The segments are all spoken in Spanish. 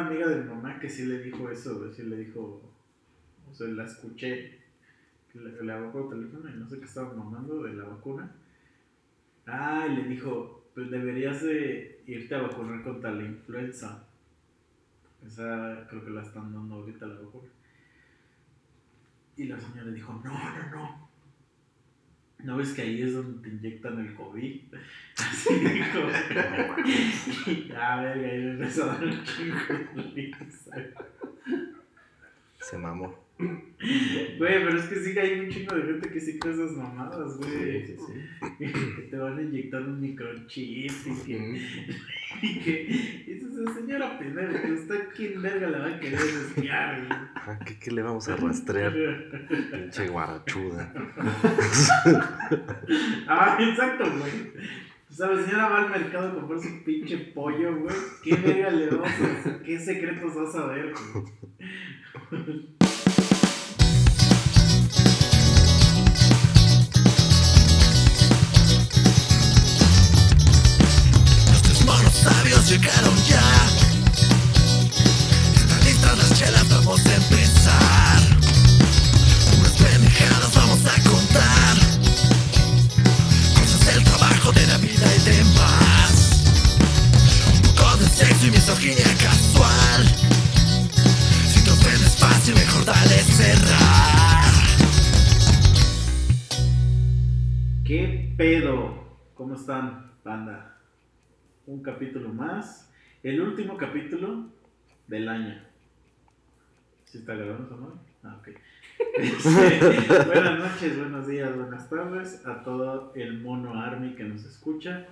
una amiga de mi mamá que sí le dijo eso, güey, sí le dijo, o sea, la escuché, le, le habló por teléfono y no sé qué estaba mamando de la vacuna. Ah, y le dijo, pues deberías de irte a vacunar contra la influenza. Esa creo que la están dando ahorita la vacuna. Y la señora le dijo, no, no, no. ¿No ves que ahí es donde te inyectan el COVID? Así dijo. y a ver, y ahí me empezó a dar un chingo. Se mamó. Güey, pero es que sí hay un chingo de gente que sí cree esas mamadas, güey. Sí, sí, Que te van a inyectar un microchip y que. Y que. Y dices, señora pendeja, que usted quién verga la va a querer espiar, güey. ¿Qué, qué le vamos a rastrear? Pinche guarachuda. Ah, exacto, güey. O sea, la señora va al mercado a comprar su pinche pollo, güey. ¿Qué verga le vamos a hacer? ¿Qué secretos vas a ver, güey? Llegaron ya. Están listas las chelas, vamos a empezar. Unas pendejadas vamos a contar. Cosas del trabajo, de la vida y demás. Un poco de sexo y misoginia casual. Si te ofendes fácil, mejor dale cerrar. ¿Qué pedo? ¿Cómo están, banda? Un capítulo más. El último capítulo del año. ¿Sí está grabando no? Ah, ok. Este, buenas noches, buenos días, buenas tardes a todo el mono army que nos escucha.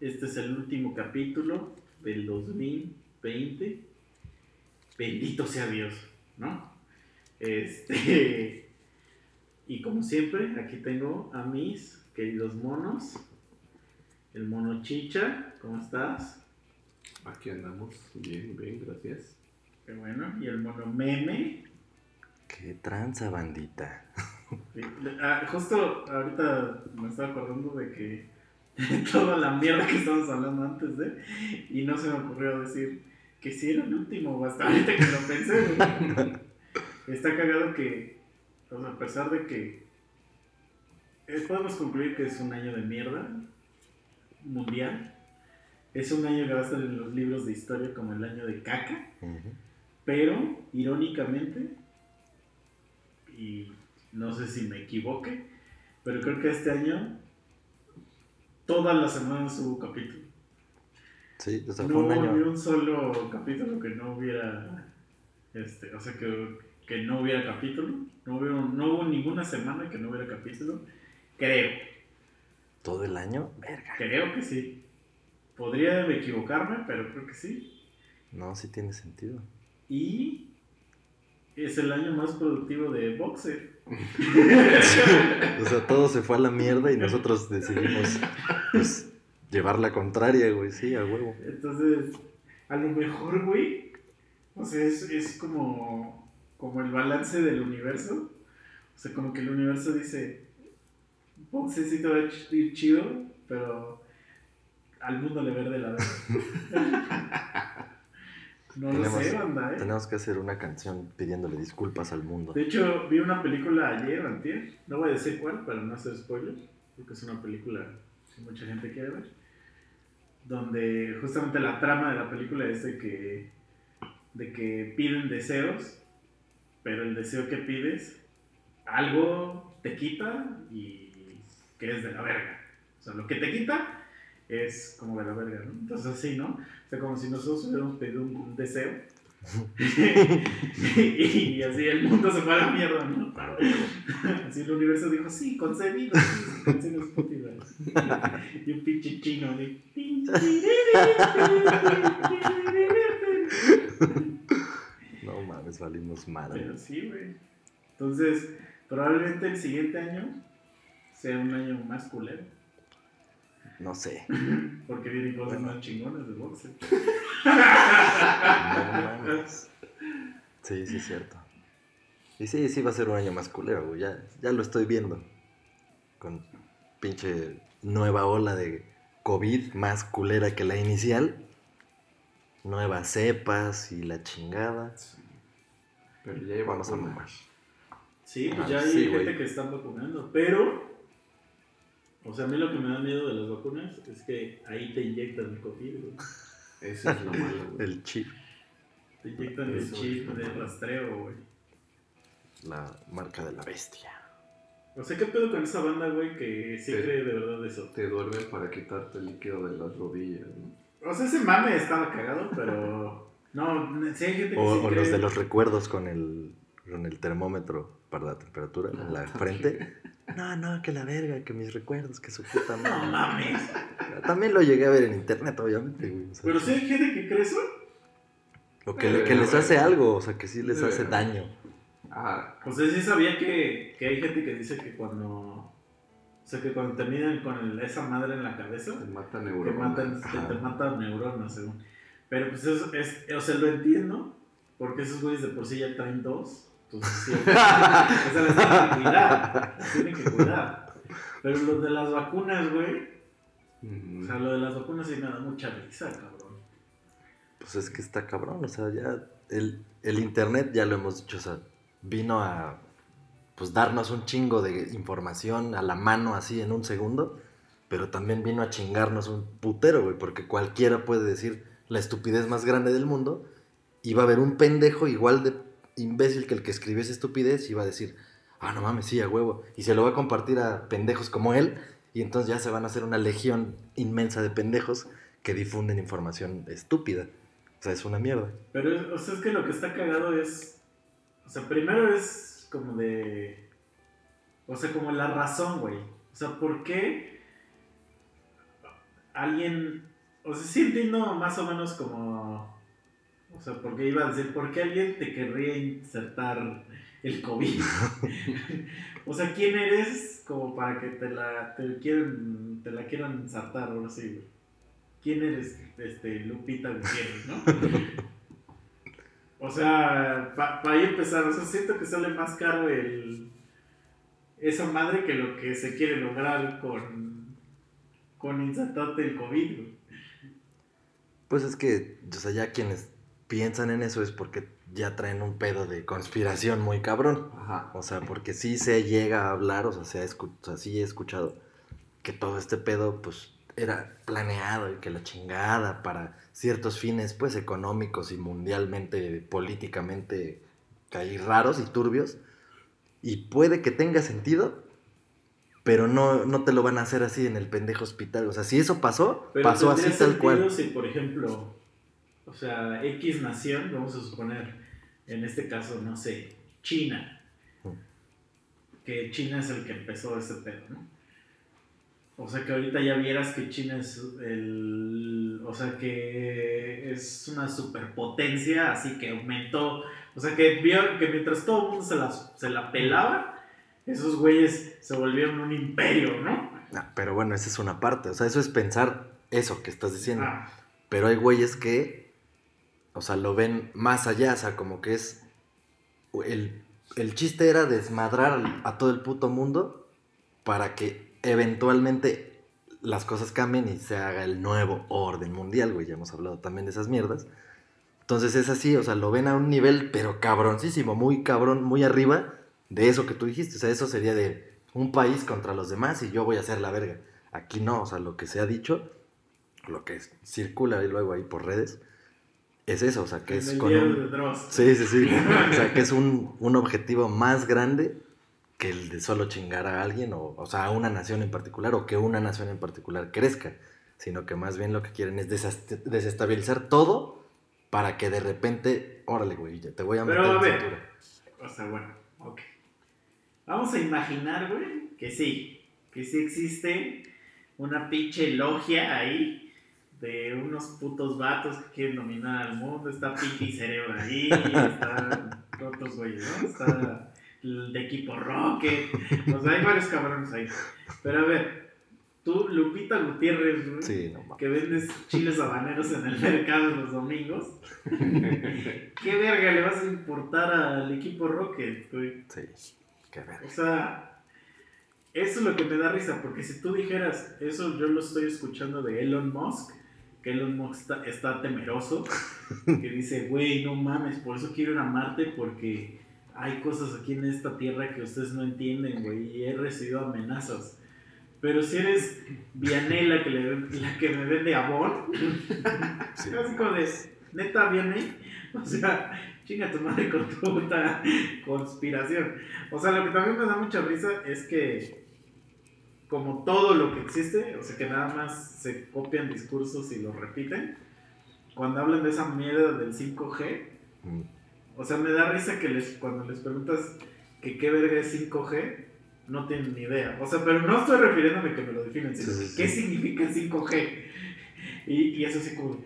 Este es el último capítulo del 2020. Bendito sea Dios, ¿no? Este. Y como siempre, aquí tengo a mis queridos monos. El mono Chicha, ¿cómo estás? Aquí andamos, bien, bien, gracias. Qué bueno. Y el mono Meme. Qué tranza, bandita. Ah, justo ahorita me estaba acordando de que toda la mierda que estábamos hablando antes de. Y no se me ocurrió decir que si era el último, hasta ahorita que lo pensé. Está cagado que, o sea, a pesar de que eh, podemos concluir que es un año de mierda mundial, es un año que va a estar en los libros de historia como el año de caca. Pero, irónicamente, y no sé si me equivoque, pero creo que este año todas las semanas hubo capítulo. Sí, o sea, no fue un hubo ni año. un solo capítulo que no hubiera, este, o sea, que, que no hubiera capítulo. No, hubo, no hubo ninguna semana que no hubiera capítulo. Creo, Todo el año, verga. creo que sí. Podría equivocarme, pero creo que sí. No, sí tiene sentido. Y es el año más productivo de Boxer. O sea, todo se fue a la mierda y nosotros decidimos, pues, llevar la contraria, güey. Sí, a huevo. Entonces, a lo mejor, güey, o sea, es, es como, como el balance del universo. O sea, como que el universo dice, Boxer sí te va a ir chido, pero al mundo le verde la verga. No lo Tenemos- sé, banda, ¿eh? Tenemos que hacer una canción pidiéndole disculpas al mundo. De hecho, vi una película ayer, antier, no voy a decir cuál para no hacer spoiler, porque es una película que mucha gente quiere ver, donde justamente la trama de la película es de que, de que piden deseos, pero el deseo que pides, algo te quita y que es de la verga. O sea, lo que te quita es como de la verga, ¿no? Entonces así, ¿no? O sea, como si nosotros hubiéramos pedido un, un deseo. y así el mundo se fue a la mierda, ¿no? Así el universo dijo, sí, concedido, sí, putas. Y un pinche chino de... No mames, valimos madre. Pero sí, güey. Entonces, probablemente el siguiente año sea un año más culero. No sé. Porque vienen cosas Bueno. más chingonas de boxe. No. Sí, sí, es cierto. Y sí, sí va a ser un año más culero, güey. Ya, ya lo estoy viendo. Con pinche nueva ola de COVID más culera que la inicial. nuevas cepas y la chingada. Pero ya Vamos a mamar. Sí, pues Ah, ya hay sí, gente que están vacunando, pero, o sea, a mí lo que me da miedo de las vacunas es que ahí te inyectan el COVID, güey. Eso es lo malo, güey. El chip, Te inyectan el Eso chip de malo. rastreo, güey. la marca de la bestia. O sea, ¿qué pedo con esa banda, güey, que sí cree de verdad eso? Te duermen para quitarte el líquido de las rodillas, ¿no? O sea, ese mame estaba cagado, pero... No, sí hay gente que O, sí o cree... los de los recuerdos con el, con el termómetro para la temperatura en la frente. No, no, que la verga, que mis recuerdos, que su puta No madre. mames. También lo llegué a ver en internet, obviamente, güey. o sea, Pero sí hay gente que cree eso. o que, le- que les hace algo, o sea, que sí les hace daño. Ah, O sea, sí sabía que, que hay gente que dice que cuando... O sea, que cuando te miden con el- esa madre en la cabeza, te mata te neuronas. matan, que Ajá. te matan neuronas, según. Pero pues eso es... O sea, lo entiendo, porque esos güeyes de por sí ya traen dos. Entonces sí, o sea, las tienen que cuidar. Las tienen que cuidar. Pero los de las vacunas, güey... O sea, lo de las vacunas sí me da mucha risa, cabrón. Pues es que está cabrón, o sea, ya el, el internet, ya lo hemos dicho, o sea, vino a pues darnos un chingo de información a la mano así en un segundo, pero también vino a chingarnos un putero, güey, porque cualquiera puede decir la estupidez más grande del mundo y va a haber un pendejo igual de imbécil que el que escribió esa estupidez va a decir, ah, no mames, sí, a huevo, y se lo va a compartir a pendejos como él y entonces ya se van a hacer una legión inmensa de pendejos que difunden información estúpida. O sea, es una mierda. Pero, o sea, es que lo que está cagado es. O sea, primero es como de. O sea, como la razón, güey. O sea, ¿por qué alguien. O sea, sí entiendo más o menos como. O sea, porque iba a decir, ¿por qué alguien te querría insertar el COVID? o sea, ¿quién eres como para que te la, te quieran, te la quieran insertar ahora sí, güey? ¿Quién eres, este, Lupita Gutiérrez, no? O sea, para ahí empezar, o sea, siento que sale más caro el esa madre que lo que se quiere lograr con con insertarte el COVID. Pues es que, o sea, ya quienes piensan en eso es porque ya traen un pedo de conspiración muy cabrón. Ajá. O sea, porque sí se llega a hablar, o sea, se ha o sea, sí he escuchado que todo este pedo, pues, era planeado y que la chingada para ciertos fines, pues, económicos y mundialmente, políticamente, ahí raros y turbios. Y puede que tenga sentido, pero no, no te lo van a hacer así en el pendejo hospital. O sea, si eso pasó, Pero pasó así tal cual. si, por ejemplo, o sea, X nación, vamos a suponer, en este caso, no sé, China. Que China es el que empezó ese pedo, ¿no? O sea, que ahorita ya vieras que China es el. O sea, que es una superpotencia, así que aumentó. O sea, que vio que mientras todo el mundo se la, se la pelaba, esos güeyes se volvieron un imperio, ¿no? Ah, pero bueno, esa es una parte. O sea, eso es pensar eso que estás diciendo. Ah, Pero hay güeyes que, o sea, lo ven más allá, o sea, como que es... El, el chiste era desmadrar a todo el puto mundo para que eventualmente las cosas cambien y se haga el nuevo orden mundial, güey. Ya hemos hablado también de esas mierdas. Entonces es así, o sea, lo ven a un nivel, pero cabroncísimo, muy cabrón, muy arriba de eso que tú dijiste. O sea, eso sería de un país contra los demás y yo voy a hacer la verga. Aquí no, o sea, lo que se ha dicho, lo que circula y luego ahí por redes, es eso, o sea, que es con un... Sí, sí, sí. O sea, que es un, un objetivo más grande que el de solo chingar a alguien, o, o sea, a una nación en particular, o que una nación en particular crezca, sino que más bien lo que quieren es desestabilizar todo para que de repente, órale, güey, ya te voy a meter Pero, a en ver. O sea, bueno, ok. Vamos a imaginar, güey, que sí, que sí existe una pinche logia ahí de unos putos vatos que quieren dominar al mundo. Está Pinky Cerebro ahí, está otros güeyes, ¿no? Está el de equipo Rocket. O sea, hay varios cabrones ahí. Pero a ver, tú, Lupita Gutiérrez, güey, Sí, no mames. que vendes chiles habaneros en el mercado los domingos. ¿Qué verga le vas a importar al equipo Rocket, güey? Sí, qué ver. O sea, eso es lo que me da risa, porque si tú dijeras, eso yo lo estoy escuchando de Elon Musk, que Elon Musk está, está temeroso que dice, güey, no mames, por eso quiero ir a Marte porque hay cosas aquí en esta tierra que ustedes no entienden, güey, y he recibido amenazas. Pero si eres Vianela, que le, la que me vende Avon, Sí. como de, neta, Vianey, o sea, chinga tu madre con tu puta conspiración. O sea, lo que también me da mucha risa es que, como todo lo que existe, o sea, que nada más se copian discursos y los repiten, cuando hablan de esa mierda del 5G, Mm. o sea, me da risa que les, cuando les preguntas que qué verga es 5G, no tienen ni idea. O sea, pero no estoy refiriéndome que me lo definen, sino Sí, sí, qué sí. significa el 5G. Y, y eso así como...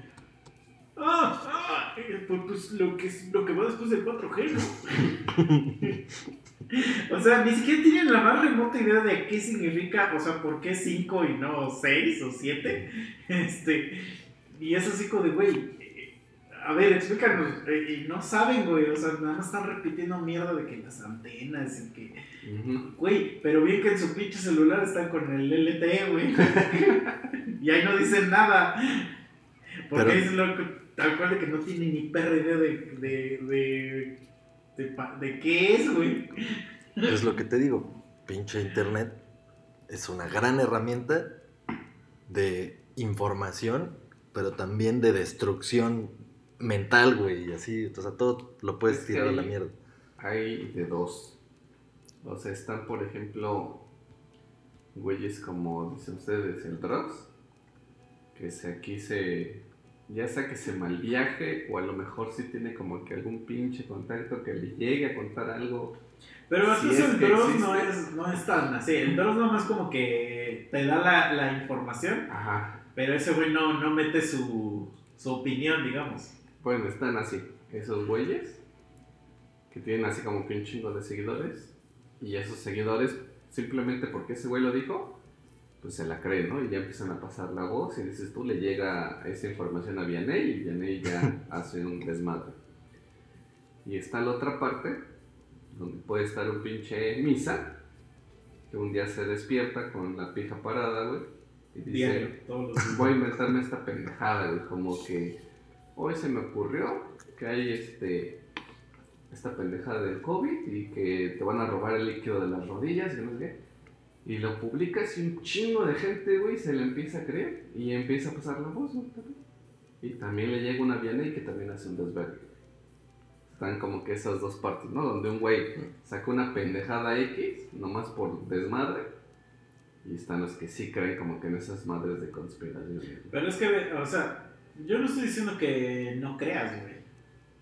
Ah, ah, pues, pues lo, que, lo que va después del 4G, ¿no? o sea, ni siquiera tienen la más remota idea de qué significa, o sea, por qué 5 y no 6 o 7. Este, y es así como de, güey, eh, a ver, explícanos. eh, y no saben, güey, o sea, nada más están repitiendo mierda de que las antenas y que, güey, pero bien que en su pinche celular están con el LTE, güey. y ahí no dicen nada. Porque Pero- es lo que, tal cual de que no tienen ni perra idea de, de, de, de, qué es, güey. Es lo que te digo, pinche internet es una gran herramienta de información, pero también de destrucción mental, güey, y así, o sea, todo lo puedes Es tirar a la mierda. Hay de dos. O sea, están, por ejemplo, güeyes como dicen ustedes, el Dross, que se, aquí se. Ya sea que se malviaje, o a lo mejor sí tiene como que algún pinche contacto que le llegue a contar algo. Pero Si entonces es el Dross no es, no es tan así. El Dross nomás como que te da la, la información, Ajá. pero ese güey no, no mete su, su opinión, digamos. Bueno, están así, esos güeyes, que tienen así como que un chingo de seguidores, y esos seguidores, simplemente porque ese güey lo dijo, pues se la creen, ¿no? Y ya empiezan a pasar la voz, y dices tú, le llega esa información a Vianney, y Vianney ya hace un desmadre. Y está la otra parte, donde puede estar un pinche misa, que un día se despierta con la pija parada, güey, y dice, Diario, todos los días. voy a inventarme esta pendejada, güey, como que hoy se me ocurrió que hay este esta pendejada del COVID y que te van a robar el líquido de las rodillas y no sé qué. Y lo publicas y un chingo de gente, güey, se le empieza a creer y empieza a pasar la voz, también. Y también le llega una Vianney que también hace un desvergue. Están como que esas dos partes, ¿no? Donde un güey saca una pendejada X, nomás por desmadre. Y están los que sí creen como que en esas madres de conspiración. Pero es que, o sea, yo no estoy diciendo que no creas, güey.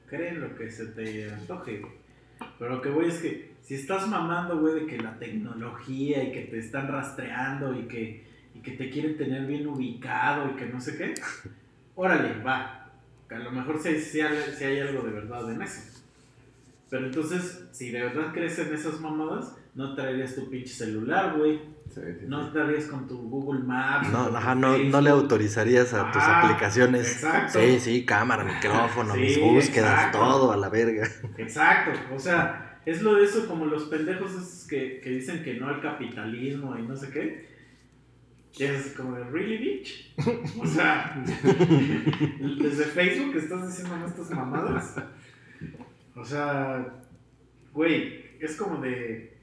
Cree en lo que se te antoje, güey. Pero lo que voy es que si estás mamando, güey, de que la tecnología y que te están rastreando y que, y que te quieren tener bien ubicado y que no sé qué, órale, va. Que a lo mejor sí, sí hay, algo de verdad en eso. Pero entonces, si de verdad crees en esas mamadas, no traerías tu pinche celular, güey. Sí, sí, No estarías con tu Google Maps. No, ajá, no, no le autorizarías a tus Ajá, aplicaciones. exacto. Sí, sí, cámara, micrófono, mis búsquedas, exacto. todo a la verga. Exacto, o sea, es lo de eso como los pendejos esos que, que dicen que no al capitalismo y no sé qué. Y es así como de, ¿really, bitch? O sea, desde Facebook estás diciendo estas mamadas. O sea, güey, es como de,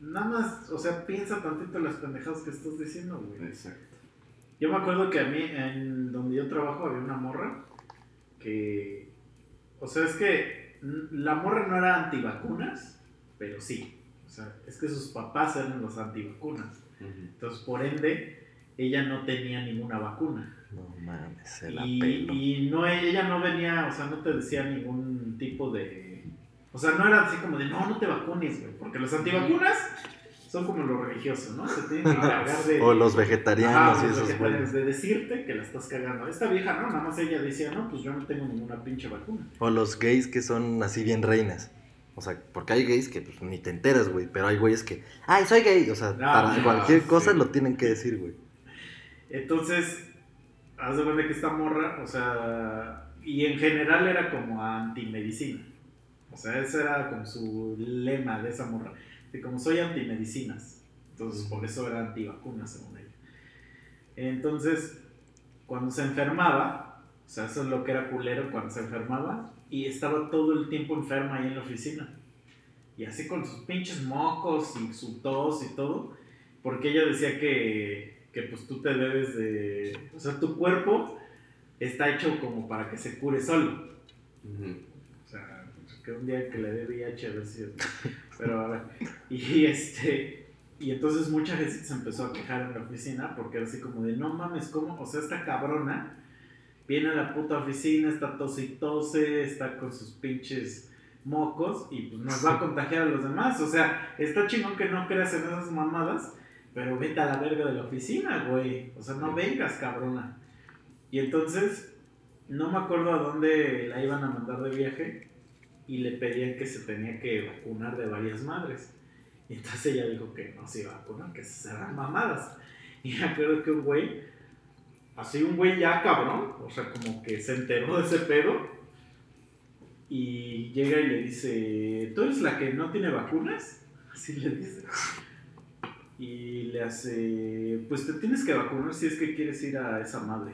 nada más, o sea, piensa tantito las pendejadas que estás diciendo, güey. Exacto. Yo me acuerdo que a mí, en donde yo trabajo, había una morra que. O sea, es que la morra no era antivacunas, pero sí. O sea, es que sus papás eran los antivacunas. Entonces, por ende, ella no tenía ninguna vacuna. No mames, se la Y, pelo. y no, ella no venía, o sea, no te decía ningún tipo de. O sea, no era así como de no, no te vacunes, güey. Porque los antivacunas son como los religiosos, ¿no? Se tienen que encargar de. O los vegetarianos Ajá, y los esos vegetarianos, de decirte que la estás cagando. Esta vieja no, nada más ella decía, no, pues yo no tengo ninguna pinche vacuna. O los gays que son así bien reinas. O sea, porque hay gays que pues, ni te enteras, güey. Pero hay güeyes que, ay, soy gay. O sea, para no, cualquier cosa lo tienen que decir, güey. Entonces, haz de cuenta que esta morra, o sea, y en general era como antimedicina. O sea, ese era como su lema de esa morra. De como soy antimedicinas. Entonces, por eso era antivacunas, según ella. Entonces, cuando se enfermaba, O sea, eso es lo que era culero cuando se enfermaba. Y estaba todo el tiempo enferma ahí en la oficina. Y así con sus pinches mocos y su tos y todo. Porque ella decía que, que pues tú te debes de... O sea, tu cuerpo está hecho como para que se cure solo. Pues, que un día que le dé VIH a ver si es- Pero a ver. Y este. Y entonces mucha gente se empezó a quejar en la oficina porque era así como de no mames, ¿cómo? O sea, esta cabrona viene a la puta oficina, está tose y tose, está con sus pinches mocos y pues nos va a contagiar a los demás. O sea, está chingón que no creas en esas mamadas, pero vete a la verga de la oficina, güey. O sea, no vengas, cabrona. Y entonces, no me acuerdo a dónde la iban a mandar de viaje y le pedían que se tenía que vacunar de varias madres. Y entonces ella dijo que no se iba a vacunar, que se eran mamadas. Y me acuerdo que un güey, así un güey ya cabrón, o sea, como que se enteró de ese pedo y llega y le dice, ¿tú eres la que no tiene vacunas? Así le dice. Y le hace, pues te tienes que vacunar si es que quieres ir a esa madre.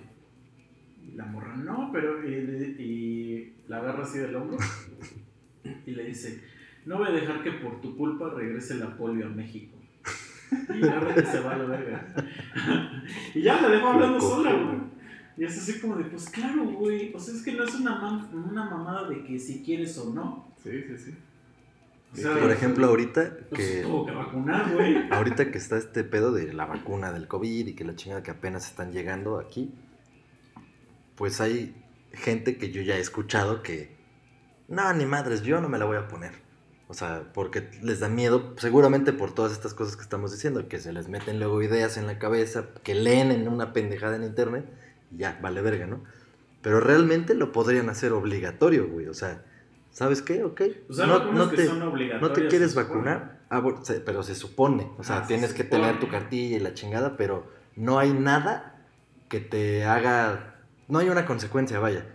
Y la morra, no, pero... Y, y la agarra así del hombro y le dice, no voy a dejar que por tu culpa regrese la polio a México. Y agarra y se va a la verga. y ya la dejo hablando sola, güey. Y es así como de, pues claro, güey. O sea, es que no es una, mam- una mamada de que si quieres o no. Sí, sí, sí. O sea, Por ejemplo, ahorita pues, que... tuvo que vacunar, güey. Ahorita que está este pedo de la vacuna del COVID y que la chingada que apenas están llegando aquí, pues hay gente que yo ya he escuchado que, no, ni madres, yo no me la voy a poner. O sea, porque les da miedo, seguramente por todas estas cosas que estamos diciendo, que se les meten luego ideas en la cabeza, que leen en una pendejada en internet, y ya, vale verga, ¿no? Pero realmente lo podrían hacer obligatorio, güey. O sea, ¿sabes qué? Ok. O sea, no, te, son obligatorias. ¿No te quieres se vacunar? Ah, pero se supone. O sea, Ah, tienes se que tener tu cartilla y la chingada, pero no hay nada que te haga. No hay una consecuencia, vaya.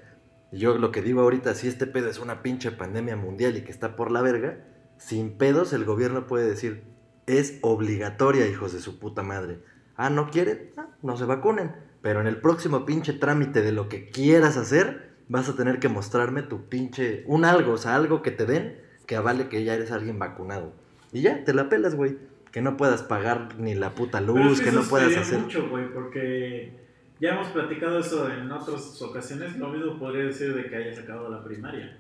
Yo lo que digo ahorita, si este pedo es una pinche pandemia mundial y que está por la verga, sin pedos el gobierno puede decir, es obligatoria, hijos de su puta madre. Ah, ¿no quieren? Ah, no se vacunen. Pero en el próximo pinche trámite de lo que quieras hacer, vas a tener que mostrarme tu pinche... Un algo, o sea, algo que te den que avale que ya eres alguien vacunado. Y ya, te la pelas, güey. Que no puedas pagar ni la puta Pero luz, es que no puedas hacer... mucho, güey, porque ya hemos platicado eso en otras ocasiones. Lo mismo podría decir de que hayas acabado la primaria.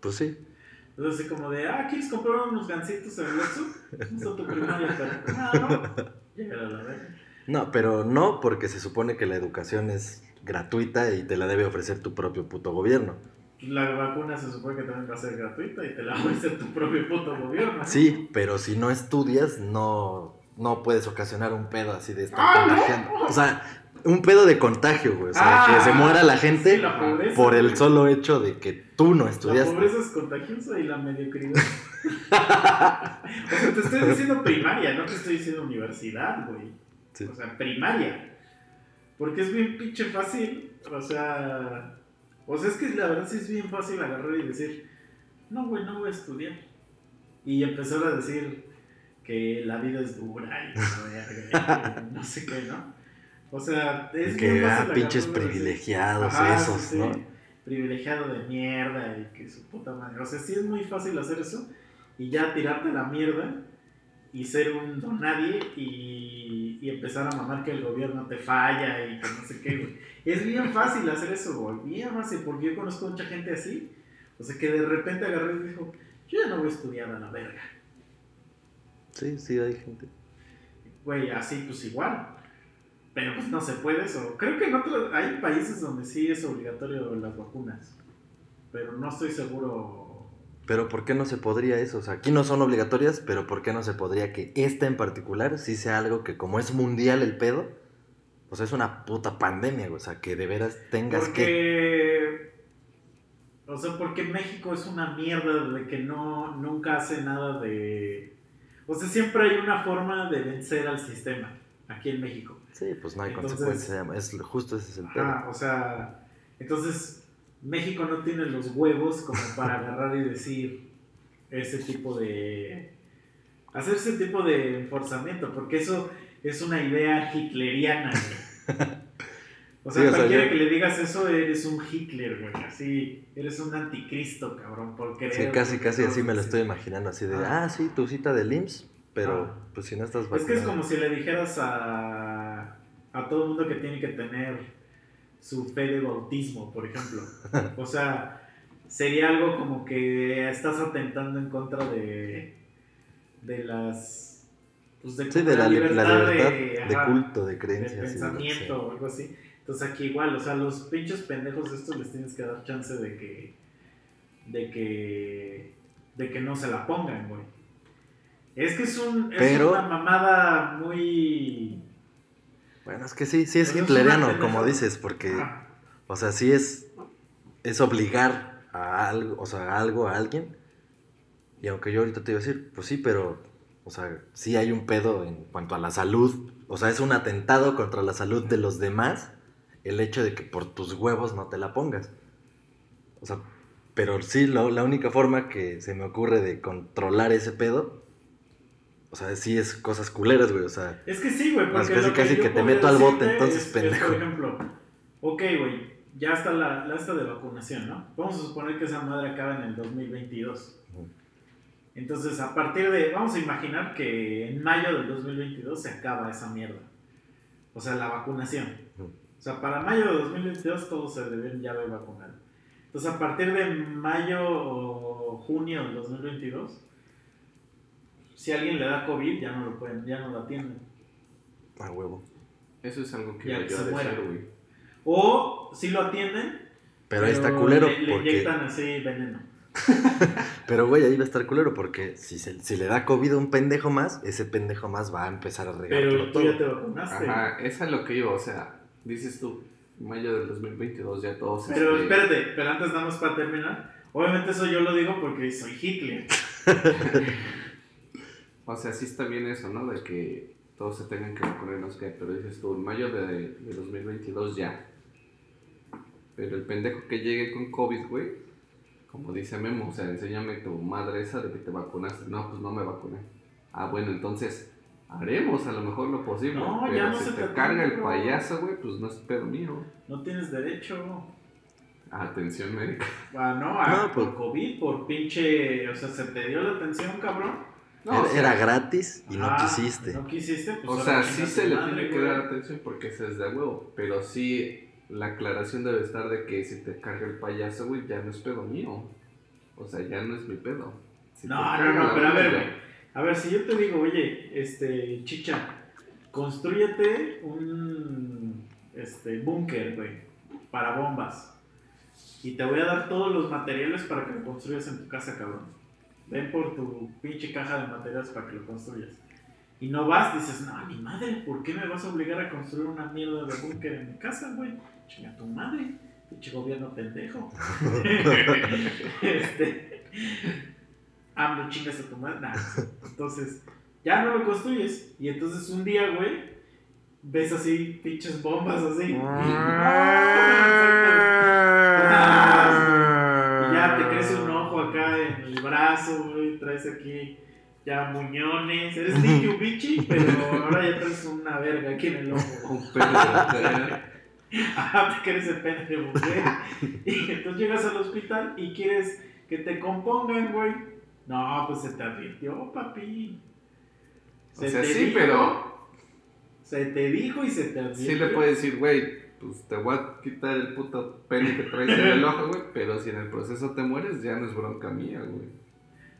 Pues sí. Entonces, así como de, ah, ¿quieres comprar unos gancitos en el Oxxo? No tu primaria, pero. Ah, no. Llega la verga. No, pero no porque se supone que la educación es gratuita y te la debe ofrecer tu propio puto gobierno. La vacuna se supone que también va a ser gratuita y te la va a hacer tu propio puto gobierno. Sí, pero si no estudias, no, no puedes ocasionar un pedo así de estar Ah, ¿no? contagiando. O sea, un pedo de contagio, güey. O sea, Ah, que se muera la gente sí, la pobreza, por el solo hecho de que tú no La estudiaste. pobreza es contagiosa y la mediocridad. o sea, te estoy diciendo primaria, no te estoy diciendo universidad, güey. Sí. O sea, primaria. Porque es bien pinche fácil. O sea. O sea, es que la verdad sí es bien fácil agarrar y decir, no, güey, no voy a estudiar. Y empezar a decir que la vida es dura y verga, no sé qué, ¿no? O sea, es que, ah, pinches privilegiados Ajá, esos, sí. ¿no? Privilegiado de mierda y que su puta madre. O sea, sí es muy fácil hacer eso y ya tirarte a la mierda y ser un don nadie y, y empezar a mamar que el gobierno te falla y que no sé qué, güey. Es bien fácil hacer eso, güey. Bien fácil, porque yo conozco mucha gente así. O sea, que de repente agarró y dijo, yo ya no voy a estudiar a la verga. Sí, sí, hay gente. Güey, así pues igual. Pero pues no se puede eso. Creo que en otros, hay países donde sí es obligatorio las vacunas. Pero no estoy seguro. Pero ¿por qué no se podría eso? O sea, aquí no son obligatorias, pero ¿por qué no se podría que esta en particular sí sea algo que como es mundial el pedo, pues es una puta pandemia, güey. O sea, que de veras tengas que... Porque. O sea, porque México es una mierda de que no, nunca hace nada de. O sea, siempre hay una forma de vencer al sistema aquí en México. Sí, pues no hay Entonces- consecuencias. Es, justo ese es el pedo. Ajá, o sea, entonces México no tiene los huevos como para agarrar y decir ese tipo de... hacer ese tipo de enforzamiento, porque eso es una idea hitleriana. O sea, Sí, o sea, cualquiera yo- que le digas eso, eres un Hitler, güey. Así, eres un anticristo, cabrón, por creer. Sí, casi, casi así me lo estoy imaginando, así de, Ah. ah, sí, tu cita del IMSS, pero Ah. pues si no estás Es que es vacunado. como si le dijeras a, a todo el mundo que tiene que tener su fe de bautismo, por ejemplo. O sea, sería algo como que estás atentando en contra de, de las... Pues de, Sí, de la, li- la libertad libertad de, de, ajá, culto, de de creencias. de pensamiento o algo así. Entonces aquí igual, o sea, los pinches pendejos estos les tienes que dar chance de que... De que... De que no se la pongan, güey. Es que es, un, es Pero- una mamada muy... Bueno, es que sí, sí es Pero es una hitleriano, como dices, porque, Ah, o sea, sí es, es obligar a algo, o sea, a algo, a alguien. Y aunque yo ahorita te iba a decir, pues sí, pero, o sea, sí hay un pedo en cuanto a la salud. O sea, es un atentado contra la salud de los demás el hecho de que por tus huevos no te la pongas. O sea, pero sí, lo- la única forma que se me ocurre de controlar ese pedo, o sea, sí es cosas culeras, güey, o sea... Es que sí, güey, porque casi, lo casi que te meto al bote, entonces, es- es, pendejo. por ejemplo, ok, güey, ya está la, la esta de vacunación, ¿no? Vamos a suponer que esa madre acaba en el 2022. Ujú. Entonces, a partir de, vamos a imaginar que en mayo del 2022 se acaba esa mierda. O sea, la vacunación. Sea, para mayo de 2022 todos se deben ya haber vacunado. Entonces, a partir de mayo o junio del 2022, si alguien le da COVID, ya no lo pueden, ya no lo atienden. A huevo. Eso es algo que Ya, que yo a se muera. decir, güey. O si lo atienden, Pero ahí está culero, le, le porque... inyectan así veneno. Pero, güey, ahí va a estar culero, porque si, se- si le da COVID a un pendejo más, ese pendejo más va a empezar a regar Pero tú todo. ya te vacunaste. Ajá, es a lo que iba, o sea, dices tú, mayo del 2022 ya todos... Pero este, espérate, pero antes nada más para terminar. Obviamente eso yo lo digo porque soy Hitler. O sea, sí está bien eso, ¿no? De que todos se tengan que no sé qué, pero dices tú, en mayo de, de 2022 ya. Pero el pendejo que llegue con COVID, güey, como dice Memo, o sea, enséñame tu madre esa de que te vacunaste. No, pues no me vacuné. Ah, bueno, entonces haremos a lo mejor lo posible. No, pero ya no si se te te carga el payaso, güey, pues no es pedo mío. No tienes derecho. Atención médica. Ah, no, pues- por COVID, por pinche. O sea, se te dio la atención, cabrón. No, era, o sea, era gratis y no Ah, quisiste. No quisiste, pues. O sea, sí se le madre, tiene que dar atención porque ese es de huevo. Pero sí, la aclaración debe estar de que si te carga el payaso, güey, ya no es pedo mío. O sea, ya no es mi pedo. Si No, no, no, pero a ver, güey. A ver, si yo te digo, oye, este, chicha, construyete un este, búnker, güey, para bombas. Y te voy a dar todos los materiales para que lo construyas en tu casa, cabrón. Ven por tu pinche caja de materiales para que lo construyas. Y no vas, dices, no, ni madre, ¿por qué me vas a obligar a construir una mierda de búnker en mi casa, güey? Chinga tu madre, pinche gobierno pendejo. este. AMLO chingas a tu madre. Nah, Entonces, ya no lo construyes. Y entonces un día, güey, ves así pinches bombas así. Y ya te crece un ojo acá en el brazo, güey. Traes aquí ya muñones. Eres Nicky Ubichi, pero ahora ya traes una verga aquí en el ojo. Un la- Ajá, te crece pene de mujer. Y entonces llegas al hospital y quieres que te compongan, güey. No, pues se te advirtió, papi. O sea, sí, pero Se te dijo y se te advirtió. sí le puedes decir, güey, pues te voy a quitar el puto pene que traes en el ojo, güey. Pero si en el proceso te mueres, ya no es bronca mía, güey.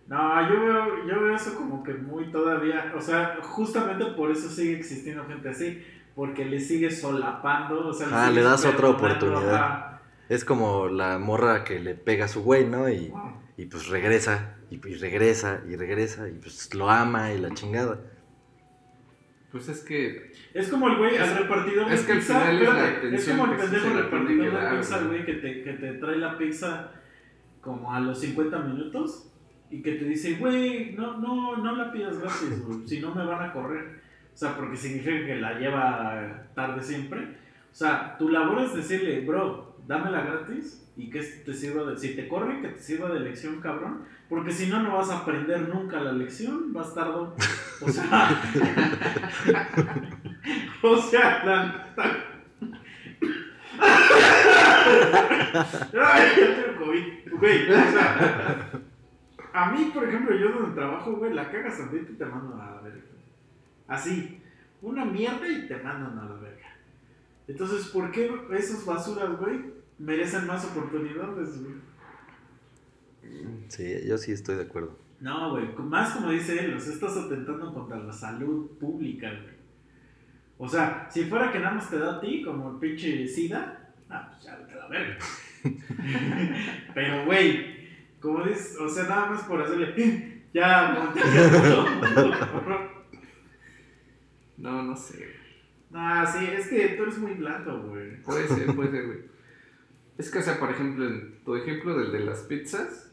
No, yo veo, yo veo eso como que muy todavía. O sea, justamente por eso sigue existiendo gente así. Porque le sigue solapando. O sea, Ah, sigue le das otra oportunidad. Es como la morra que le pega a su güey, ¿no? Y, y pues regresa, y, y regresa, y regresa, y pues lo ama y la chingada. Pues es que Es como el güey, al repartidor es de que al pizza. final es la es como el pendejo repartidor de dar, pizza, güey. güey, que te, que te trae la pizza como a los 50 minutos y que te dice, güey, no, no, no la pidas gratis, güey, si no me van a correr. O sea, porque significa que la lleva tarde siempre. O sea, tu labor es decirle, bro, dámela gratis y que te sirva de. Si te corren, que te sirva de lección, cabrón. Porque si no, no vas a aprender nunca la lección. Vas tardo. O sea. o sea, la Ay, yo tengo COVID. Güey, o sea, a mí, por ejemplo, yo donde trabajo, güey, la cagas tantito y te mandan a la verga. Así, una mierda y te mandan a la verga. Entonces, ¿por qué esas basuras, güey, merecen más oportunidades, güey? Sí, yo sí estoy de acuerdo. No, güey, más como dice él, los estás atentando contra la salud pública, güey. O sea, si fuera que nada más te da a ti, como el pinche SIDA, ah, pues ya a la verga. Pero, güey, como dices, o sea, nada más por hacerle, ya, montaña todo. No, no sé. Ah, sí, es que tú eres muy blando, güey. Puede ser, puede ser, güey. Es que, o sea, por ejemplo, en tu ejemplo del de las pizzas,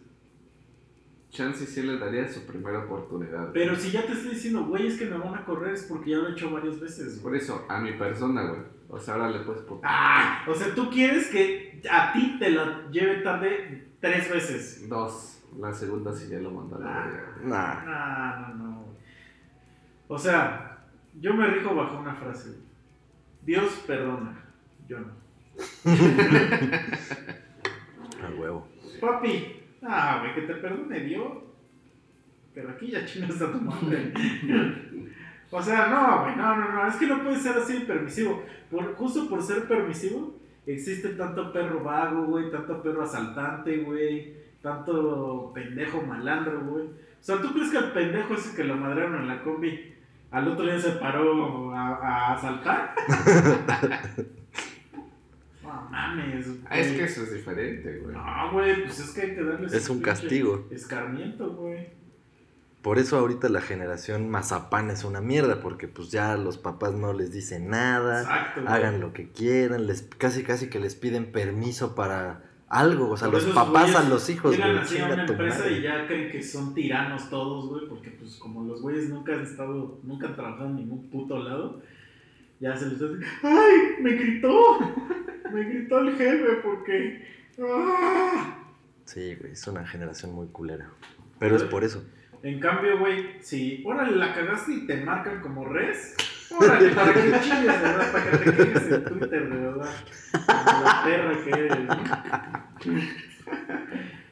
Chance sí le daría su primera oportunidad. güey. Pero si ya te estoy diciendo, güey, es que me van a correr, es porque ya lo he hecho varias veces, güey. Por eso, a mi persona, güey. O sea, ahora le puedes por... Ah, o sea, tú quieres que a ti te la lleve tarde tres veces. Dos. La segunda sí ya lo mandó a la Ah. verga, güey. Nah. No, no, no. güey. O sea, yo me rijo bajo una frase. Dios perdona, yo no. A huevo. Papi, ah, güey, que te perdone Dios. Pero aquí ya chingas a tu madre. o sea, no, güey, no, no, no. Es que no puede ser así permisivo. Por, justo por ser permisivo, existe tanto perro vago, güey, tanto perro asaltante, güey, tanto pendejo malandro, güey. O sea, ¿tú crees que el pendejo ese que lo madrearon en la combi al otro día se paró a, a asaltar? mames, güey. Ah, es que eso es diferente, güey. No, güey, pues es que hay que darle Es un castigo. Escarmiento, güey. Por eso ahorita la generación mazapán es una mierda, porque pues ya los papás no les dicen nada, Exacto. güey. hagan lo que quieran, les casi casi que les piden permiso para algo, o sea, Por los papás a los hijos, güey, así a una empresa madre. y ya creen que son tiranos todos, güey, porque pues como los güeyes nunca han estado, nunca han trabajado en ningún puto lado, ya se les hace, ¡ay! ¡Me gritó! ¡Me gritó el jefe porque... ¡ah! Sí, güey, es una generación muy culera. Pero es por eso. En cambio, güey, si órale la cagaste y te marcan como res, órale, para que chingues, de verdad, para que te quedes en Twitter, verdad. Como la perra que eres.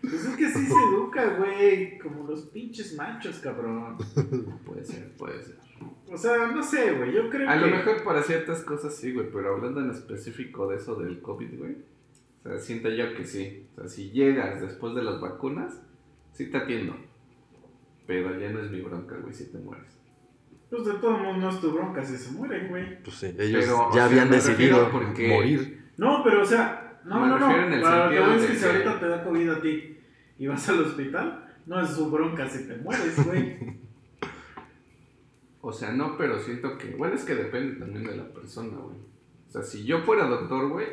Pues es que así se educa, güey, como los pinches machos, cabrón. Puede ser, puede ser. O sea, no sé, güey, yo creo A que... lo mejor para ciertas cosas sí, güey, pero hablando en específico de eso del COVID, güey. O sea, siento yo que sí. O sea, si llegas después de las vacunas, sí te atiendo. Pero ya no es mi bronca, güey, si te mueres. Pues de todo mundo no es tu bronca si se mueren, güey. Pues sí, ellos Pero, ya sea, habían me decidido porque- morir. No, pero o sea, no, Me no, refiero en no. el Para lo que voy es que si ahorita te da COVID a ti y vas al hospital, no es su bronca si te mueres, güey. O sea, no, pero siento que. Bueno, es que depende también de la persona, güey. O sea, si yo fuera doctor, güey.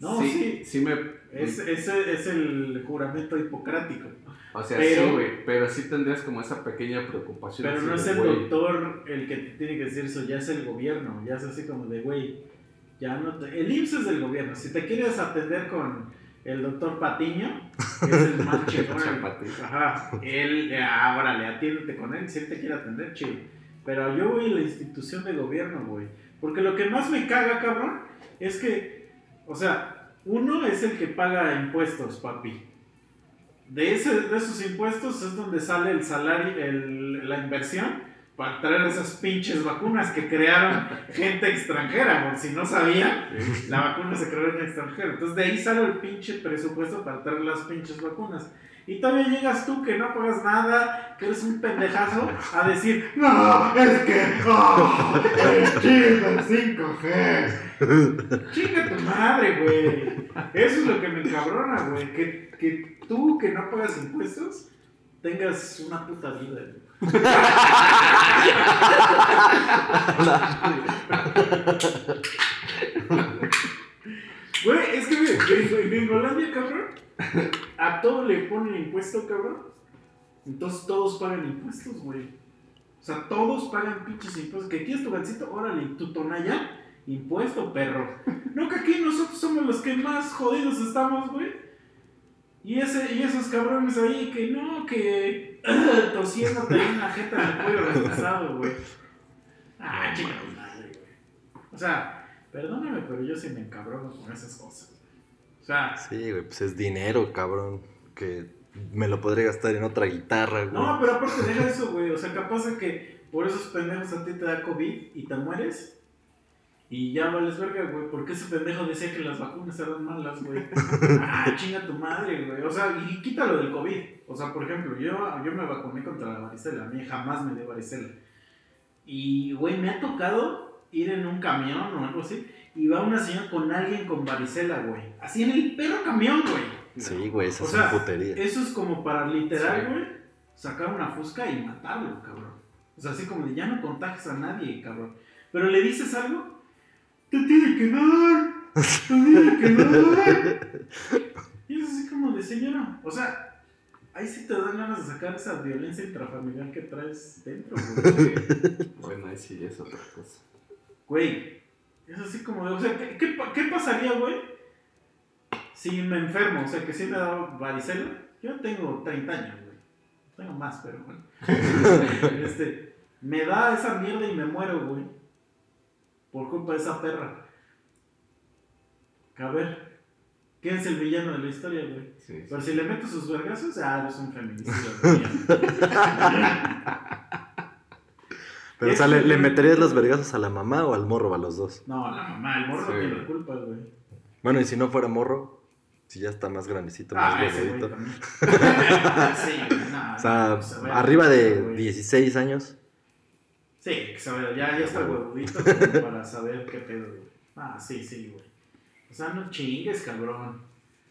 No, sí. Sí me. Es, ese es el juramento hipocrático. o sea, pero- sí, güey. Pero sí tendrías como esa pequeña preocupación. Pero no es el doctor el que te tiene que decir eso, ya es el gobierno. Ya es así como de, güey, ya no te... El IMSS es del gobierno. Si te quieres atender con el doctor Patiño, que es el más chingón. Ajá, él, eh, ahora le atiéndete con él, si él te quiere atender, chido. Pero yo voy a la institución de gobierno, güey. Porque lo que más me caga, cabrón, es que, o sea, uno es el que paga impuestos, papi. De, ese, de esos impuestos es donde sale el salario, el- la inversión para traer esas pinches vacunas que crearon gente extranjera, por si no sabían, la vacuna se creó en extranjero. Entonces de ahí sale el pinche presupuesto para traer las pinches vacunas. Y todavía llegas tú que no pagas nada, que eres un pendejazo, a decir, no, es que, oh, el chip del 5G. Chinga tu madre, güey. Eso es lo que me encabrona, güey. Que, que tú que no pagas impuestos tengas una puta vida, güey. Es que en, en Gringolandia, cabrón, a todo le ponen impuesto, cabrón. Entonces todos pagan impuestos, güey. O sea, todos pagan pinches impuestos. ¿Que quieres tu gancito? Órale, tu tonalla, impuesto, perro. No, que aquí nosotros somos los que más jodidos estamos, güey. Y, ese, y esos cabrones ahí que no, que tosiéndote en una jeta en el cuello retrasado, güey. Ah, chica madre, güey. O sea, Perdóname, pero yo sí me encabrono con esas cosas. O sea, Sí, güey, pues es dinero, cabrón. Que me lo podría gastar en otra guitarra, güey. no, pero aparte deja eso, güey. O sea, capaz de que por esos pendejos a ti te da COVID y te mueres. Y ya vales verga, güey. Porque ese pendejo decía que las vacunas eran malas, güey. Ah, chinga tu madre, güey. O sea, y quítalo del COVID. O sea, por ejemplo, yo, yo me vacuné contra la varicela. A mí jamás me dio varicela. Y, güey, me ha tocado ir en un camión o algo así. Y va una señora con alguien con varicela, güey. Así en el perro camión, güey. Sí, güey, esas O sea, son puterías. Eso es como para literal, Sí. güey, sacar una fusca y matarlo, cabrón. O sea, así como de ya no contagias a nadie, cabrón. Pero le dices algo, te tiene que dar, te tiene que dar. Y es así como de señora. O sea, ahí sí te dan ganas de sacar esa violencia intrafamiliar que traes dentro, güey. Bueno, ahí sí es otra cosa. Güey, es así como de, o sea, ¿qué, qué pasaría, güey? Si me enfermo, o sea, que si me da varicela. Yo tengo 30 años, güey. Tengo más, pero bueno. este, me da esa mierda y me muero, güey. Por culpa de esa perra. A ver, ¿quién es el villano de la historia, güey? Sí, sí. Pero si le meto sus vergazos, ah, eres un feminicidio. güey. Pero, o sea, ¿le, le meterías los vergazos a la mamá o al morro o a los dos? No, la mamá, el morro Sí. tiene la culpa, güey. Bueno, y si no fuera morro, si ya está más grandecito, más Ah, sí, no, O sea, no, se ve arriba de güey. 16 años. Sí, que se ve, ya, ya está huevudito para saber qué pedo, güey. Ah, sí, sí, güey. O sea, no chingues, cabrón.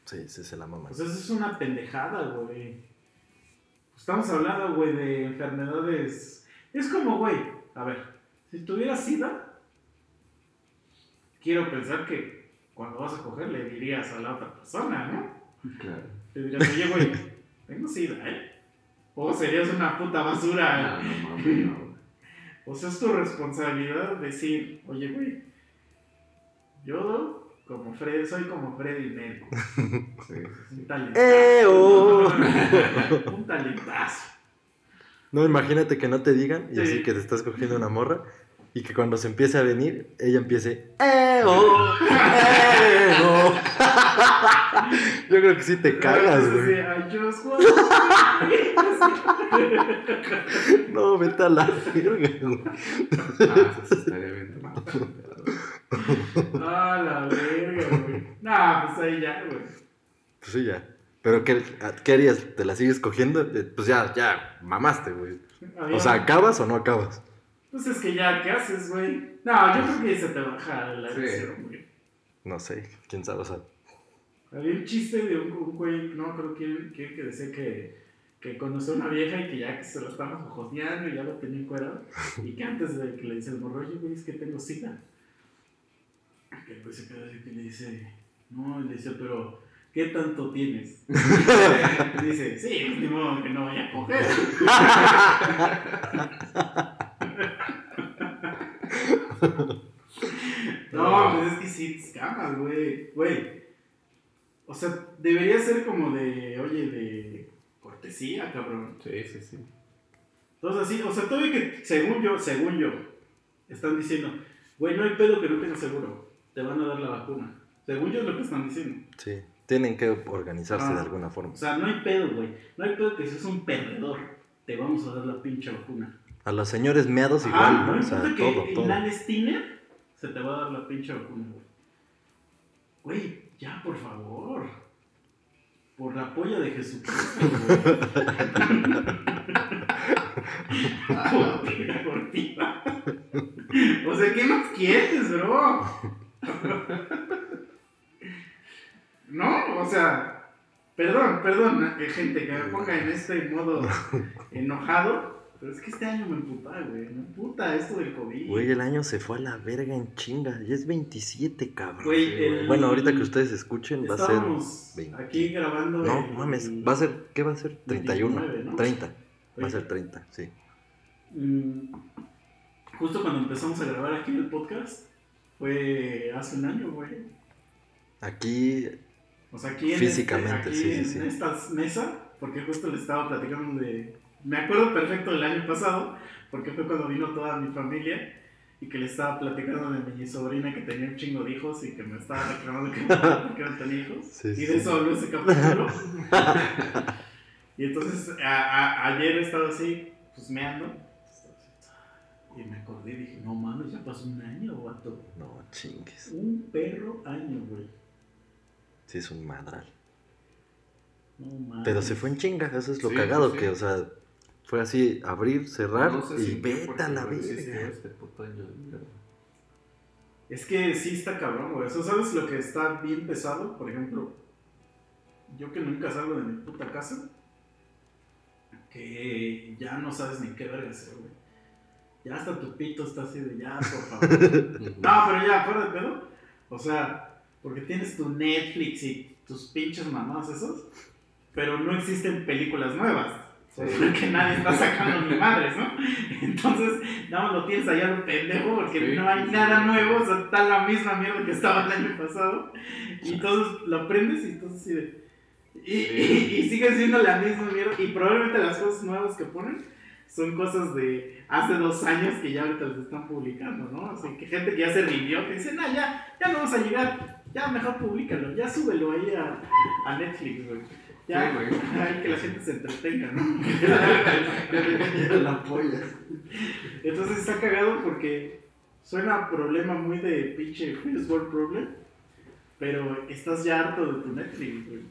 Sí, sí, se la mama. Sea, eso es una pendejada, güey. Estamos hablando, güey, de enfermedades. Es como, güey, a ver, si tuvieras SIDA, quiero pensar que cuando vas a coger le dirías a la otra persona, ¿no? Claro. Le dirías, oye, güey, tengo SIDA, ¿eh? O serías una puta basura. No, no no. O sea, es tu responsabilidad decir, oye, güey, yo como Fred, soy como Freddy Mercury. Sí, sí, Un talentazo. ¡Eh, oh! un talentazo. No, imagínate que no te digan y Sí. así que te estás cogiendo una morra y que cuando se empiece a venir, ella empiece ¡Eh, oh! ¡Eh, oh! Yo creo que sí te cagas, güey. No, vete a la verga, güey. Ah, eso sí estaría bien. Ah, la verga, güey. Nah, pues ahí ya, güey. Pues sí, ya. Pero ¿qué, qué harías? ¿Te la sigues cogiendo? Eh, Pues ya, ya, mamaste, güey. O sea, ¿acabas o no acabas? Pues es que ya, ¿qué haces, güey? No, yo creo que se te baja la Sí. erección, güey. No sé, quién sabe, o sea. Había un chiste de un, un güey, no creo quién, quién que decía que, que conoció a una vieja y que ya que se la estaba jojoteando y ya lo tenía encuerado. y que antes de que le dice el morro, oye, güey, es que tengo sida. Que güey se queda así que le dice, no, y le dice, pero, ¿qué tanto tienes? y dice, sí, pues, ni modo que no vaya a coger. no, pues es que sí, escamas, güey. Güey. O sea, debería ser como de, oye, de cortesía, cabrón. Sí, sí, sí. Entonces así, o sea, todavía que, según yo, según yo, están diciendo, güey, no hay pedo que no tengas seguro, te van a dar la vacuna. Según yo es lo que están diciendo. Sí, tienen que organizarse Ah. de alguna forma. O sea, no hay pedo, güey. No hay pedo que seas un perdedor, te vamos a dar la pinche vacuna. A los señores meados igual, ¿no? no O sea, importa que todo, todo. inhales tiner, se te va a dar la pinche vacuna, güey. Güey, ya, por favor. Por la polla de Jesucristo, cortina. O sea, ¿qué más quieres, bro? No, o sea, perdón, perdón, eh, gente, que me ponga en este modo enojado, pero es que este año me emputa, güey, me emputa esto del COVID. Güey, el año se fue a la verga en chinga. Ya es 27, cabrón. Güey, el- Bueno, ahorita que ustedes escuchen, va a ser. Estábamos 20. aquí grabando. No, el- mames, va a ser. ¿Qué va a ser? 31. 29, ¿no? 30. Va a ser 30, sí. Mm, Justo cuando empezamos a grabar aquí el podcast, fue hace un año, güey. Aquí, O sea, aquí en, Físicamente, este, aquí sí, sí, en sí. esta mesa, porque justo le estaba platicando de... Me acuerdo perfecto del año pasado, porque fue cuando vino toda mi familia, y que le estaba platicando de mi sobrina que tenía un chingo de hijos y que me estaba reclamando que, que no tenía hijos. Sí, y sí, de eso habló ese capítulo. y entonces a- a- ayer estaba así, pues meando. Y me acordé y dije, no mames, ya pasó un año, vato. No chingues. Un perro año, güey. Sí, es un madral. No mames. Pero se fue en chinga, eso es lo Sí, cagado, que, o sea, fue así, abrir, cerrar No sé y si vete a la dio este puto año. Es que sí está cabrón, güey. Eso, ¿sabes lo que está bien pesado? Por ejemplo, yo que nunca salgo de mi puta casa, que ya no sabes ni qué verga hacer, güey. Ya hasta tu pito está así de ya, por favor. no, pero ya, fuera de pedo. O sea, porque tienes tu Netflix y tus pinches mamás esos, pero no existen películas nuevas. Porque nadie está sacando ni madres, ¿no? Entonces, más lo tienes allá lo pendejo porque Sí. no hay nada nuevo, o sea, está la misma mierda que estaba el año pasado. Y entonces lo aprendes y entonces de. Y, y, y sigue siendo la misma mierda. Y probablemente las cosas nuevas que ponen son cosas de hace dos años que ya ahorita las están publicando, ¿no? Así que gente que ya se rindió, que dice, no, ya, ya no vamos a llegar, ya mejor públicalo, ya súbelo ahí a, a Netflix, güey. Ya, Sí, güey. ay, que la gente se entretenga, ¿no? la polla. Entonces está cagado porque suena a problema muy de pinche First World Problem, pero estás ya harto de tu Netflix, güey.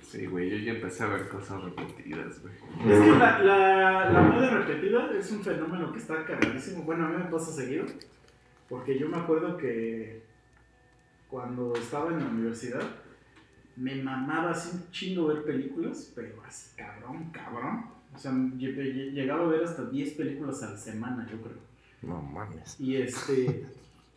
Sí, güey, yo ya empecé a ver cosas repetidas, güey. Es que la, la, la moda repetida es un fenómeno que está cagadísimo. Bueno, a mí me pasa seguido, porque yo me acuerdo que cuando estaba en la universidad me mamaba así un chingo ver películas, pero así cabrón, cabrón. O sea, lle- lle- llegaba a ver hasta 10 películas a la semana, yo creo. No mames. Y este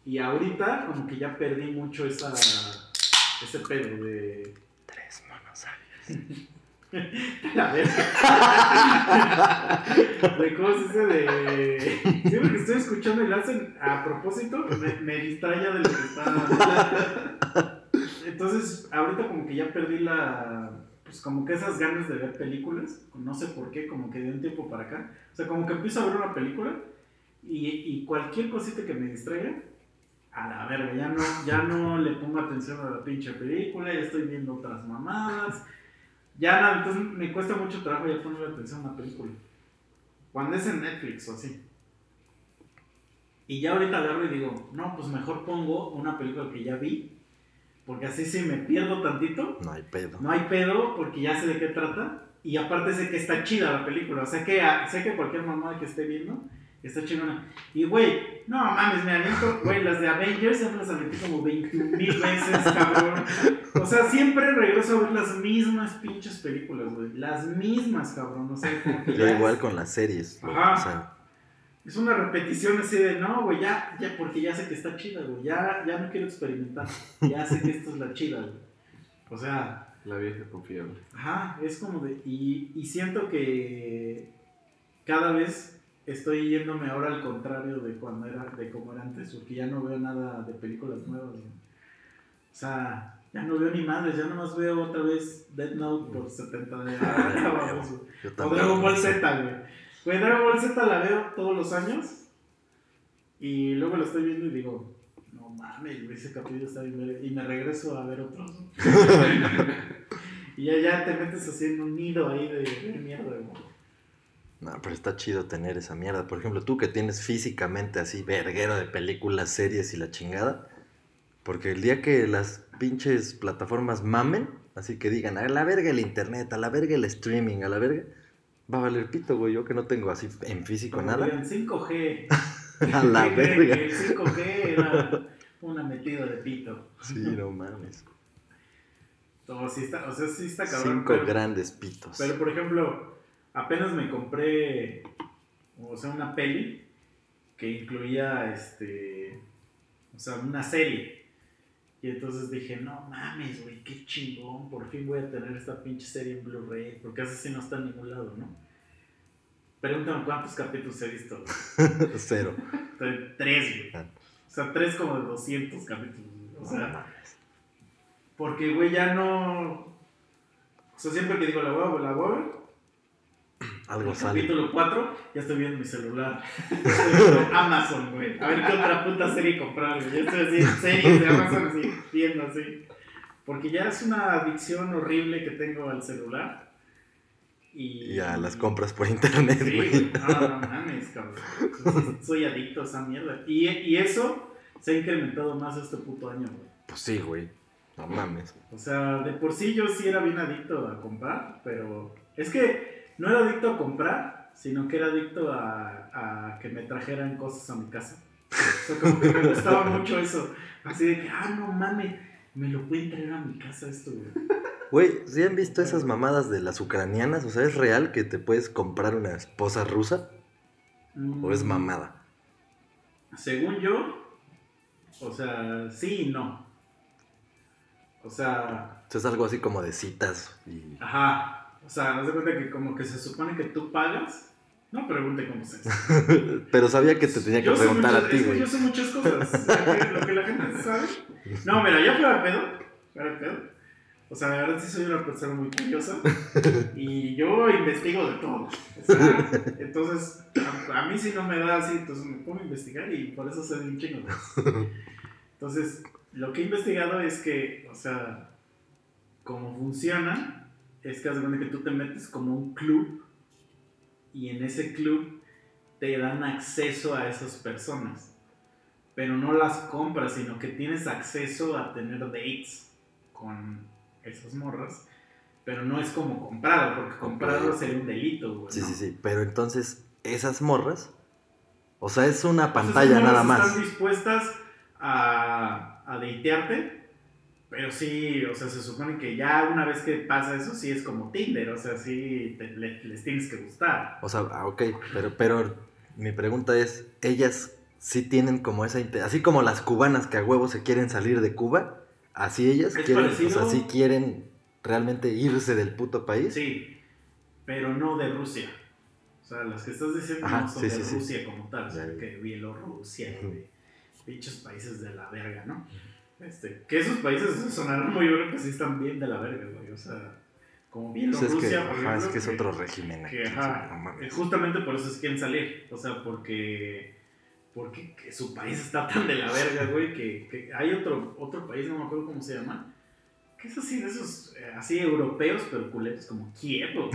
y ahorita como que ya perdí mucho esa ese pedo de Tres monos la verga. de cómo se dice de siempre que estoy escuchando y lo hacen a propósito me, me distrae de lo que está entonces ahorita como que ya perdí la pues como que esas ganas de ver películas no sé por qué como que de un tiempo para acá o sea como que empiezo a ver una película y, y cualquier cosita que me distraiga a la verga, ya no, ya no le pongo atención a la pinche película, ya estoy viendo otras mamadas. Ya nada, entonces me cuesta mucho trabajo ya ponerle atención a una película. Cuando es en Netflix o así. Y ya ahorita agarro y digo, no, pues mejor pongo una película que ya vi. Porque así si me pierdo tantito, No hay pedo. no hay pedo porque ya sé de qué trata. Y aparte sé que está chida la película. O sea que sé que cualquier mamada que esté viendo está chingona. Y güey, no mames, me aviento, güey, las de Avengers ya me las aventé como 21 mil veces, cabrón. O sea, siempre regreso a ver las mismas pinches películas, güey. Las mismas, cabrón. O sea, como que Yo igual es- con las series. Ajá. O sea, Es una repetición así de, no, güey, ya, ya, porque ya sé que está chida, güey. Ya, ya no quiero experimentar. Ya sé que esto es la chida, güey. O sea, La vieja confiable. Ajá, es como de. Y, y siento que cada vez estoy yéndome ahora al contrario de cuando era, de como era antes, porque ya no veo nada de películas nuevas. güey. O sea, ya no veo ni madres, ya nomás veo otra vez Dead Note por 70 de ah, güey. yo O también. Dragon Ball Z, güey. Güey, Dragon Ball Z la veo todos los años. Y luego la estoy viendo y digo, no mames, ese capítulo está bien. verga", Y me regreso a ver otros. y ya, ya te metes así en un nido ahí de, de mierda, güey. No, pero está chido tener esa mierda. Por ejemplo, tú que tienes físicamente así verguero de películas, series y la chingada. Porque el día que las pinches plataformas mamen, así que digan, a la verga el internet, a la verga el streaming, a la verga, va a valer pito, güey. Yo que no tengo así en físico Como nada. digan, 5G. A la verga. Que el 5G era una metida de pito. Sí, no mames. Sí está, o sea, sí está cabrón. Cinco pero- grandes pitos. Pero por ejemplo, apenas me compré, o sea, una peli que incluía, este, o sea, una serie. Y entonces dije, no mames, güey, qué chingón, por fin voy a tener esta pinche serie en Blu-ray, porque así sí no está en ningún lado, ¿no? Pregúntame cuántos capítulos he visto. Cero. Tre- Tres, güey. Ah. O sea, tres como de 200 capítulos. güey. O No sea, mames. porque, güey, ya no. O sea, siempre que digo la voy a la voy a ver, Algo el sale. capítulo 4, ya estoy viendo mi celular. Amazon, güey. A ver qué otra puta serie comprar, güey. Ya estoy así, series de Amazon, así, viendo así. Porque ya es una adicción horrible que tengo al celular. Y, Y a las compras por internet, Sí, güey. No, no mames, cabrón. Entonces, Soy adicto a esa mierda. Y, y eso se ha incrementado más este puto año, güey. Pues sí, güey. No mames. O sea, de por sí yo sí era bien adicto a comprar, pero es que no era adicto a comprar, sino que era adicto a, a que me trajeran cosas a mi casa. O sea, como que me gustaba mucho eso. Así de que, ah, no mames, me lo pueden traer a mi casa esto, güey. Güey, ¿sí han visto esas mamadas de las ucranianas? O sea, ¿es real que te puedes comprar una esposa rusa? ¿O es Mm, mamada? Según yo, o sea, sí y no. O sea, O sea, es algo así como de citas y... ajá. O sea, haz de cuenta que como que se supone que tú pagas. No pregunte cómo se hace. Pero sabía que te tenía que Yo preguntar muchas- a ti, güey. Yo sé muchas cosas. Lo que, lo que la gente sabe. No, mira, yo fuera pedo. Fuera pedo. O sea, la verdad sí soy una persona muy curiosa. Y yo investigo de todo. O sea, entonces, a, a mí sí no me da así. Entonces me pongo a investigar y por eso de un chingo. Entonces, lo que he investigado es que, o sea, cómo funciona, es que de que tú te metes como un club y en ese club te dan acceso a esas personas. Pero no las compras, sino que tienes acceso a tener dates con esas morras. Pero no es como comprado, porque comprado Ok. sería un delito, güey. Sí, ¿no? sí, sí. Pero entonces, esas morras... O sea, es una pantalla nada más. Están dispuestas a, a datearte, pero sí, o sea, se supone que ya una vez que pasa eso, sí es como Tinder, o sea, sí te- le- les tienes que gustar. O sea, ah, ok, pero, pero mi pregunta es, ¿ellas sí tienen como esa... Así como las cubanas que a huevo se quieren salir de Cuba, así ellas quieren, o sea, sí quieren realmente irse del puto país? Sí, pero no de Rusia. O sea, las que estás diciendo Ajá, no son sí, de sí, sí. Rusia como tal, sino ya. que Bielorrusia, de dichos países de la verga, ¿no? Este, que esos países sonarán muy que están bien de la verga, güey. O sea, como Pues es Bielorrusia, que, por ajá, ejemplo, es que es que- otro régimen. aquí, que, ajá, no eh, justamente por eso es que quieren salir. O sea, porque, porque que su país está tan de la verga, güey, que, que hay otro, otro país, no me acuerdo cómo se llama, que es así de esos, eh, así europeos, pero culetos como Kiev o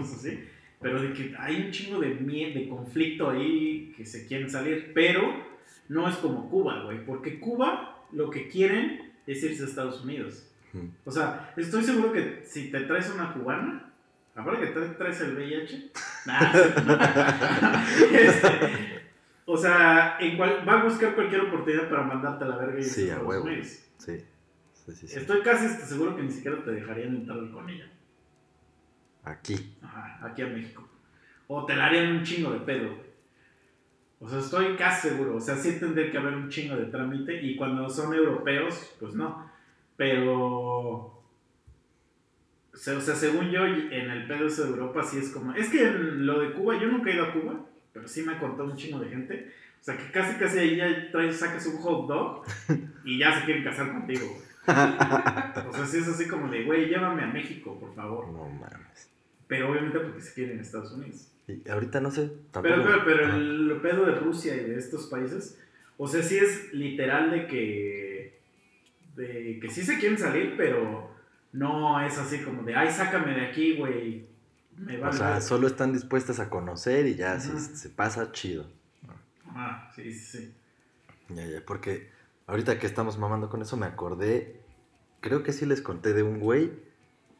así. Pero de que hay un chingo de mie- de conflicto ahí que se quieren salir, pero no es como Cuba, güey, porque Cuba lo que quieren es irse a Estados Unidos. O sea, estoy seguro que si te traes una cubana, aparte que te traes el VIH, nah, este, o sea, en cual- va a buscar cualquier oportunidad para mandarte a la verga y irse Sí, a Estados. Unidos. Sí, sí, sí, sí. Estoy casi seguro que ni siquiera te dejarían entrar con ella. Aquí. Ajá, aquí a México. O te la harían un chingo de pedo. O sea, estoy casi seguro. O sea, sí tendría que haber un chingo de trámite. Y cuando son europeos, pues no. Pero. O sea, según yo, en el pedo de Europa sí es como. Es que en lo de Cuba, yo nunca he ido a Cuba. Pero sí me ha contado un chingo de gente. O sea, que casi casi ahí ya traes, sacas un hot dog. Y ya se quieren casar contigo, güey. O sea, sí es así como de, güey, llévame a México, por favor. No mames. Pero obviamente porque se quieren en Estados Unidos. Y ahorita no sé. Tampoco. Pero, pero, pero el pedo de Rusia y de estos países, o sea, sí es literal de que, de que sí se quieren salir, pero no es así como de, ay, sácame de aquí, güey. Me O vale. sea, verga". solo están dispuestas a conocer y ya, Ajá. se pasa, chido. Ah, sí, sí, sí. Ya, ya, porque ahorita que estamos mamando con eso me acordé, creo que sí les conté de un güey.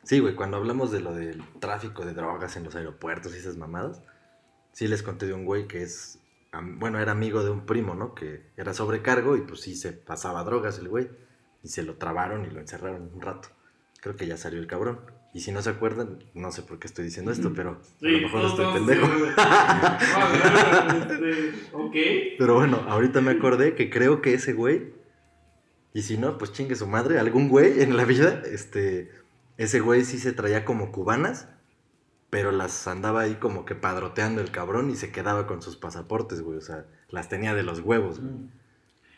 Sí, güey, cuando hablamos de lo del tráfico de drogas en los aeropuertos y esas mamadas, sí les conté de un güey que es, bueno, era amigo de un primo, ¿no? Que era sobrecargo y pues sí se pasaba drogas el güey. Y se lo trabaron y lo encerraron un rato. Creo que ya salió el cabrón. Y si no se acuerdan, no sé por qué estoy diciendo esto, pero a Sí, lo mejor todos- estoy pendejo. sí, este, ok. Pero bueno, ahorita me acordé que creo que ese güey, y si no, pues chingue su madre, algún güey en la vida, este, ese güey sí se traía como cubanas, pero las andaba ahí como que padroteando el cabrón y se quedaba con sus pasaportes, güey, o sea, las tenía de los huevos, güey.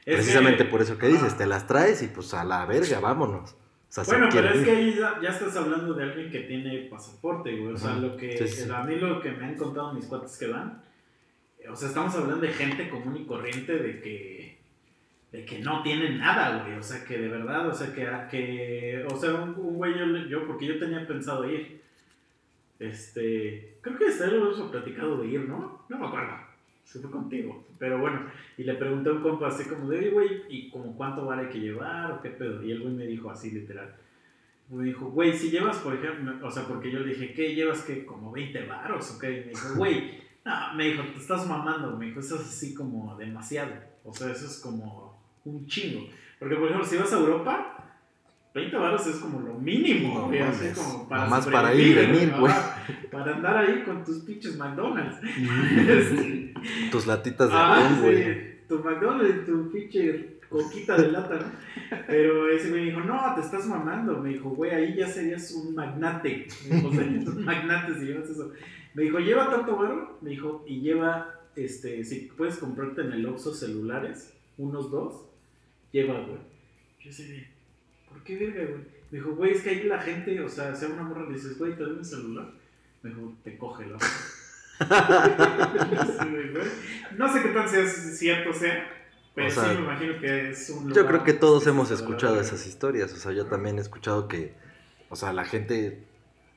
Es Precisamente que- por eso que dices, Ah. te las traes y pues a la verga, vámonos. O sea, se Bueno, pero es que ahí ya, ya estás hablando de alguien que tiene pasaporte, güey. O sea, lo que Sí, sí, sí. a mí lo que me han contado mis cuates que van, eh, o sea, estamos hablando de gente común y corriente de que de que no tienen nada, güey. O sea, que de verdad, o sea, que, que o sea, un, un güey, yo, yo, porque yo tenía pensado ir. Este, creo que hasta lo hemos platicado de ir, ¿no? No me acuerdo. Se fue contigo. Pero bueno, y le pregunté a un compa así como de, güey, ¿y como cuánto vale que llevar o qué pedo? Y el güey me dijo así, literal. Me dijo, güey, si llevas, por ejemplo, o sea, porque yo le dije, ¿qué llevas? que ¿Como 20 varos o qué? Y me dijo, güey, no, me dijo, te estás mamando. Me dijo, eso es así como demasiado. O sea, eso es como un chingo. Porque, por ejemplo, si vas a Europa, 20 varos es como lo mínimo, No güey. Así mames. como para Nomás para ir y venir, güey. Para andar ahí con tus pinches McDonald's. Este, Tus latitas de Ah, atún, güey. sí, tu McDonald's, tu pinche coquita de lata, ¿no? Pero ese güey me dijo, no, te estás mamando. Me dijo, güey, ahí ya serías un magnate. Me dijo, serías un magnate si llevas eso. Me dijo, lleva tanto varo. Me dijo, y lleva, este, si puedes comprarte en el Oxxo celulares, unos dos, lleva, güey. Yo sé de, ¿por qué verga, güey? Me dijo, güey, es que ahí la gente, o sea, sea una morra, le dices, güey, ¿te doy un celular? Me dijo, te coge la Sí, güey. No sé qué tan sea, cierto sea, pero O sea, sí me imagino que es un Yo creo que todos hemos escuchado esas historias. O sea, yo también he escuchado que, o sea, la gente,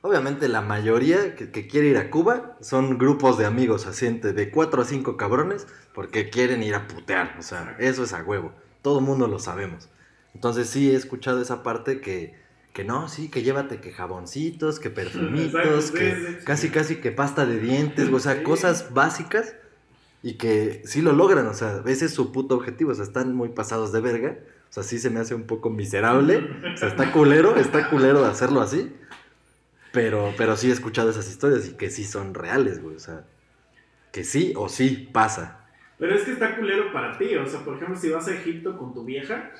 obviamente la mayoría que, que quiere ir a Cuba son grupos de amigos, así entre de cuatro a cinco cabrones, porque quieren ir a putear. O sea, eso es a huevo. Todo el mundo lo sabemos. Entonces sí he escuchado esa parte que, que no, sí, que llévate que jaboncitos, que perfumitos, Exacto, que sí, sí. casi casi que pasta de dientes, o sea, Sí. cosas básicas y que sí lo logran, o sea, ese es su puto objetivo, o sea, están muy pasados de verga, o sea, sí se me hace un poco miserable, o sea, está culero, está culero de hacerlo así, pero, pero sí he escuchado esas historias y que sí son reales, güey, o sea, que sí o sí pasa. Pero es que está culero para ti. O sea, por ejemplo, si vas a Egipto con tu vieja,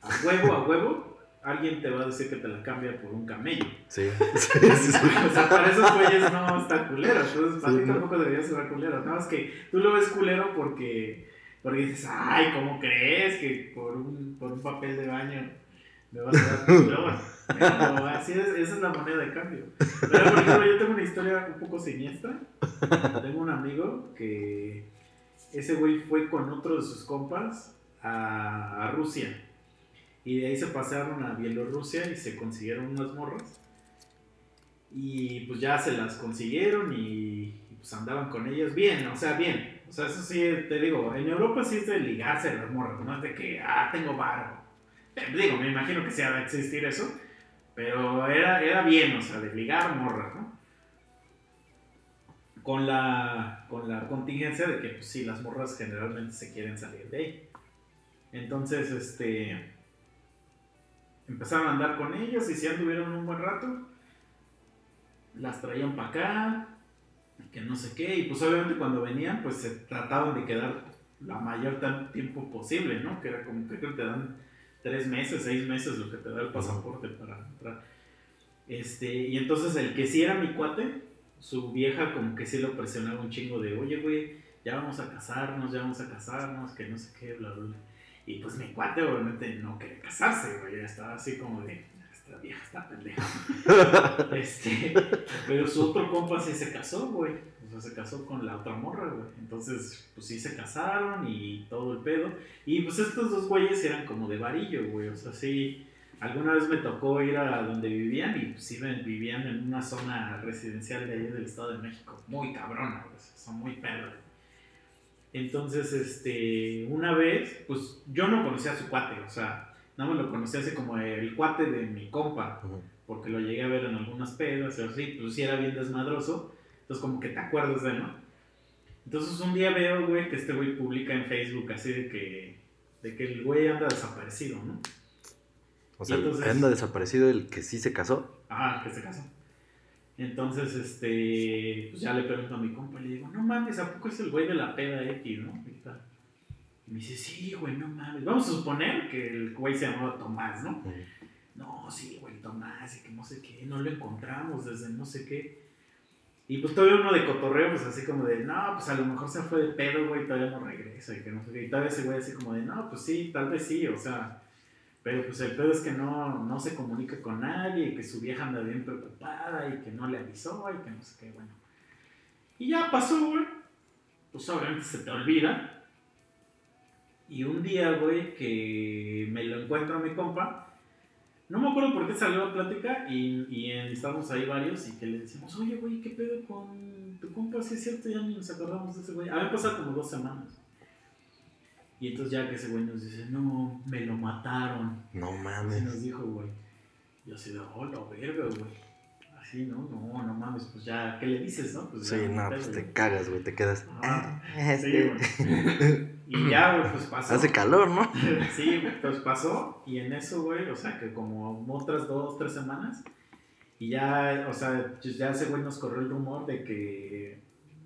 a huevo, a huevo, alguien te va a decir que te la cambia por un camello. Sí, sí, sí, sí. O sea, para esos güeyes no está culero. Entonces, para ti tampoco debería ser culero. Nada más que tú lo ves culero porque, porque dices, ay, ¿cómo crees que por un, por un papel de baño me vas a dar culero? Pero así es, esa es la moneda de cambio. Pero, por ejemplo, yo tengo una historia un poco siniestra. Tengo un amigo que ese güey fue con otro de sus compas a, a Rusia. Y de ahí se pasaron a Bielorrusia y se consiguieron unas morras. Y pues ya se las consiguieron y, y, pues andaban con ellas bien, o sea, bien. O sea, eso sí, te digo, en Europa sí es de ligarse las morras, no es de que, ah, tengo varo. Eh, digo, me imagino que sí ha de existir eso, pero era, era bien, o sea, de ligar morras, ¿no? Con la, con la contingencia de que, pues sí, las morras generalmente se quieren salir de ahí. Entonces, este empezaron a andar con ellos y si anduvieron un buen rato, las traían para acá, que no sé qué, y pues obviamente cuando venían, pues se trataban de quedar la mayor tiempo posible, ¿no? Que era como que te dan tres meses, seis meses lo que te da el pasaporte para entrar. Este, y entonces el que sí era mi cuate, su vieja como que sí lo presionaba un chingo de, oye, güey, ya vamos a casarnos, ya vamos a casarnos, que no sé qué, bla, bla. Y pues mi cuate obviamente no quería casarse, güey. Estaba así como de, esta vieja está pendeja. este, pero su otro compa sí se casó, güey. O sea, se casó con la otra morra, güey. Entonces, pues sí se casaron y todo el pedo. Y pues estos dos güeyes eran como de varillo, güey. O sea, sí. Alguna vez me tocó ir a donde vivían y pues vivían en una zona residencial de ahí del Estado de México. Muy cabrona, o sea, Son muy perros. Entonces, este, una vez, pues yo no conocía a su cuate, o sea, no me lo conocía así como el cuate de mi compa, porque lo llegué a ver en algunas pedas y así, pues sí era bien desmadroso, entonces como que te acuerdas de él, ¿no? Entonces un día veo, güey, que este güey publica en Facebook así de que, de que el güey anda desaparecido, ¿no? O sea, Y entonces- anda desaparecido el que sí se casó. Ajá, que se casó. Entonces, este, pues ya le pregunto a mi compa, le digo, no mames, ¿a poco es el güey de la peda X, no? Y tal. Y me dice, sí, güey, no mames. Vamos a suponer que el güey se llamaba Tomás, ¿no? No, sí, güey, Tomás, y que no sé qué, no lo encontramos desde no sé qué. Y pues todavía uno de cotorreo, pues así como de, no, pues a lo mejor se fue de pedo, güey, todavía no regresa, y que no sé qué. Y todavía ese güey así como de, no, pues sí, tal vez sí, o sea, Pero pues el pedo es que no, no se comunica con nadie, que su vieja anda bien preocupada y que no le avisó y que no sé qué, bueno. Y ya pasó, güey. Pues obviamente se te olvida. Y un día, güey, que me lo encuentro a mi compa, no me acuerdo por qué salió la plática y, y estábamos ahí varios y que le decimos, oye, güey, ¿qué pedo con tu compa? Si es cierto, ya ni nos acordamos de ese güey. Habían pasado como dos semanas. Y entonces ya que ese güey nos dice, no, me lo mataron. No Así mames. nos dijo, güey. Yo así de, oh, la verga, güey. Así, no, no, no mames, pues ya, ¿qué le dices, no? Pues Sí, ya, no, pues te cagas, güey, te quedas. Ah, "Ah, Sí, este". güey. Y ya, güey, pues pasó. Hace calor, ¿no? Sí, pues pasó y en eso, güey, o sea, que como otras dos, tres semanas, y ya, o sea, pues ya ese güey nos corrió el rumor de que,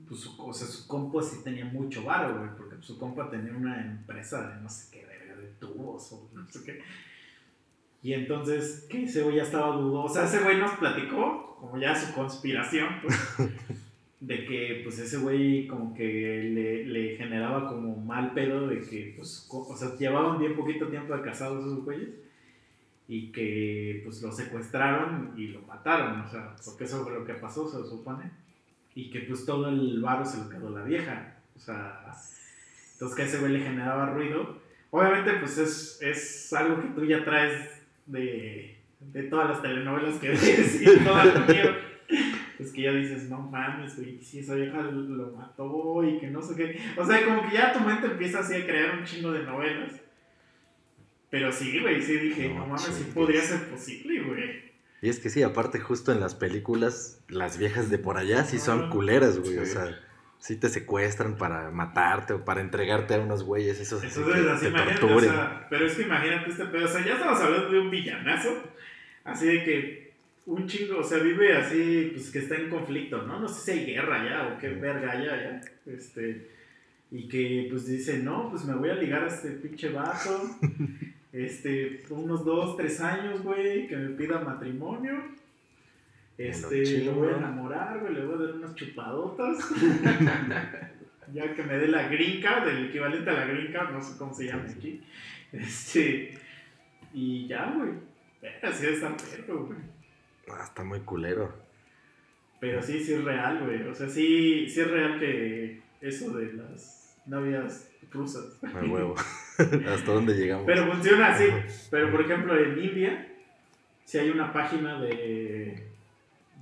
pues, su, o sea, su compa sí tenía mucho varo, güey, porque su compa tenía una empresa de no sé qué, verga, de tubos o no sé qué. Y entonces, que ese güey ya estaba dudoso, o sea, ese güey nos platicó, como ya su conspiración, pues, de que pues ese güey como que le, le generaba como mal pedo de que pues o sea llevaban bien poquito tiempo de casados esos güeyes y que pues lo secuestraron y lo mataron o sea porque eso fue lo que pasó se supone y que pues todo el varo se lo quedó la vieja o sea entonces que a ese güey le generaba ruido obviamente pues es, es algo que tú ya traes de, de todas las telenovelas que ves y toda la mierda es que ya dices, no mames, güey, si esa vieja lo mató y que no sé qué. O sea, como que ya tu mente empieza así a crear un chingo de novelas. Pero sí, güey, sí dije, No no, mames, sí podría ser posible. Y es que sí, aparte justo en las películas, las viejas de por allá sí son culeras, güey. O sea, sí te secuestran para matarte o para entregarte a unos güeyes, esos así Entonces, que así, te o sea, pero es que imagínate este pedo, o sea, ya estamos hablando de un villanazo, así de que un chingo, o sea, vive así, pues que está en conflicto, ¿no? No sé si hay guerra ya o qué verga haya ya, este, y que pues dice, no, pues me voy a ligar a este pinche vato, este, unos dos, tres años, güey, que me pida matrimonio. Este, lo voy a enamorar, güey, le voy a dar unas chupadotas. ya que me dé la grinca, del equivalente a la grinca, no sé cómo se llama aquí. Este, y ya, güey. Pero sí debe estar perro, güey. Ah, está muy culero. Pero sí, sí es real, güey. O sea, sí, sí es real que eso de las novias rusas. A huevo. ¿Hasta dónde llegamos? Pero funciona así. Pero por ejemplo, en India, si hay una página de,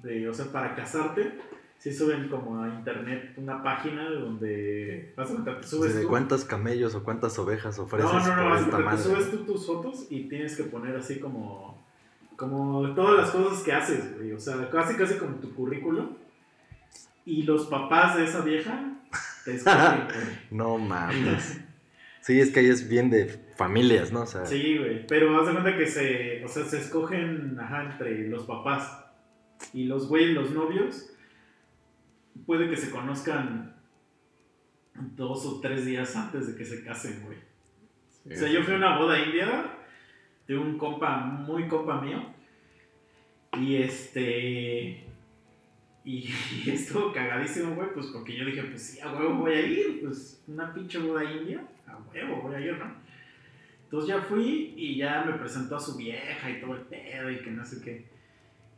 de, o sea, para casarte, si suben como a internet una página donde, vas a cuenta, te Sí, subes ¿De tú. cuántos camellos o cuántas ovejas ofreces No, no, no, por esta madre? subes tú tus fotos y tienes que poner así como, como todas las cosas que haces, güey. O sea, casi, casi como tu currículum. Y los papás de esa vieja te escogen. No mames. Sí, es que ahí es bien de familias, ¿no? O sea, Sí, güey. Pero haz de cuenta que se, o sea, se escogen ajá, entre los papás. Y los güeyes, los novios, puede que se conozcan dos o tres días antes de que se casen, güey. O sea, yo fui a una boda india de un compa, muy compa mío. Y este. Y, y estuvo cagadísimo, güey, pues porque yo dije, pues sí, a huevo voy a ir. Pues una pinche boda india, huevo voy a ir, ¿no? Entonces ya fui y ya me presentó a su vieja y todo el pedo y que no sé qué.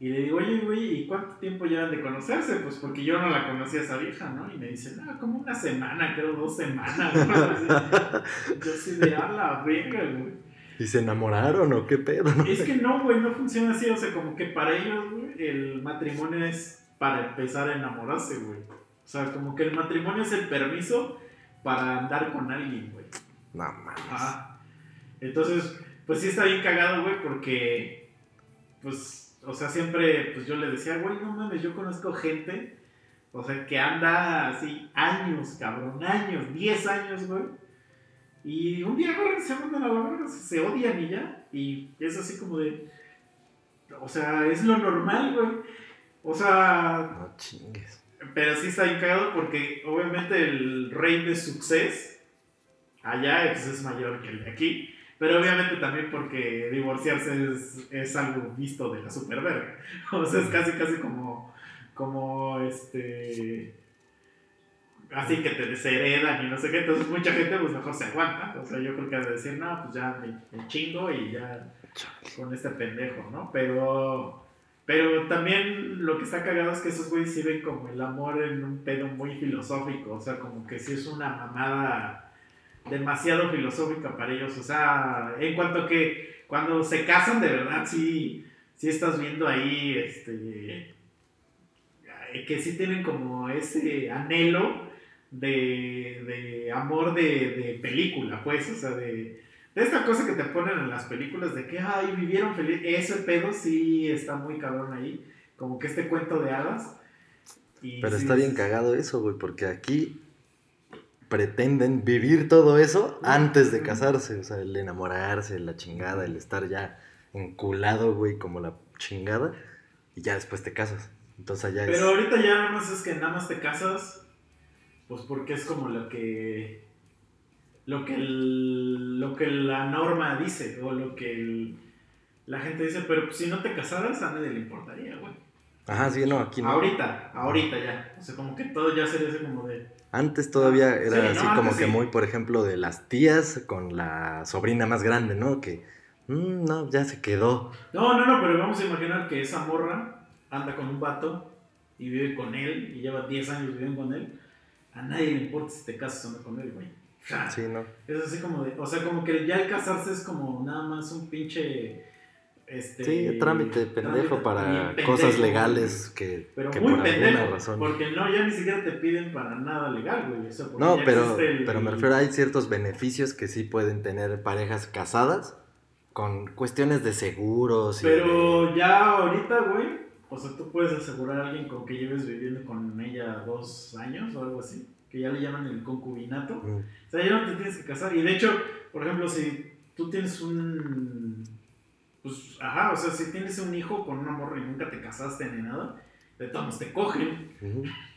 Y le digo, oye, güey, ¿y cuánto tiempo llevan de conocerse? Pues porque yo no la conocía a esa vieja, ¿no? Y me dice, no, como una semana, creo, dos semanas, ¿no? Yo sí de a la verga, güey. ¿Y se enamoraron o qué pedo? Es que no, güey, no funciona así. O sea, como que para ellos, güey, el matrimonio es para empezar a enamorarse, güey. O sea, como que el matrimonio es el permiso para andar con alguien, güey. No mames. Ajá. Entonces, pues sí está bien cagado, güey, porque, pues, o sea, siempre, pues yo le decía, güey, no mames, yo conozco gente, o sea, que anda así años, cabrón, años, 10 años, güey. Y un día, güey, se mandan a la verga, se odian y ya. Y es así como de, o sea, es lo normal, güey. O sea, No chingues. pero sí está bien cagado porque obviamente el rey de success allá es mayor que el de aquí. Pero obviamente también porque divorciarse es, es algo visto de la superverga. O sea, es casi casi como, como este... así que te desheredan y no sé qué, entonces mucha gente pues mejor se aguanta, o sea, yo creo que de decir, no, pues ya me, chingo y ya con este pendejo, ¿no? Pero, pero también lo que está cagado es que esos güeyes sí como el amor en un pedo muy filosófico, o sea, como que sí es una mamada demasiado filosófica para ellos, o sea, en cuanto que cuando se casan de verdad sí, sí estás viendo ahí, este, eh, que sí tienen como ese anhelo de, de amor de, de película, pues, o sea, de, de esta cosa que te ponen en las películas de que, ay, vivieron feliz, ese pedo sí está muy cabrón ahí, como que este cuento de hadas. Y Pero sí, está bien cagado eso, güey, porque aquí pretenden vivir todo eso antes de casarse. O sea, el enamorarse, la chingada, el estar ya enculado, güey, como la chingada. Y ya después te casas. Entonces allá es... Pero ahorita ya nada más es que nada más te casas, pues porque es como lo que lo que el- lo que la norma dice o lo que el- la gente dice, pero pues, si no te casaras a nadie le importaría, güey. Ajá, sí, no, aquí no. Ahorita, ahorita ya, o sea, como que todo ya sería así como de Antes todavía era Sí, no, así como que sí. muy, por ejemplo, de las tías con la sobrina más grande, ¿no? Que, "Mm, no, ya se quedó. No, no, no, pero vamos a imaginar que esa morra anda con un vato y vive con él y lleva 10 años viviendo con él. A nadie le importa si te casas o no con él, güey. O sea, Sí, ¿no? Es así como de, o sea, como que ya el casarse es como nada más un pinche este Sí, trámite pendejo trámite para pendejo, cosas legales que, Pero que muy por alguna pendejo, razón. porque no, ya ni siquiera te piden para nada legal, güey. O sea, porque No, pero, el- pero me refiero, hay ciertos beneficios que sí pueden tener parejas casadas con cuestiones de seguros y de- Pero ya ahorita, güey, o sea, tú puedes asegurar a alguien con que lleves viviendo con ella dos años o algo así, que ya le llaman el concubinato. Mm, O sea, ya no te tienes que casar. Y de hecho, por ejemplo, si tú tienes un. Pues, ajá, o sea, si tienes un hijo con una morra y nunca te casaste ni nada, de todos te cogen.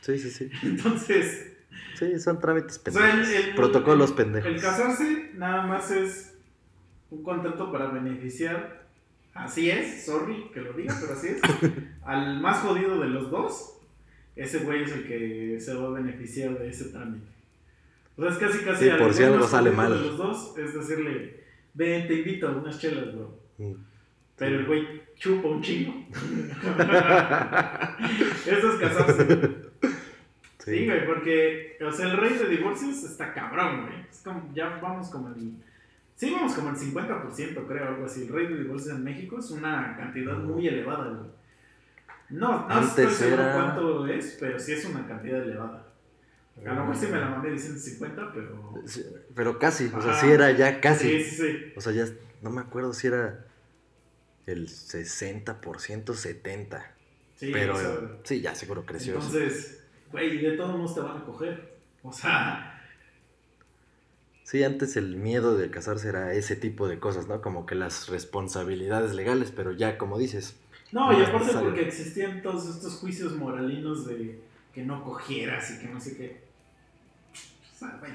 Sí, sí, sí. Entonces, Sí, son trámites o sea, el, pendejos. el- Protocolos el- pendejos. El casarse nada más es un contrato para beneficiar, así es, sorry que lo diga, pero así es, al más jodido de los dos, ese güey es el que se va a beneficiar de ese trámite. O sea, es casi casi Sí, al por si algo sale mal. de los dos, es decirle, ven, te invito a unas chelas, bro. Mm. Pero el güey chupa un chingo. Eso es casarse. Sí, güey, porque, o sea, el rey de divorcios está cabrón, güey. Es como, ya vamos como el... Sí, vamos como el 50%, creo, algo así. El rey de divorcios en México es una cantidad muy elevada, güey. No, no Antes estoy seguro era- cuánto es, pero sí es una cantidad elevada. A lo mejor sí me la mamé diciendo 50, pero... Sí, pero casi, o sea, sí era ya casi. Sí, sí, sí. O sea, ya no me acuerdo si era el 60%, 70%. Sí, pero o sea, sí, ya seguro creció entonces, güey, de todos modos te van a coger. O sea, Sí, antes el miedo de casarse era ese tipo de cosas, ¿no? Como que las responsabilidades legales, pero ya como dices, No, y No aparte porque existían todos estos juicios moralinos de que no cogieras y que no sé qué. Sea,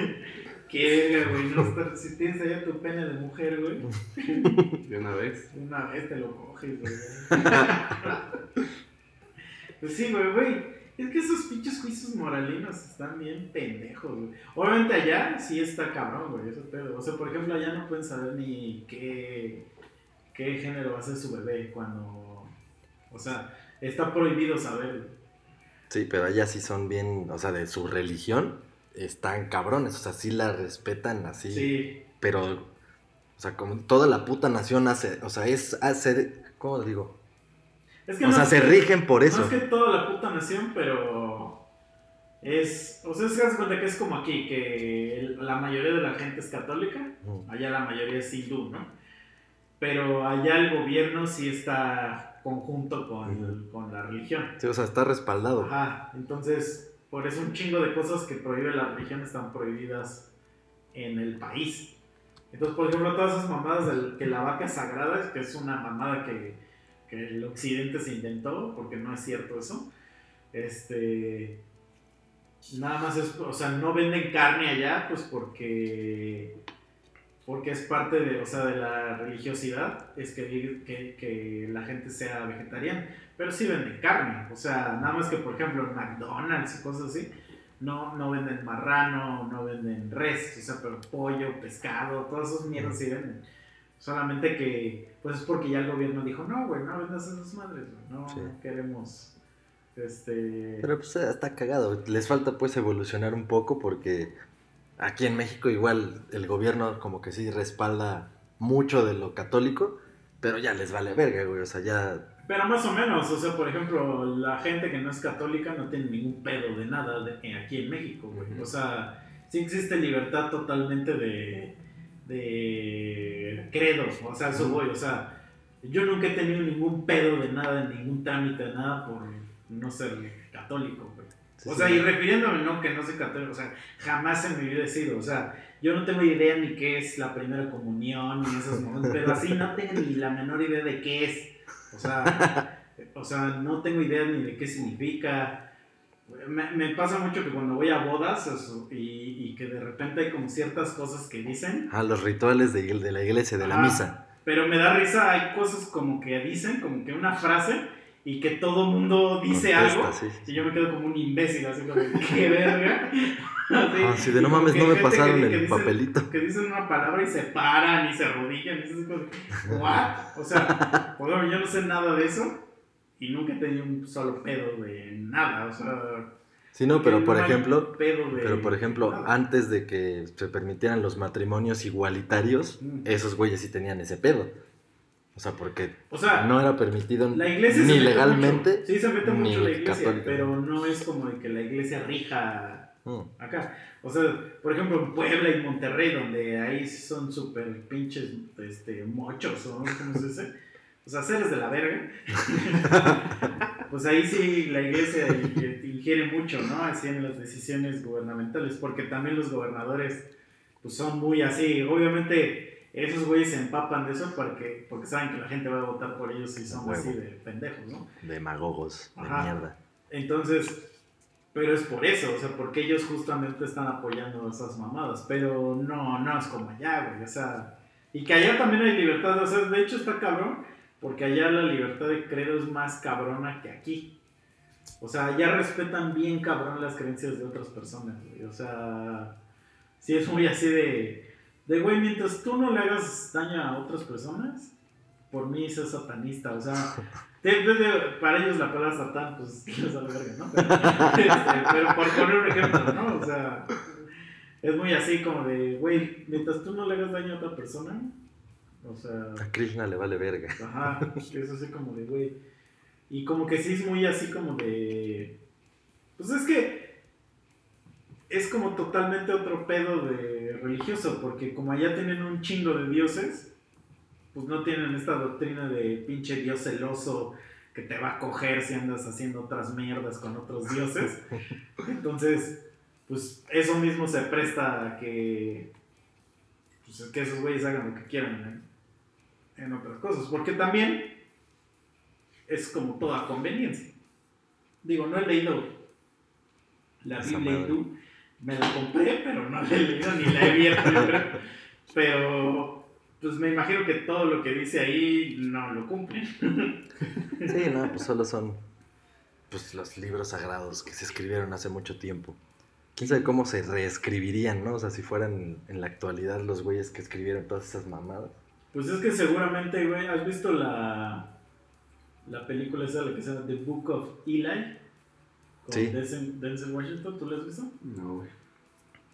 Qué güey. No si tienes allá tu pene de mujer, güey, De una vez. de una vez te lo coges, güey. Pues sí, güey, güey. Es que esos pinches juicios moralinos están bien pendejos, güey. Obviamente allá sí está cabrón, güey, eso pedo. O sea, por ejemplo, allá no pueden saber ni qué, qué género va a ser su bebé cuando... O sea, está prohibido saber. güey. sí, pero allá sí son bien, o sea, de su religión, están cabrones, o sea, sí la respetan así. Sí. Pero, o sea, como toda la puta nación hace, o sea, es hacer, ¿cómo digo? Es que O no sea, es se rigen por eso. No es que toda la puta nación, pero es, o sea, que haz cuenta que es como aquí, que el- la mayoría de la gente es católica, Mm. allá la mayoría es hindú, ¿no? Pero allá el gobierno sí está conjunto con, con la religión. Sí, o sea, está respaldado. Ajá, entonces, por eso un chingo de cosas que prohíbe la religión están prohibidas en el país. Entonces, por ejemplo, todas esas mamadas del que la vaca sagrada, que es una mamada que, que el occidente se inventó, porque no es cierto eso. Este. Nada más es, o sea, no venden carne allá, pues porque. Porque es parte de, o sea, de la religiosidad, es que, que, que la gente sea vegetariana. Pero sí venden carne, o sea, nada más que, por ejemplo, en McDonald's y cosas así, no, no venden marrano, no venden res, o sea, pero pollo, pescado, todas esas mierdas sí venden. Solamente que, pues es porque ya el gobierno dijo, no, güey, no vendas esas madres, güey, no Sí. queremos, este... Pero pues está cagado. Les falta pues evolucionar un poco porque aquí en México igual el gobierno como que sí respalda mucho de lo católico, pero ya les vale verga, güey. O sea, ya... Pero más o menos, o sea, por ejemplo, la gente que no es católica no tiene ningún pedo de nada de- aquí en México, güey. O sea, sí existe libertad totalmente de, de credo, o sea, eso voy, o sea, yo nunca he tenido ningún pedo de nada, ningún trámite de nada por no ser católico. Sí, O sí. sea, y refiriéndome no que no soy católico, o sea, jamás en mi vida he sido, o sea, yo no tengo idea ni qué es la primera comunión, ni esos momentos, pero así no tengo ni la menor idea de qué es. O sea, o sea, no tengo idea ni de qué significa. Me, me pasa mucho que cuando voy a bodas eso, y, y que de repente hay como ciertas cosas que dicen, Ah, los rituales de, de la iglesia, de la Ajá. misa. pero me da risa, hay cosas como que dicen, como que una frase, y que todo mundo dice Contesta, algo, sí, sí. y yo me quedo como un imbécil, así como, qué verga. Así, Ah, sí, de no como mames, no me que- pasaron que el dicen- papelito. Que dicen una palabra y se paran y se arrodillan y esas cosas. ¿What? O sea, yo no sé nada de eso y nunca he tenido un solo pedo de nada. O sea, Sí, no, pero por ejemplo, pero por ejemplo, antes de que se permitieran los matrimonios igualitarios, esos güeyes sí tenían ese pedo. O sea, porque O sea, no era permitido la iglesia ni legalmente. mucho. Sí, se mete mucho la iglesia, católica. pero no es como de que la iglesia rija Mm. acá. O sea, por ejemplo, en Puebla y Monterrey, donde ahí son súper pinches este, mochos, ¿o ¿cómo se dice? O sea, seres de la verga. pues ahí sí la iglesia in- ingiere mucho, ¿no? Así en las decisiones gubernamentales, porque también los gobernadores pues son muy así. Obviamente esos güeyes se empapan de eso porque, porque saben que la gente va a votar por ellos y son así de pendejos, ¿no? Demagogos de Ajá. mierda. Entonces, pero es por eso, o sea, porque ellos justamente están apoyando esas mamadas, pero no, no es como allá, güey, o sea, y que allá también hay libertad, o sea, de hecho está cabrón, porque allá la libertad de credo es más cabrona que aquí. O sea, allá respetan bien cabrón las creencias de otras personas, güey, o sea, sí es muy así de, de, güey, mientras tú no le hagas daño a otras personas, por mí es satanista, o sea, de- de- de- para ellos la palabra satán, pues les da la verga, ¿no? Pero, este, pero por poner un ejemplo, ¿no? O sea, es muy así como de, güey, mientras tú no le hagas daño a otra persona, o sea, A Krishna le vale verga. ajá, que es así como de, güey. Y como que sí es muy así como de, pues es que es como totalmente otro pedo de religioso, porque como allá tienen un chingo de dioses, pues no tienen esta doctrina de pinche dios celoso que te va a coger si andas haciendo otras mierdas con otros dioses. Entonces, pues eso mismo se presta a que, pues, que esos güeyes hagan lo que quieran en, en otras cosas. Porque también es como toda conveniencia. Digo, no he leído la Esa Biblia hindú. Me la compré, pero no la he leído ni la he abierto, yo creo. Pero, pues me imagino que todo lo que dice ahí no lo cumplen. Sí, no, pues solo son pues los libros sagrados que se escribieron hace mucho tiempo. Quién sabe cómo se reescribirían, ¿no? O sea, si fueran en la actualidad los güeyes que escribieron todas esas mamadas. Pues es que seguramente, güey, ¿has visto la, la película esa, la que se llama The Book of Eli? Con Sí. Denzel, Washington, ¿tú la has visto? No, güey.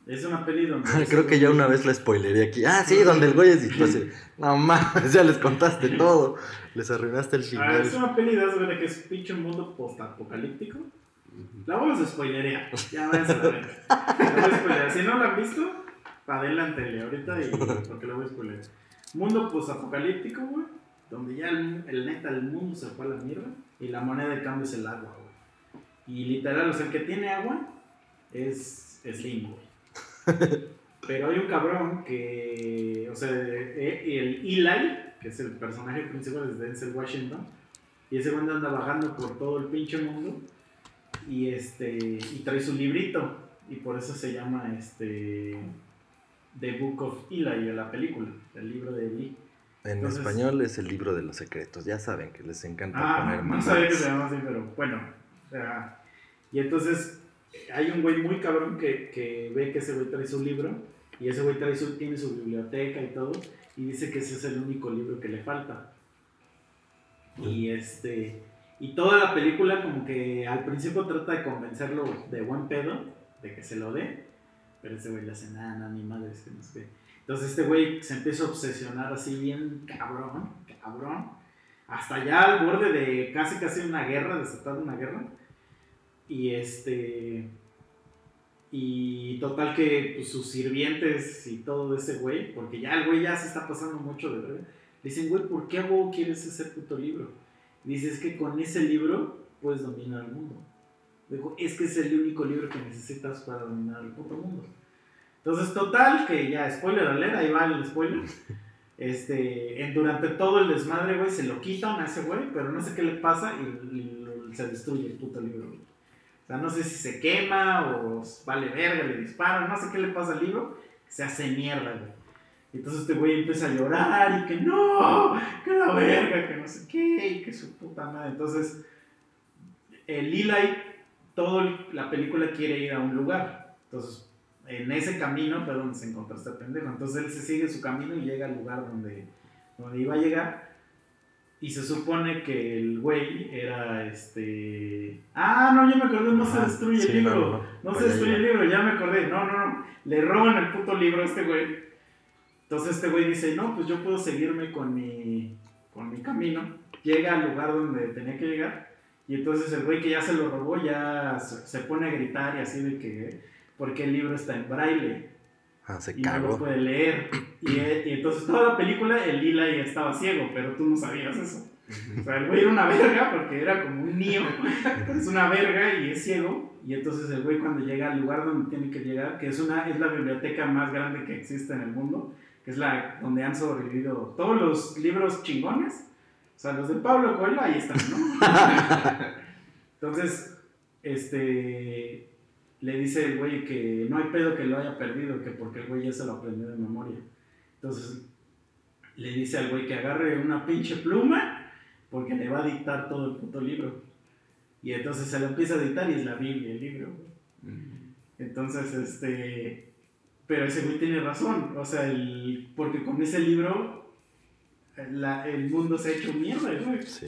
Es una peli donde... Creo que ya una vez la spoileré aquí. Ah, sí, donde el güey es así, No mames, ya les contaste todo. Les arruinaste el Ah, final. es una peli de eso, güey, que es pinche mundo post-apocalíptico. La vamos a spoilerear. Ya váyanse a la verga. La voy a. Si no la han visto, adelántele ahorita y porque la voy a spoilerear. Mundo post-apocalíptico, güey. Donde ya el, el neta, el mundo se fue a la mierda. Y la moneda de cambio es el agua, güey. Y literal, o sea, el que tiene agua es Slim, güey. Pero hay un cabrón que, o sea, eh, el Eli, que es el personaje principal es Denzel Washington, y ese güey anda bajando por todo el pinche mundo y este y trae su librito y por eso se llama este The Book of Eli, la película, el libro de Eli. En Entonces- español es el libro de los secretos. Ya saben que les encanta Ah, poner no mamadas. sabía que se llamaba así, pero bueno. Y entonces hay un güey muy cabrón que, que ve que ese güey trae su libro y ese güey trae su, tiene su biblioteca y todo y dice que ese es el único libro que le falta. Y este y toda la película como que al principio trata de convencerlo de buen pedo de que se lo dé, pero ese güey le hace nada, nada, ni madres que no sé. Entonces este güey se empieza a obsesionar así bien cabrón, cabrón, hasta ya al borde de casi casi una guerra, desatar una guerra. Y este y total que pues, sus sirvientes y todo ese güey, porque ya el güey ya se está pasando mucho de verdad. Dicen, güey, ¿por qué huevo quieres ese puto libro? Dice, es que con ese libro puedes dominar el mundo. Dijo, es que es el único libro que necesitas para dominar el puto mundo. Entonces, total, que ya, spoiler alert, ahí va el spoiler. Este, durante todo el desmadre, güey, se lo quitan a ese güey, pero no sé qué le pasa y, se destruye el puto libro, güey. O sea, no sé si se quema o vale verga, le disparan, no sé qué le pasa al libro, se hace mierda, güey. Entonces este güey empieza a llorar y que no, que la verga, que no sé qué, y que su puta madre. Entonces, el Eli, toda la película quiere ir a un lugar. Entonces, en ese camino fue donde se encontró este pendejo. Entonces él se sigue su camino y llega al lugar donde, donde iba a llegar. Y se supone que el güey era este. Ah, no, ya me acordé, no se Ajá, destruye sí, el libro. no, No, no, no. se destruye el libro, ya me acordé. No, no, no. Le roban el puto libro a este güey. Entonces este güey dice, no, pues yo puedo seguirme con mi, con mi camino. Llega al lugar donde tenía que llegar. Y entonces el güey que ya se lo robó ya se, se pone a gritar y así de que, porque el libro está en braille Ah, se y no lo cagó. puede leer. Y, él- y entonces toda la película el Eli estaba ciego, pero tú no sabías eso. O sea, el güey era una verga porque era como un niño, es una verga y es ciego. Y entonces el güey cuando llega al lugar donde tiene que llegar, que es, una, es la biblioteca más grande que existe en el mundo, que es la donde han sobrevivido todos los libros chingones, o sea, los de Pablo Coelho, ahí están, ¿no? Entonces, este, le dice el güey que no hay pedo que lo haya perdido, que porque el güey ya se lo aprendió de memoria. Entonces, le dice al güey que agarre una pinche pluma, porque le va a dictar todo el puto libro. Y entonces se lo empieza a dictar y es la Biblia, el libro. güey. Entonces, este, pero ese güey tiene razón, o sea, el, porque con ese libro la- el mundo se ha hecho mierda, güey. Sí.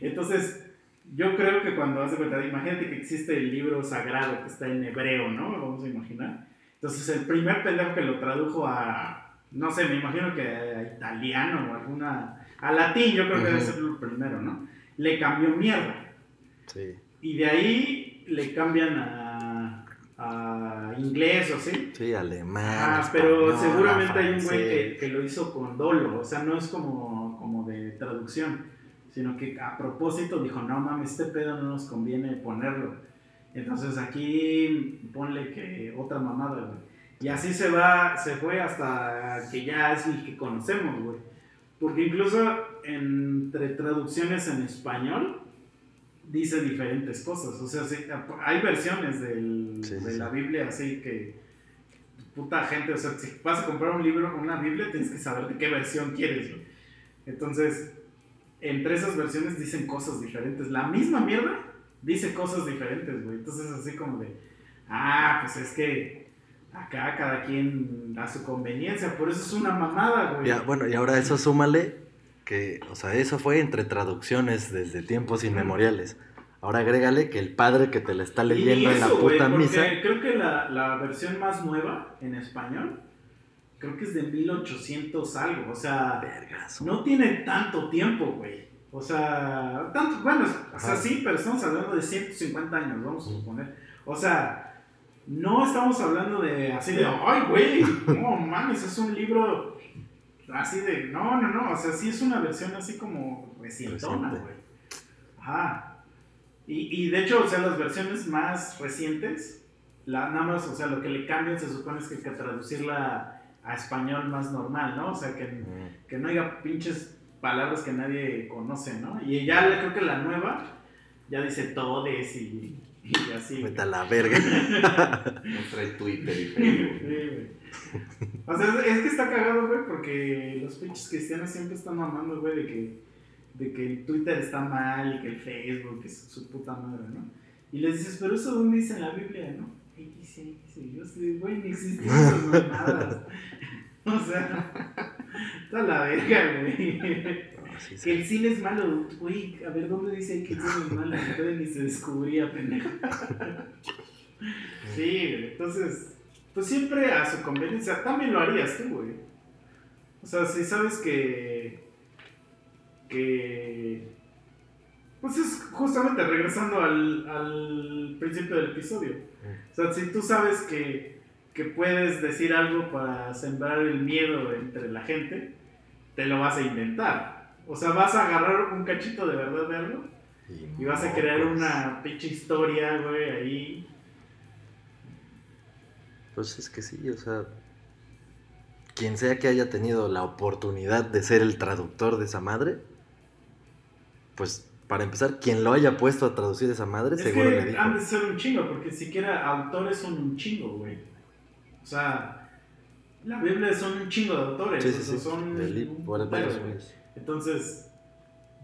Entonces, yo creo que cuando hace cuenta, imagínate que existe el libro sagrado que está en hebreo, ¿no? Vamos a imaginar. Entonces, el primer pendejo que lo tradujo a, no sé, me imagino que a italiano o alguna, a latín, yo creo que debe Ujú. ser lo primero, ¿no? Le cambió mierda. Sí. Y de ahí le cambian a, a inglés o así. Sí, alemán. Ah, pero español, seguramente hay un güey que, que lo hizo con dolo, o sea, no es como, como de traducción, sino que a propósito dijo, no mames, este pedo no nos conviene ponerlo. Entonces aquí ponle que otra mamada, güey. Y así se va, se fue hasta que ya es el que conocemos, güey. Porque incluso entre traducciones en español dice diferentes cosas. O sea, sí, hay versiones del- Sí, de sí, la. Biblia así que puta gente, o sea, si vas a comprar un libro, una Biblia, tienes que saber de qué versión quieres, güey. Entonces, entre esas versiones dicen cosas diferentes. La misma mierda dice cosas diferentes, güey. Entonces, así como de, ah, pues es que acá cada quien a su conveniencia, por eso es una mamada, güey. Ya, bueno, y ahora eso súmale que, o sea, eso fue entre traducciones desde tiempos inmemoriales. Ahora agrégale que el padre que te la está leyendo en la eso, puta porque misa. Creo que la, la versión más nueva en español, creo que es de 1800 algo, o sea, Vergazo. no tiene tanto tiempo, güey. O sea, tanto, bueno, o sea, Ajá. sí, pero estamos hablando de 150 años, vamos a suponer. O sea, no estamos hablando de así de, ay, güey, no mames, es un libro así de, no, no, no, o sea, sí es una versión así como recientona, güey. Ajá. Y, y de hecho, o sea, las versiones más recientes, la, nada más, o sea, lo que le cambian se supone es que hay que traducirla a español más normal, ¿no? O sea, que Mm, que no haya pinches palabras que nadie conoce, ¿no? Y ya le- creo que la nueva ya dice todes y Y así. Vete a la verga. No trae Twitter y Sí, Facebook. güey. O sea, es que está cagado, güey, porque los pinches cristianos siempre están mamando, güey, de que, de que el Twitter está mal y que el Facebook es su puta madre, ¿no? Y les dices, pero eso dónde dice en la Biblia, ¿no? Y dice, dice, yo sé, güey, ni existen esas mamadas. O sea, está la verga, güey. No, sí, Que el cine es malo, güey, a ver, ¿dónde dice que el cine es malo? Todavía ni se descubría, pendejo. Sí, güey, entonces, pues siempre a su conveniencia, también lo harías tú, güey. O sea, si sabes que, que, pues es justamente regresando al, al principio del episodio. O sea, si tú sabes que, que puedes decir algo para sembrar el miedo entre la gente, te lo vas a inventar. O sea, vas a agarrar un cachito de verdad de algo y vas a crear mocos. una pinche historia, güey, ahí. Pues es que sí, o sea. Quien sea que haya tenido la oportunidad de ser el traductor de esa madre, pues para empezar, quien lo haya puesto a traducir esa madre, Es seguro le que dijo. han de ser un chingo, porque siquiera autores son un chingo, güey. O sea, la Biblia son un chingo de autores. Sí, o sí, sea, sí. son un. Entonces,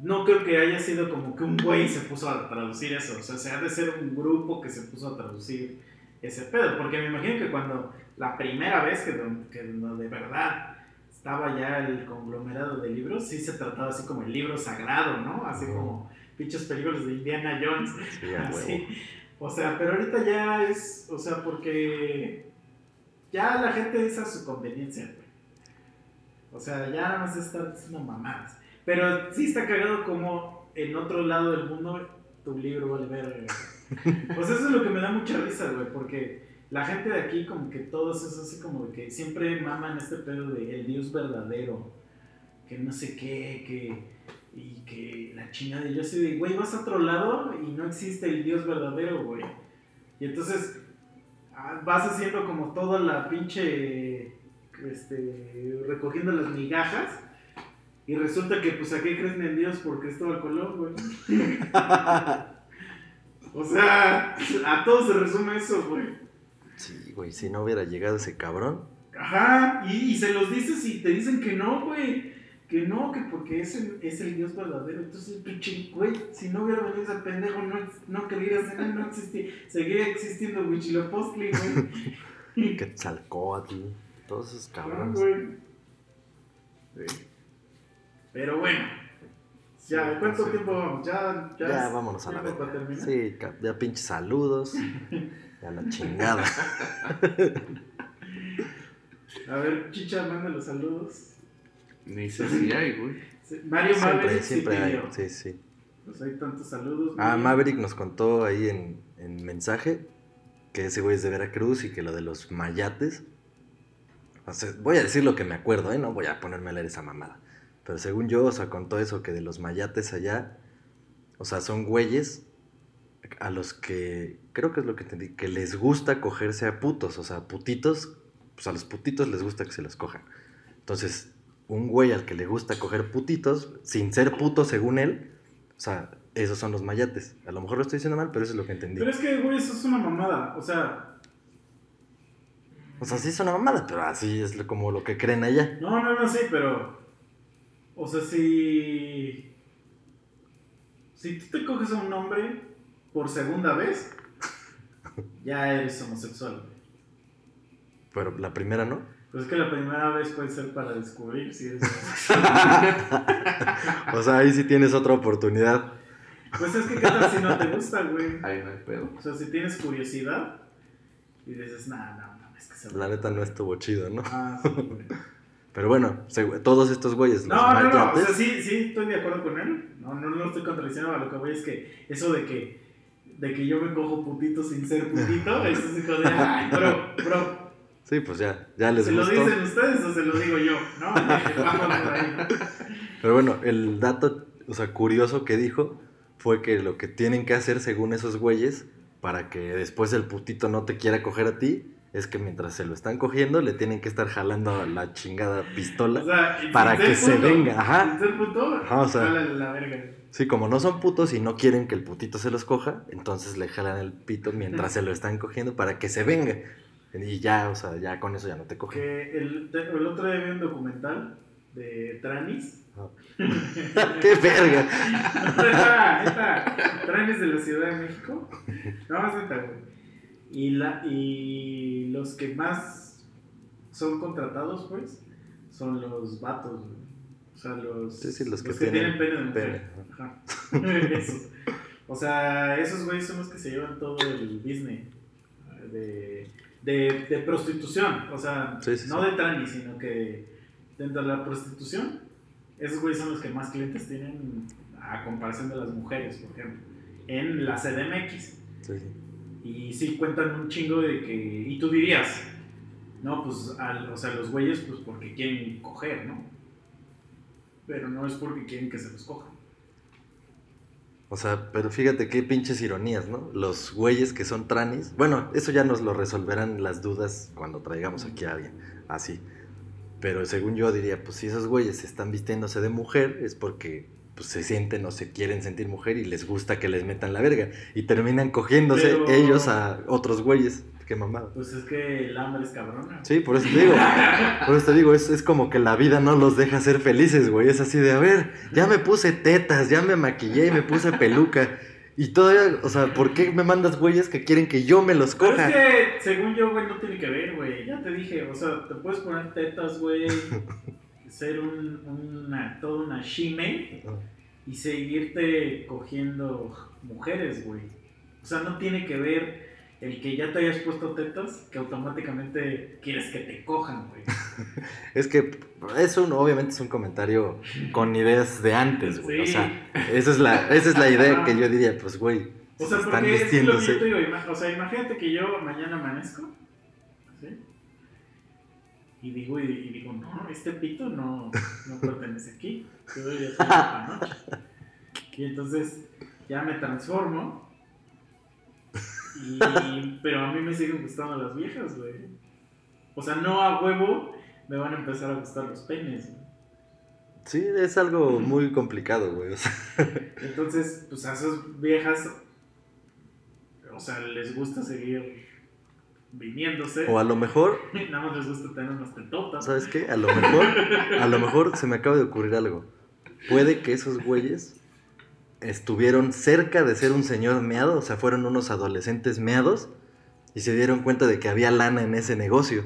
no creo que haya sido como que un güey se puso a traducir eso. O sea, se ha de ser un grupo que se puso a traducir ese pedo. Porque me imagino que cuando la primera vez que, que de verdad estaba ya el conglomerado de libros, sí se trataba así como el libro sagrado, ¿no? Así como pinches películas de Indiana Jones. Sí. Así. O sea, pero ahorita ya es, o sea, porque ya la gente es a su conveniencia, güey. O sea, ya nada más está diciendo mamadas. Pero sí está cagado como en otro lado del mundo tu libro vale verga. Pues eso es lo que me da mucha risa, güey, porque la gente de aquí como que todos es así como que siempre maman este pedo de el Dios verdadero, que no sé qué, que y que la chingada, yo así de, güey, vas a otro lado y no existe el Dios verdadero, güey. Y entonces vas haciendo como toda la pinche, este, recogiendo las migajas. Y resulta que, pues, ¿a qué creen en Dios? Por Cristóbal Colón, güey. o sea, a todos se resume eso, güey. Sí, güey, si no hubiera llegado ese cabrón. Ajá, y, y se los dices y te dicen que no, güey. Que no, que porque es el, es el Dios verdadero. Entonces, pinche, güey, si no hubiera venido ese pendejo, no, no querías en él, no existía. Seguiría existiendo Huichilopostli, güey. Quetzalcóatl, todos esos Ah, cabrones. Sí. Pero bueno, ya, Sí, ¿cuánto sí. tiempo vamos? Ya, ya, Ya, vámonos a la verga. Sí, ya pinches saludos. Ya la chingada. A ver, Chicha, manda los saludos. Ni sé si hay, güey. Sí, Mario Siempre, Maverick sí siempre hay. pidió. Sí, sí. Pues hay tantos saludos. Ah, güey. Maverick nos contó ahí en, en mensaje que ese güey es de Veracruz y que lo de los mayates. O sea, voy a decir lo que me acuerdo, ¿eh? No voy a ponerme a leer esa mamada. Pero según yo, o sea, contó eso que de los mayates allá, o sea, son güeyes a los que, creo que es lo que entendí, que les gusta cogerse a putos, o sea, putitos, pues a los putitos les gusta que se los cojan. Entonces, un güey al que le gusta coger putitos, sin ser puto según él, o sea, esos son los mayates. A lo mejor lo estoy diciendo mal, pero eso es lo que entendí. Pero es que, güey, eso es una mamada. O sea, O sea, sí es una mamada, pero así es como lo que creen allá. no, no, no, sí, pero. O sea, si. Si tú te coges a un hombre por segunda vez, ya eres homosexual. Pero la primera no. Pues es que la primera vez puede ser para descubrir si homosexual. O sea, ahí sí tienes otra oportunidad. pues es que, ¿qué tal si no te gusta, güey? Ahí no hay pedo. O sea, si tienes curiosidad y dices, nah, no, no, es que se La neta no estuvo chido, ¿no? Ah, sí, güey. Pero bueno, todos estos güeyes, los No, no, no, o sea, sí, sí, estoy de acuerdo con él. No, no, no estoy contradiciendo a lo que voy, es que eso de que, de que yo me cojo putito sin ser putito, eso es hijo de, ay, bro, bro, sí, pues ya, ya les ¿se lo gustó. dicen ustedes o se lo digo yo? ¿No? Vamos por ahí. Pero bueno, el dato, o sea, curioso que dijo fue que lo que tienen que hacer según esos güeyes para que después el putito no te quiera coger a ti es que mientras se lo están cogiendo, le tienen que estar jalando la chingada pistola. O sea, Para que se puto, venga, ajá. Puto, Ajá, o sea. la verga. Sí, como no son putos y no quieren que el putito se los coja, entonces le jalan el pito mientras se lo están cogiendo para que se venga. Y ya, o sea, ya con eso ya no te cogen. Que el, otro día vi un documental de Tranis. ¡Qué verga! Neta, Tranis de la Ciudad de México. No más neta, güey. Y, la, y los que más son contratados, pues, son los vatos, güey. O sea, los, Sí, sí, los que tienen, tienen pene de mujer. Ajá. O sea, esos güeyes son los que se llevan todo el business de, de, de prostitución. O sea, Sí, sí, no sí. de tranis, sino que dentro de la prostitución, esos güeyes son los que más clientes tienen a comparación de las mujeres, por ejemplo, en la CDMX. Y sí cuentan un chingo de que. Y tú dirías, no, pues, al- o sea, los güeyes, pues porque quieren coger, ¿no? Pero no es porque quieren que se los cojan. O sea, pero fíjate qué pinches ironías, ¿no? Los güeyes que son tranis. Bueno, eso ya nos lo resolverán las dudas cuando traigamos aquí a alguien. Así. Pero según yo diría, pues si esos güeyes están vistiéndose de mujer es porque pues, se sienten o se quieren sentir mujer y les gusta que les metan la verga. Y terminan cogiéndose Pero- ellos a otros güeyes. Qué mamada. Pues es que el hambre es cabrona. Sí, por eso te digo. Por eso te digo, es, es como que la vida no los deja ser felices, güey. Es así de, a ver, ya me puse tetas, ya me maquillé y me puse peluca. Y todavía, o sea, ¿por qué me mandas güeyes que quieren que yo me los Pero coja? es que, según yo, güey, no tiene que ver, güey. Ya te dije, o sea, te puedes poner tetas, güey. ser un, una, toda una shime y seguirte cogiendo mujeres, güey. O sea, no tiene que ver el que ya te hayas puesto tetas que automáticamente quieres que te cojan, güey. Es que es un, obviamente es un comentario con ideas de antes, güey. O sea, esa es la, esa es la idea que yo diría, pues, güey, O sea, están porque es lo que yo te digo, o sea, imagínate que yo mañana amanezco, ¿sí? Y digo, y, y digo, no, este pito no, no pertenece aquí, yo debería ser noche. Y entonces ya me transformo, y, pero a mí me siguen gustando las viejas, güey. O sea, no a huevo me van a empezar a gustar los penes, güey. Sí, es algo muy complicado, güey. o sea, Entonces, pues a esas viejas, o sea, les gusta seguir viniéndose. o a lo mejor Nada más les gusta tener unas tetotas. ¿Sabes qué? A lo mejor, a lo mejor se me acaba de ocurrir algo. Puede que esos güeyes estuvieron cerca de ser un señor meado, o sea, fueron unos adolescentes meados y se dieron cuenta de que había lana en ese negocio.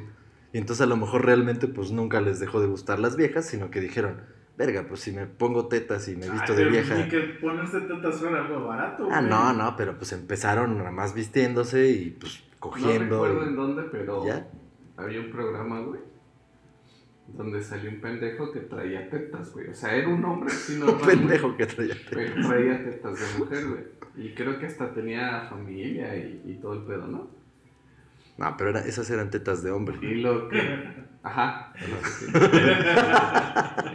Y entonces a lo mejor realmente pues nunca les dejó de gustar las viejas, sino que dijeron, verga, pues si me pongo tetas y me visto Ay, de vieja. Ni que ponerse tetas fuera algo barato. Ah, güey. no, no, pero pues empezaron nada más vistiéndose y pues No cogiendo. recuerdo en dónde, pero ¿Ya? había un programa, güey, donde salió un pendejo que traía tetas, güey. O sea, era un hombre así Un normal. güey, pendejo que traía. Pero traía tetas de mujer, güey. Y creo que hasta tenía familia y, y todo el pedo, ¿no? No, pero era- esas eran tetas de hombre. Y lo que. Ajá.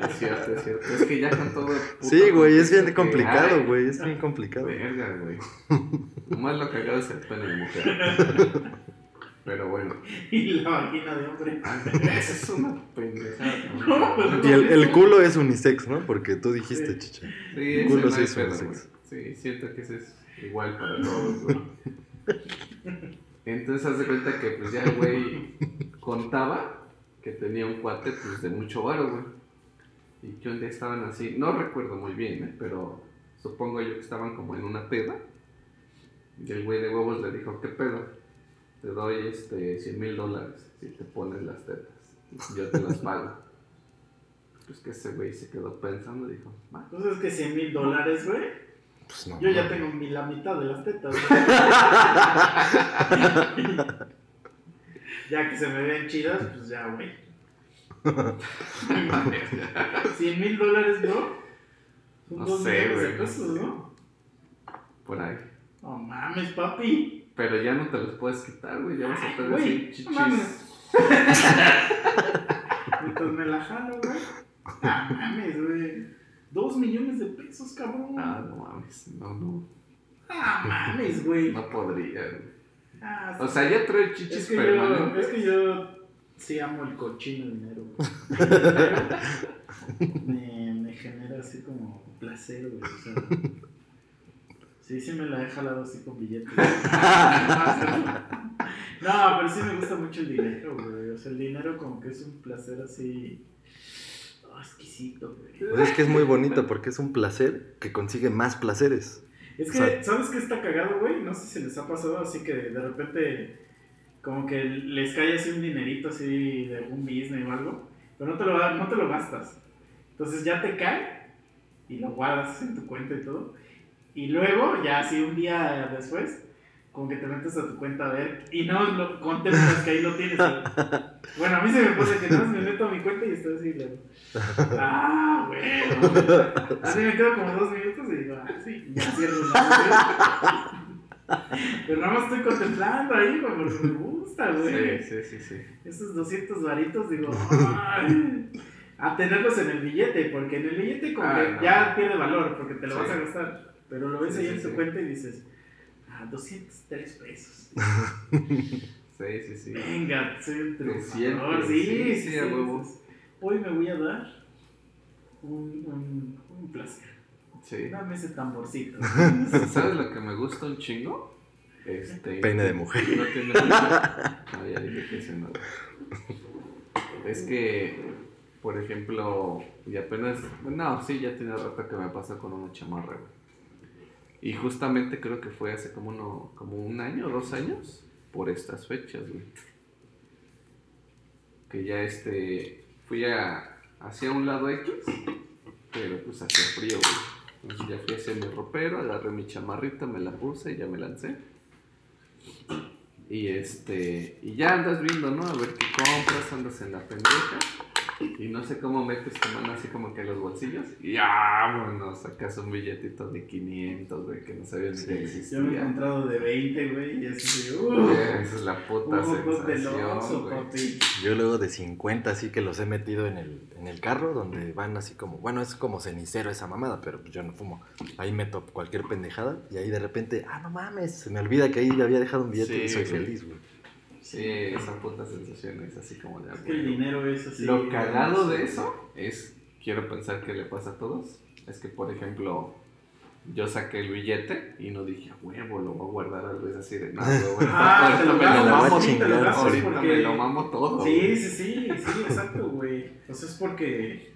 Es cierto, es cierto. Es que ya con todo. Sí, güey, es bien que complicado, güey, es bien complicado. Verga, güey. Nomás lo cagado es el pene de mujer. Pero bueno. Y la vagina de hombre. Esa es una pendejada. No, pues, Y el, el culo es unisex, ¿no? Porque tú dijiste, Sí. chicha. Sí, culo sí es unisex. Sí, siento que ese es igual para todos, güey. Entonces haz de cuenta que pues ya el güey contaba que tenía un cuate pues de mucho varo, güey. Y que un día estaban así, no recuerdo muy bien, ¿eh? pero supongo yo que estaban como en una peda. Y el güey de huevos le dijo, ¿qué pedo? Te doy este 100 mil dólares si te pones las tetas. Y yo te las pago. Pues que ese güey se quedó pensando y dijo, va. Entonces es que 100 mil dólares, güey. Pues no. Yo ya no. tengo mi- la mitad de las tetas. güey. ya que se me ven chidas, pues ya, güey. 100 mil dólares, bro. Son No dos sé, millones de güey. pesos, ¿no? Por ahí. No mames, papi. Pero ya no te los puedes quitar, güey. Ya vas a güey, así chichis. Mientras me la jalo, güey. Ah, mames, güey. Dos millones de pesos, cabrón. Ah, no mames. No, no. Ah, mames, güey. No podría, güey. Ah, O sea, ya trae es chichis yo, permanentes. es que yo sí amo el cochino dinero. güey. me, me genera así como placer, güey. O sea, sí, sí me la he jalado así con billetes. No, pero sí me gusta mucho el dinero, güey. O sea, el dinero como que es un placer así oh, exquisito, güey. Pues es que es muy bonito porque es un placer que consigue más placeres. Es O que, sea- ¿sabes qué está cagado, güey? No sé si les ha pasado así que de repente como que les cae así un dinerito así de algún business o algo, pero no te lo, no te lo gastas. Entonces ya te cae y lo guardas en tu cuenta y todo. Y luego, ya así un día después, como que te metes a tu cuenta a ver y no lo contemplas que ahí lo tienes. Bueno, a mí se me pasa que más me meto a mi cuenta y estoy así, ah, bueno. Así me quedo como dos minutos y digo, ah, sí, ya cierro Pero nada más estoy contemplando ahí, güey, porque me gusta, güey. Sí, sí, sí, sí. Esos 200 varitos, digo, ay, a tenerlos en el billete, porque en el billete como Ah, que no. ya pierde valor, porque te lo Sí. vas a gastar. Pero lo ves Sí, ahí sí, en tu sí. cuenta y dices, ah, 203 pesos. Sí, sí, sí. Venga, soy un triunfador. Sí, sí, sí, sí, a sí, huevo. dices, Hoy me voy a dar un, un, un placer. Sí. Dame ese tamborcito. ¿Sabes lo que me gusta un chingo? Este. Pene de mujer. No tiene. No, ya dije que ese no. Es que, por ejemplo, y apenas. No, sí, ya tiene rato que me pasa con una chamarra, güey. Y justamente creo que fue hace como, uno, como un año dos años, por estas fechas, güey. Que ya este. Fui a. hacia un lado X, pero pues hacía frío, güey. Entonces ya fui hacia mi ropero, agarré mi chamarrita, me la puse y ya me lancé. Y este, y ya andas viendo, ¿no? A ver qué compras, andas en la pendeja. Y no sé cómo metes tu mano así como que en los bolsillos. Y vámonos, sacas un billetito de 500, güey, que no sabías ni que Yo me he existía. encontrado de 20, güey, y así de, uh, Esa es la puta sensación, papi. Yo luego de 50 así que los he metido en el, en el carro donde van así como, bueno, es como cenicero esa mamada, pero pues yo no fumo. Ahí meto cualquier pendejada y ahí de repente, ah, no mames, se me olvida que ahí había dejado un billete Sí, y soy güey. feliz, güey. Sí, esa puta sensación es así como de... Es que el dinero es así. Lo cagado de eso es, quiero pensar que le pasa a todos, es que por ejemplo, yo saqué el billete y no dije, "A huevo, lo voy a guardar algo es así de güey, Ah, me lo mamo, ahorita me lo mamo todo. Sí, sí, sí, sí, exacto, güey. O sea, es porque,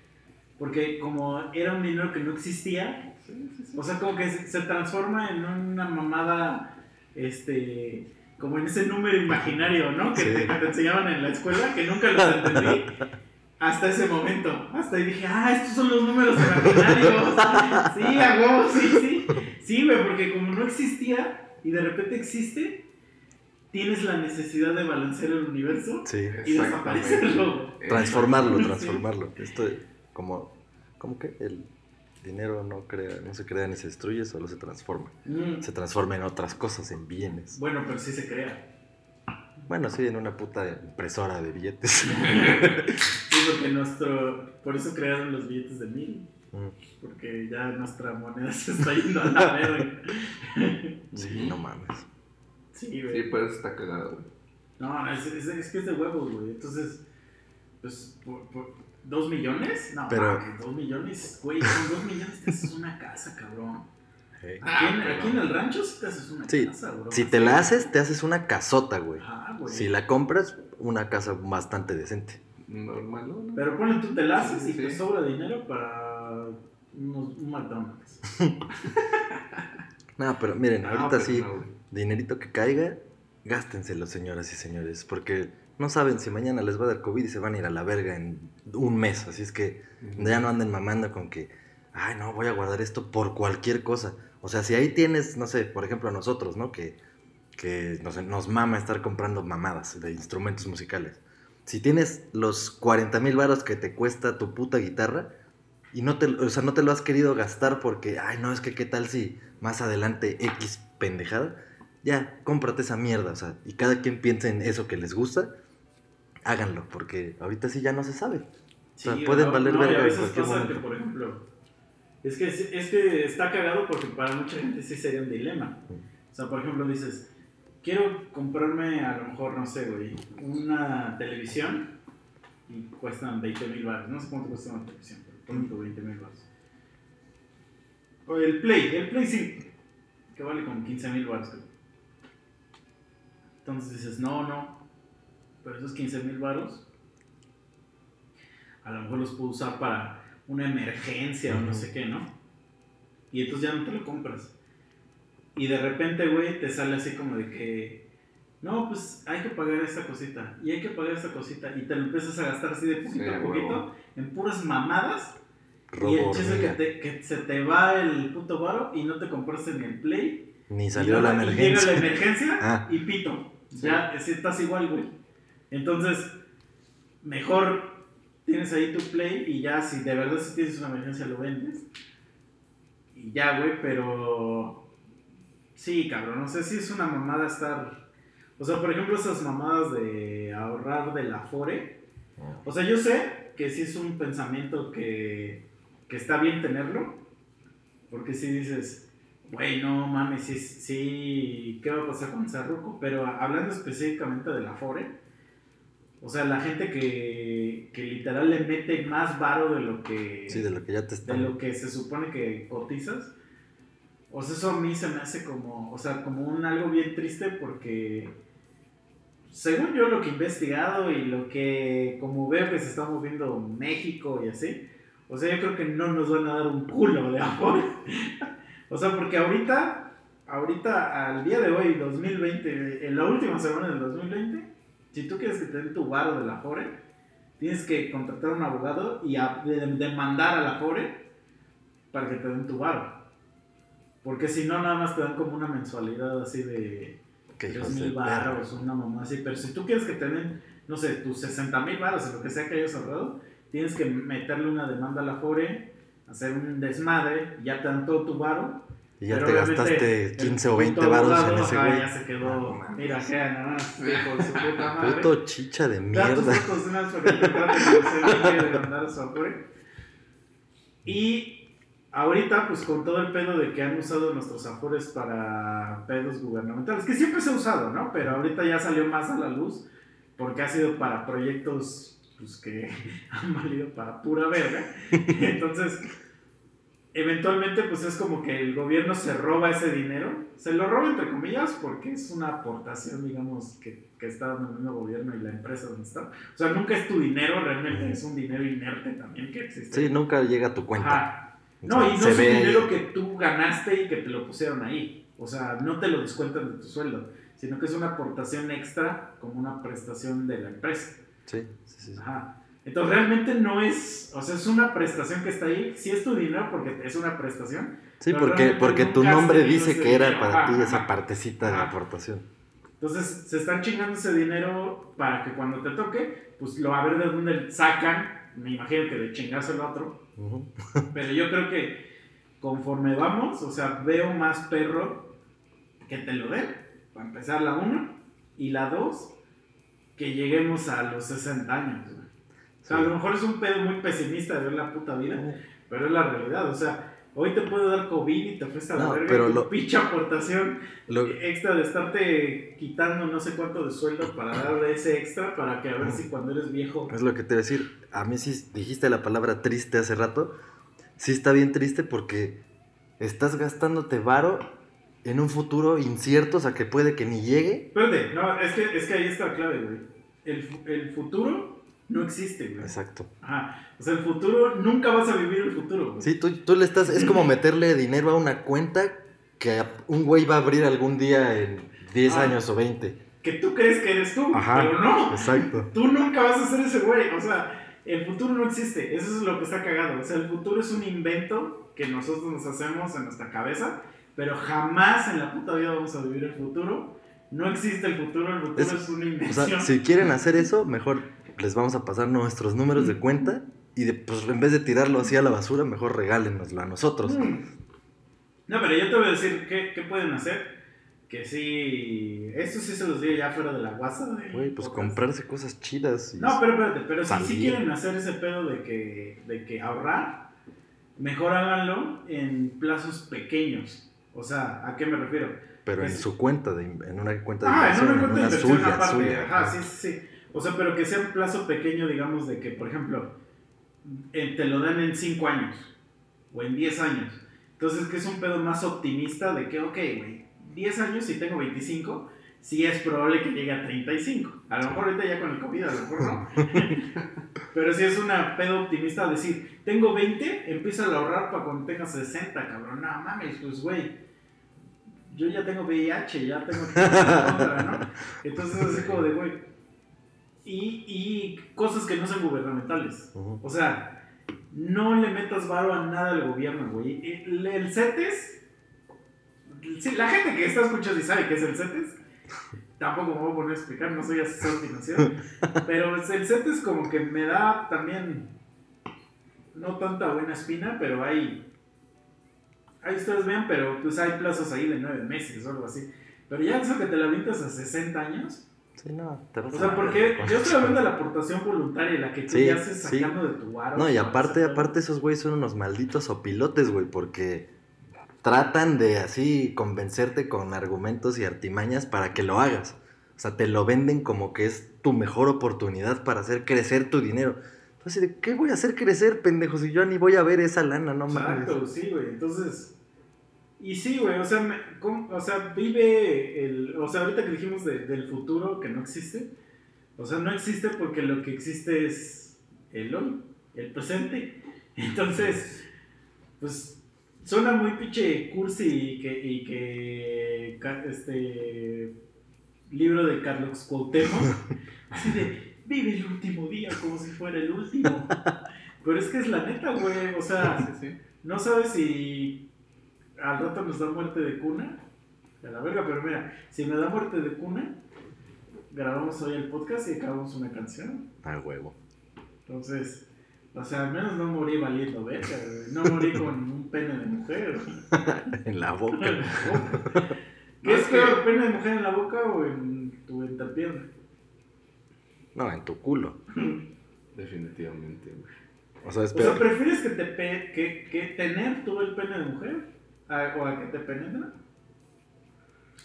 porque como era un dinero que no existía, Sí, sí, sí. o sea, como que se, se transforma en una mamada, este, como en ese número imaginario, ¿no? Que Sí. te, que te enseñaban en la escuela, que nunca los entendí. Hasta ese momento, hasta ahí dije, ah, estos son los números imaginarios. Sí, a huevo, sí, sí. Sí, güey, porque como no existía y de repente existe, tienes la necesidad de balancear el universo Sí. y desaparecerlo. güey. Transformarlo, Sí. transformarlo. Esto como, ¿cómo que? El dinero no crea, no se crea ni se destruye, solo se transforma. Mm, Se transforma en otras cosas, en bienes. Bueno, pero sí se crea. Bueno, sí, en una puta impresora de billetes. Sí, porque nuestro. Por eso crearon los billetes de mil. Mm, Porque ya nuestra moneda se está yendo a la verga. sí, no mames. Sí, Sí, güey. pero eso está cagado, güey. No, es, es, es que es de huevos, güey. Entonces, pues, por, por- ¿dos millones? No, Pero- dos millones, güey. Con dos millones te haces una casa, cabrón. Hey. Aquí, en, pero- aquí en el rancho sí te haces una Sí, casa, bro. Si te la haces, te haces una casota, güey. Ajá, güey. Si la compras, una casa bastante decente. Normal, ¿no? Pero ponle tú te la haces Sí, y sí. te sobra dinero para unos, un McDonald's. No, pero miren, No, ahorita pero sí, no, dinerito que caiga, gástenselo, señoras y señores, porque no saben si mañana les va a dar COVID y se van a ir a la verga en un mes. Así es que ya no anden mamando con que, ay, no, voy a guardar esto por cualquier cosa. O sea, si ahí tienes, no sé, por ejemplo a nosotros, ¿no? Que, que nos, nos mama estar comprando mamadas de instrumentos musicales. Si tienes los 40 mil varos que te cuesta tu puta guitarra y no te, o sea, no te lo has querido gastar porque, ay, no, es que qué tal si más adelante X pendejada, ya, cómprate esa mierda, o sea, y cada quien piense en eso que les gusta, háganlo, porque ahorita sí ya no se sabe. sea, pueden no, valer no, verga a veces pasa momento. que, por ejemplo, es que, es que está cagado porque para mucha gente sí sería un dilema. O sea, por ejemplo, dices, quiero comprarme a lo mejor, no sé, güey, una televisión y cuestan 20 mil baros. No sé cuánto cuesta una televisión, pero pronto 20 mil baros. O el Play, el Play sí, que vale como 15 mil baros. Entonces dices, no, no, pero esos 15 mil baros a lo mejor los puedo usar para una emergencia o no sé qué, ¿no? Y entonces ya no te lo compras. Y de repente, güey, te sale así como de que, no, pues hay que pagar esta cosita, y hay que pagar esta cosita, y te lo empiezas a gastar así de poquito Sí, a poquito, huevo. en puras mamadas, y el chiste es que, te- que se te va el puto varo y no te compraste ni el play. Ni y salió nada, la y emergencia. Llega la emergencia Ah. y pito. Sí. Ya si estás igual, güey. Entonces, mejor tienes ahí tu play y ya si de verdad si tienes una emergencia lo vendes. Y ya, güey, pero... Sí, cabrón, no sé si es una mamada estar... O sea, por ejemplo, esas mamadas de ahorrar del Afore. O sea, yo sé que sí es un pensamiento que, que está bien tenerlo. Porque si dices, güey, no mames, sí, sí, ¿qué va a pasar con Sarruco? Pero hablando específicamente del Afore, o sea, la gente que, que literal le mete más varo de lo que Sí, de lo que ya te de están. lo que se supone que cotizas. O sea, eso a mí se me hace como, o sea, como un algo bien triste porque según yo lo que he investigado y lo que como veo que se está moviendo México y así, o sea, yo creo que no nos van a dar un culo de amor. o sea, porque ahorita, ahorita al día de hoy, 2020, en la última semana del 2020, si tú quieres que te den tu varo de la Afore, tienes que contratar a un abogado y a- de- demandar a la Afore para que te den tu varo. Porque si no, nada más te dan como una mensualidad así de Que 3 hijos de mil o una mamá así. Pero si tú quieres que te den, no sé, tus 60 mil baros o lo que sea que hayas ahorrado, tienes que meterle una demanda a la Afore, hacer un desmadre, ya te dan todo tu varo. Y ya pero te gastaste el 15 o 20 puto varos en ese güey. ya se quedó, No mira, nada más, de su puta madre. Puto chicha de mierda. Y ahorita, pues con todo el pedo de que han usado nuestros Afores para pedos gubernamentales, que siempre se ha usado, ¿no? Pero ahorita ya salió más a la luz porque ha sido para proyectos pues, que han valido para pura verga. Entonces, eventualmente, pues es como que el gobierno se roba ese dinero. Se lo roba entre comillas porque es una aportación, digamos, que, que está dando el mismo gobierno y la empresa donde está. O sea, nunca es tu dinero, realmente es un dinero inerte también que existe. Sí, nunca llega a tu cuenta. Ajá. No, y no se es ve un dinero que tú ganaste y que te lo pusieron ahí. O sea, no te lo descuentan de tu sueldo, sino que es una aportación extra como una prestación de la empresa. Sí, sí, sí. sí. Ajá. Entonces realmente no es, o sea, es una prestación que está ahí. Sí es tu dinero porque es una prestación. Sí, porque, porque tu nombre dice que era para ti esa partecita de Ajá. aportación. Entonces se están chingando ese dinero para que cuando te toque, pues lo a ver de dónde sacan. Me imagino que de chingarse el otro. Ujú. Pero yo creo que conforme vamos, o sea, veo más perro que te lo den, para empezar la 1, y la 2, que lleguemos a los 60 años. Sea, a lo mejor es un pedo muy pesimista de ver la puta vida, pero es la realidad. O sea, hoy te puede dar COVID y te ofrece la No, verga pero lo- pinche aportación Lo- extra de estarte quitando no sé cuánto de sueldo para darle ese extra para que a ver si cuando eres viejo Es lo que te iba a decir. A mí sí dijiste la palabra triste hace rato. Sí está bien triste porque estás gastándote varo en un futuro incierto, o sea, que puede que ni llegue. Espérate, no, es que, es que ahí está la clave, güey. El, el futuro no existe, güey. Exacto. Ajá. O sea, el futuro, nunca vas a vivir el futuro, güey. Sí, tú, tú le estás... Es como meterle dinero a una cuenta que un güey va a abrir algún día en 10 Ah. años o 20. Que tú crees que eres tú, Ajá. pero no. Exacto. Tú nunca vas a ser ese güey. O sea, el futuro no existe. Eso es lo que está cagado. O sea, el futuro es un invento que nosotros nos hacemos en nuestra cabeza, pero jamás en la puta vida vamos a vivir el futuro. No existe el futuro, el futuro es, Es- una O invención. sea, si quieren hacer eso, mejor les vamos a pasar nuestros números de cuenta y de, pues en vez de tirarlo así a la basura, mejor regálenoslo a nosotros. Mm. No, pero yo te voy a decir qué, qué pueden hacer. Que sí. Esto sí se los digo ya fuera de la guasa. Güey, pues comprarse cosas chidas. y- No, pero espérate, pero si sí quieren hacer ese pedo de que, de que ahorrar, mejor háganlo en plazos pequeños. O sea, ¿a qué me refiero? pero en su cuenta, de, en una cuenta de Ah, en inversión, una en cuenta de una inversión suya, aparte. suya. Ajá, ajá. sí, sí, sí. O sea, pero que sea un plazo pequeño, digamos, de que, por ejemplo, eh, te lo dan en 5 años o en 10 años. Entonces, que es un pedo más optimista de que, ok, güey, 10 años y tengo 25, sí es probable que llegue a 35. A lo mejor ahorita ya con el COVID, a lo mejor no. Pero sí es una pedo optimista decir, tengo 20, empieza a ahorrar para cuando tenga 60, cabrón. No mames, pues, güey. Yo ya tengo VIH, ya tengo contra, ¿no? Entonces así como de, güey. Y, y cosas que no son gubernamentales. Ujú. O sea, no le metas varo a nada al gobierno, güey. El, el CETES, sí, la gente que está escuchando y sabe qué es el CETES, tampoco me voy a poner a explicar, no soy asesor financiero, pero el CETES como que me da también, no tanta buena espina, pero hay, ahí ustedes vean, pero pues hay plazos ahí de nueve meses o algo así. Pero ya eso que te la avientas a 60 años, Sí, no, te vas o sea, porque yo estoy hablando de la aportación voluntaria, la que tú Sí, ya haces sí. sacando de tu varo. No, y aparte, aparte esos güeyes son unos malditos opilotes, güey, porque tratan de así convencerte con argumentos y artimañas para que lo hagas. O sea, te lo venden como que es tu mejor oportunidad para hacer crecer tu dinero. Entonces, ¿de qué voy a hacer crecer, pendejo? Si yo ni voy a ver esa lana, no mames. Exacto, sí, güey. Entonces, y sí, güey, o sea, me- ¿cómo- o sea, vive el, o sea, ahorita que dijimos de- del futuro que no existe, o sea, no existe porque lo que existe es el hoy, el presente. Entonces, pues, suena muy pinche cursi y que, y que, este, libro de Carlos Cuauhtémoc, así de, vive el último día como si fuera el último. Pero es que es la neta, güey, o sea... No sabes si al rato nos da muerte de cuna. De la verga, pero mira, si me da muerte de cuna, grabamos hoy el podcast y acabamos una canción. A huevo. Entonces, o sea, al menos no morí valiendo verga, güey. No morí con un pene de mujer. En la boca. ¿Qué No, es es que- peor, pene de mujer en la boca o en tu entrepierna? No, en tu culo. Definitivamente, güey. O sea, es O sea. ¿prefieres que te pe que, que tener tú el pene de mujer a- o a que te penetran?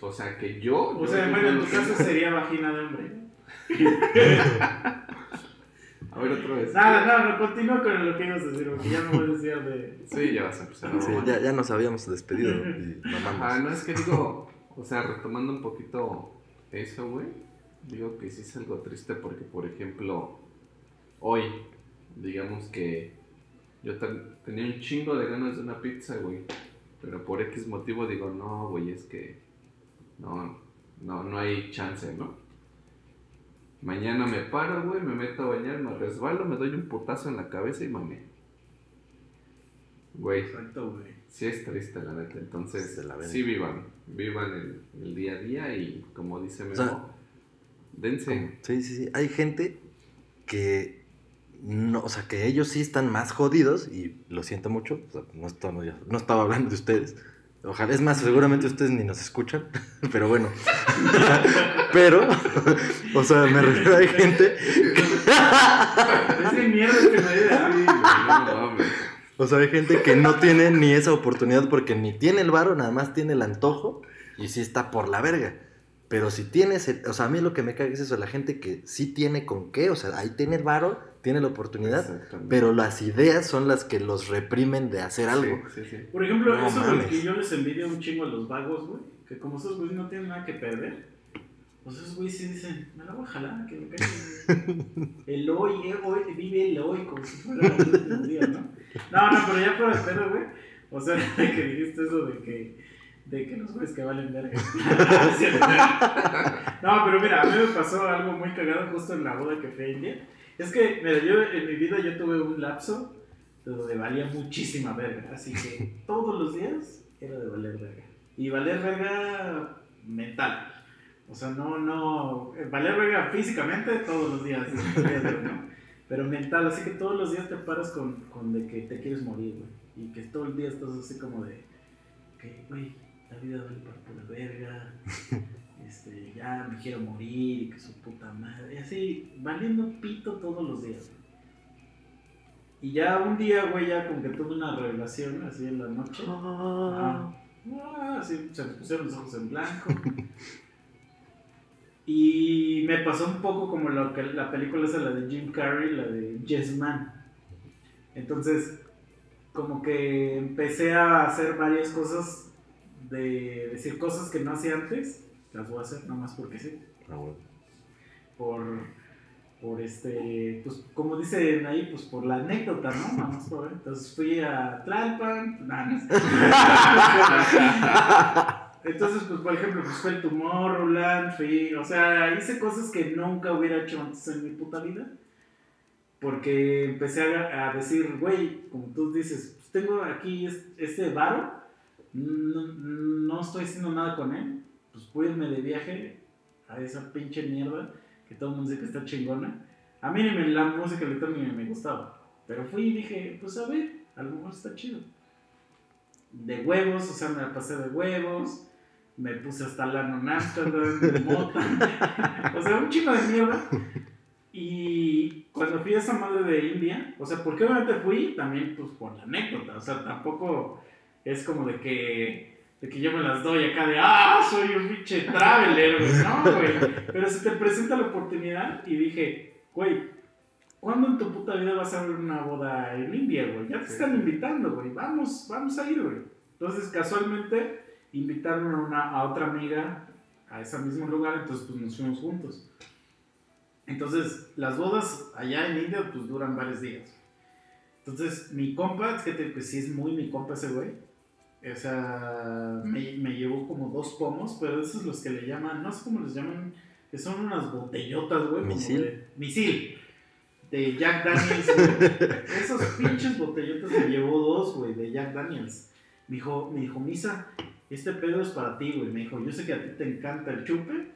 O sea, que yo. O yo- sea, bueno, en no tu caso sería vagina de hombre. A ver, otra vez. Nada, nada, no, continúa con lo que ibas a decir, porque ya no voy a decir de. Sí, ya vas a empezar a Sí, ya, ya nos habíamos despedido y mamamos. Ajá, no es que digo, o sea, retomando un poquito eso, güey, digo que sí es algo triste porque, por ejemplo, hoy, digamos que yo ten- tenía un chingo de ganas de una pizza, güey, pero por X motivo digo, no, güey, es que no, no, no hay chance, ¿no? Mañana me paro, güey, me meto a bañar, me resbalo, me doy un putazo en la cabeza y mame. Güey, Exacto, güey. Sí es triste, la neta. Entonces, la sí vivan. Vivan el, el día a día y, como dice Memo, sea, dense. Sí, sí, sí. Hay gente que no, o sea, que ellos sí están más jodidos y lo siento mucho. o sea, no, estaba, no estaba hablando de ustedes. Ojalá, es más, seguramente ustedes ni nos escuchan, pero bueno. pero, o sea, me refiero a gente, Es de mierda que me o sea, hay gente que no tiene ni esa oportunidad porque ni tiene el varo, nada más tiene el antojo y sí está por la verga. Pero si tienes, el- o sea, a mí lo que me caga es eso, la gente que sí tiene con qué, o sea, ahí tiene el varo, tiene la oportunidad, pero las ideas son las que los reprimen de hacer algo. Sí, sí, sí. Por ejemplo, No eso de mames. que yo les envidio un chingo a los vagos, güey. Que como esos güeyes no tienen nada que perder. Pues esos güeyes sí dicen, me la voy a jalar, que me caiga. El hoy, eh, hoy, vive el hoy como si fuera el día, ¿no? No, no, pero ya fuera de pedo, güey. O sea, que dijiste eso de que, de que los güeyes que valen verga. no, pero mira, a mí me pasó algo muy cagado justo en la boda que fui a India. Es que, mira, yo en mi vida yo tuve un lapso donde valía muchísima verga. Así que todos los días era de valer verga. Y valer verga mental. O sea, no, no. Valer verga físicamente todos los días. ¿no? Pero mental, así que todos los días te paras con, con de que te quieres morir, güey. Y que todo el día estás así como de. Que, güey, la vida vale para pura verga. Este, ya me quiero morir y que su puta madre. Y así, valiendo pito todos los días. güey. Y ya un día, güey, ya como que tuve una revelación así en la noche. Ajá. Ah, sí, se me pusieron los ojos en blanco. Y me pasó un poco como lo que la película esa, la de Jim Carrey, la de Yes Man. Entonces, como que empecé a hacer varias cosas, de decir cosas que no hacía antes, las voy a hacer nada más porque sí. Ah, bueno. Por, por este, pues como dicen ahí, pues por la anécdota, ¿no? Más por ver. Entonces fui a Tlalpan, nah, no. Entonces, pues por ejemplo, pues fue el tumor, Roland, fui, o sea, hice cosas que nunca hubiera hecho antes en mi puta vida. Porque empecé a, a decir, güey, como tú dices, pues tengo aquí es- este varo, no, no estoy haciendo nada con él, pues voy a irme de viaje a esa pinche mierda que todo el mundo dice que está chingona. A mí ni la música electrónica ni me gustaba, pero fui y dije, pues a ver, a lo mejor está chido. De huevos, o sea, me la pasé de huevos, me puse hasta lano en Amsterdam, mota, o sea, un chico de mierda. Y cuando fui a esa madre de India, o sea, porque obviamente fui también pues por la anécdota, o sea, tampoco es como de que, de que yo me las doy acá de, ah, soy un pinche traveler, güey, no, güey. Pero se te presenta la oportunidad y dije, güey, ¿cuándo en tu puta vida vas a ver una boda en India, güey? Ya te están invitando, güey, vamos, vamos a ir, güey. Entonces, casualmente, invitaron a, una, a otra amiga a ese mismo lugar, entonces pues nos fuimos juntos. Entonces, las bodas allá en India pues duran varios días. Entonces, mi compa, es que te, pues sí es muy mi compa ese güey. O sea, me, me llevó como dos pomos, pero esos los que le llaman, no sé cómo les llaman, que son unas botellotas, güey. como ¿Misil? de- misil. De Jack Daniels, güey. Esos pinches botellotas me llevó dos, güey, de Jack Daniels. Me dijo, me dijo, Misa, este pedo es para ti, güey. Me dijo, yo sé que a ti te encanta el chupe.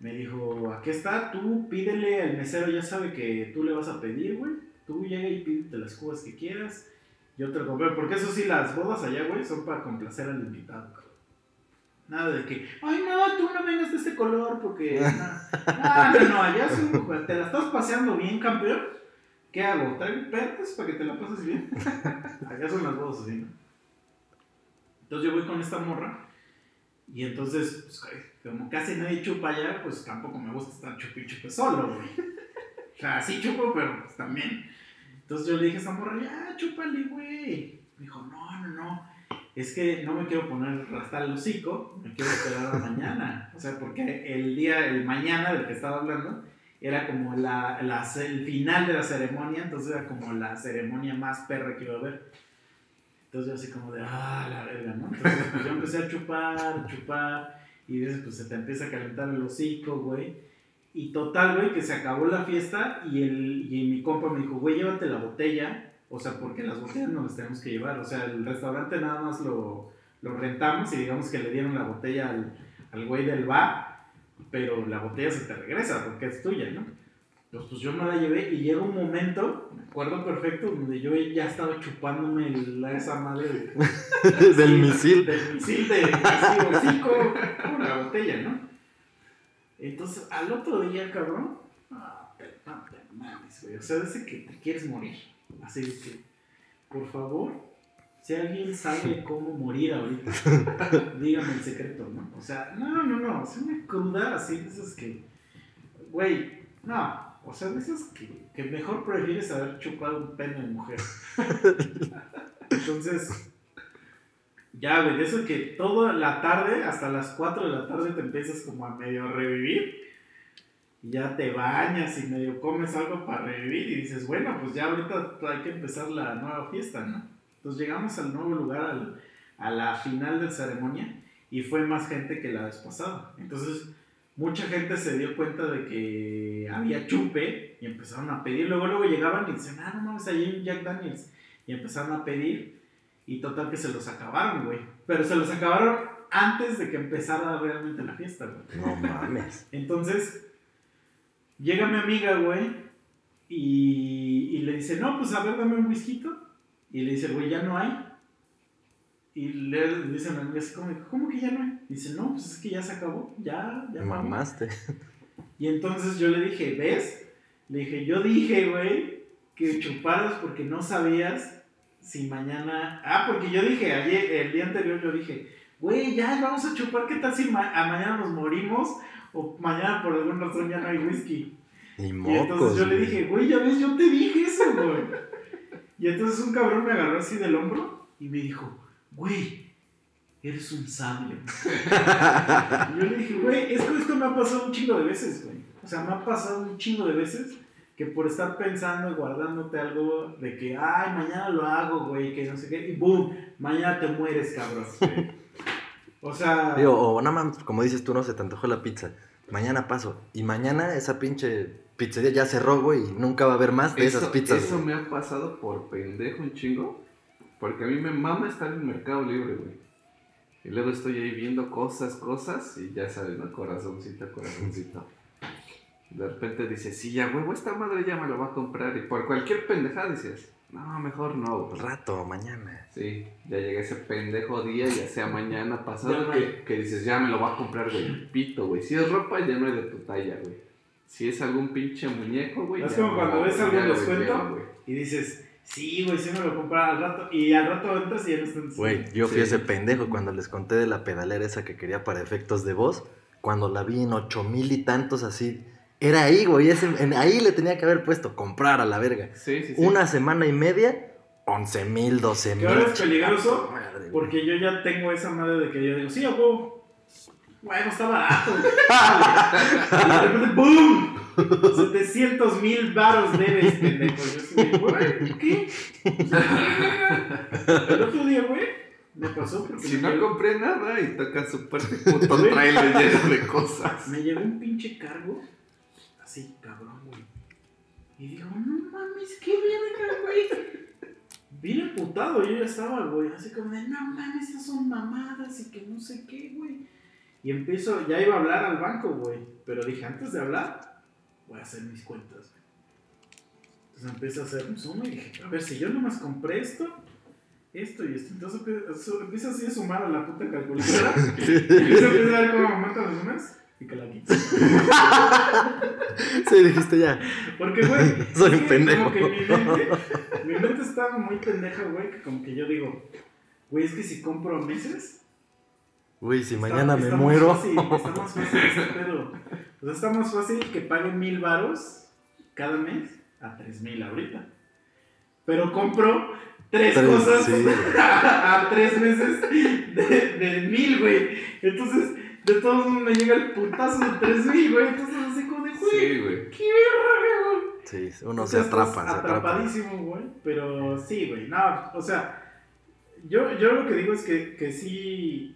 Me dijo, aquí está, tú pídele al mesero, ya sabe que tú le vas a pedir, güey. Tú llega y pídete las cubas que quieras. Yo te lo compré, porque eso sí, las bodas allá, güey, son para complacer al invitado. Nada de que, ay, no, tú no vengas de este color, porque. No, no, no, allá es un- güey, te la estás paseando bien, campeón. ¿Qué hago? ¿Traigo perros para que te la pases bien? allá son las bodas así, ¿no? Entonces yo voy con esta morra. Y entonces, pues, como casi nadie chupa allá, pues tampoco me gusta estar chupi chupe solo, güey. O sea, sí chupo, pero pues también. Entonces yo le dije a esa morra, ya, chúpale, güey. Me dijo, no, no, no. Es que no me quiero poner hasta el hocico, me quiero esperar a mañana. O sea, porque el día, el mañana del que estaba hablando, era como la, la- el final de la ceremonia, entonces era como la ceremonia más perra que iba a haber. Entonces yo así como de, ah, la verga, ¿no? Entonces pues yo empecé a chupar, chupar, y dices, pues se te empieza a calentar el hocico, güey. Y total, güey, que se acabó la fiesta y, el, y mi compa me dijo, güey, llévate la botella. O sea, porque las botellas no las tenemos que llevar. O sea, el restaurante nada más lo, lo rentamos y digamos que le dieron la botella al, al güey del bar, pero la botella se te regresa porque es tuya, ¿no? Entonces, pues yo me la llevé y llega un momento, me acuerdo perfecto, donde yo ya estaba chupándome la, esa madre de, Del Sí, misil. Del misil de así, hocico con la botella, ¿no? Entonces, al otro día, cabrón, ah, pero no te mames, güey. O sea, dice que te quieres morir. Así que, por favor, si alguien sabe cómo morir ahorita, dígame el secreto, ¿no? O sea, no, no, no, es una cruda así, de esas que, güey, no, o sea, de esas que, que mejor prefieres haber chupado un pene de mujer. Entonces, ya, güey, eso que toda la tarde, hasta las 4 de la tarde, te empiezas como a medio revivir. Y ya te bañas y medio comes algo para revivir. Y dices, bueno, pues ya ahorita hay que empezar la nueva fiesta, ¿no? Entonces llegamos al nuevo lugar, al- a la final de la ceremonia. Y fue más gente que la vez pasada. Entonces, mucha gente se dio cuenta de que había chupe y empezaron a pedir. Luego, luego llegaban y decían, ah, no mames, ahí hay un Jack Daniels. Y empezaron a pedir. Y total que se los acabaron, güey. Pero se los acabaron antes de que empezara realmente la fiesta, güey. No mames. Entonces, llega mi amiga, güey, y, y le dice, no, pues a ver, dame un whisky. Y le dice, güey, ya no hay. Y le, le dice a mi amiga así como, ¿cómo que ya no hay? Dice, no, pues es que ya se acabó, ya, ya. acabó". Mamaste. Y entonces yo le dije, ¿ves? Le dije, yo dije, güey, que chuparas porque no sabías si mañana. Ah, porque yo dije, ayer, el día anterior yo dije, güey, ya vamos a chupar, ¿qué tal si ma- a mañana nos morimos? O mañana por alguna razón ya no hay whisky. Y mocos. entonces yo le dije, güey, ya ves, yo te dije eso, güey. Y entonces un cabrón me agarró así del hombro y me dijo, güey, eres un sabio. y yo le dije, güey, es que esto me ha pasado un chingo de veces, güey. O sea, me ha pasado un chingo de veces que por estar pensando y guardándote algo de que, ay, mañana lo hago, güey, que no sé qué, y boom, mañana te mueres, cabrón. O sea, Digo, o nada más, como dices tú, no se te antojó la pizza. Mañana paso. Y mañana esa pinche pizzería ya cerró, güey, y nunca va a haber más de esas pizzas. eso güey. me ha pasado por pendejo un chingo. Porque a mí me mama estar en Mercado Libre, güey. Y luego estoy ahí viendo cosas, cosas, y ya sabes, ¿no? Corazoncito, corazoncito. De repente dices, sí, ya huevo, esta madre ya me lo va a comprar. Y por cualquier pendejada dices, no, mejor no, güey. Rato, mañana. Sí, ya llega ese pendejo día, ya sea mañana, pasado, que, que dices, ya me lo va a comprar, güey. Pito, güey. Si es ropa, ya no hay de tu talla, güey. Si es algún pinche muñeco, güey. Es ya como no, cuando ves algún descuento. y dices, sí, güey, sí me lo compré al rato, y al rato entras y ya no están. Güey, yo fui Sí. ese pendejo cuando les conté de la pedalera esa que quería para efectos de voz. Cuando la vi en ocho mil y tantos así. Era ahí, güey. ese- en- ahí le tenía que haber puesto comprar a la verga. Sí, sí, sí. Una semana y media, once mil, doce mil. Que ahora es peligroso, Madre, güey. Porque yo ya tengo esa madre de que yo digo, sí, huevo. Bueno, está barato. y de repente, ¡boom! 700 mil varos debes, pendejo. Yo de, güey, ¿qué? El otro día, güey, me pasó porque Si me, no llegó, compré nada y toca su parte puto trailer lleno de cosas. me llegó un pinche cargo, así, cabrón, güey. Y digo, no mames, qué verga, güey. Bien emputado, yo ya estaba, güey. Así como de, no mames, esas son mamadas y que no sé qué, güey. Y empiezo, ya iba a hablar al banco, güey. Pero dije, antes de hablar, voy a hacer mis cuentas, güey. Entonces empiezo a hacer un suma y dije, a ver, si yo nomás compré esto, esto y esto. Entonces empiezo así a sumar a la puta calculadora. y empiezo, a ver cómo aumentan los números y que la quito. Sí, dijiste ya. Porque, güey, Soy un pendejo. Como que mi mente, mi mente está muy pendeja, güey, que como que yo digo, güey, es que si compro meses, Güey, si está- mañana me está más muero. fácil, está más fácil ese pedo. O sea, está más fácil que pague mil varos cada mes a tres mil ahorita. Pero compro tres, Tres, cosas sí, güey. a, tres meses de, de mil, güey. Entonces, de todos modos me llega el putazo de tres mil, güey. Entonces, así como de, güey, Sí, güey. qué verga, güey. Sí, uno O se atrapa, se atrapa. Atrapadísimo, güey. Pero sí, güey. No, o sea, yo, yo lo que digo es que, que sí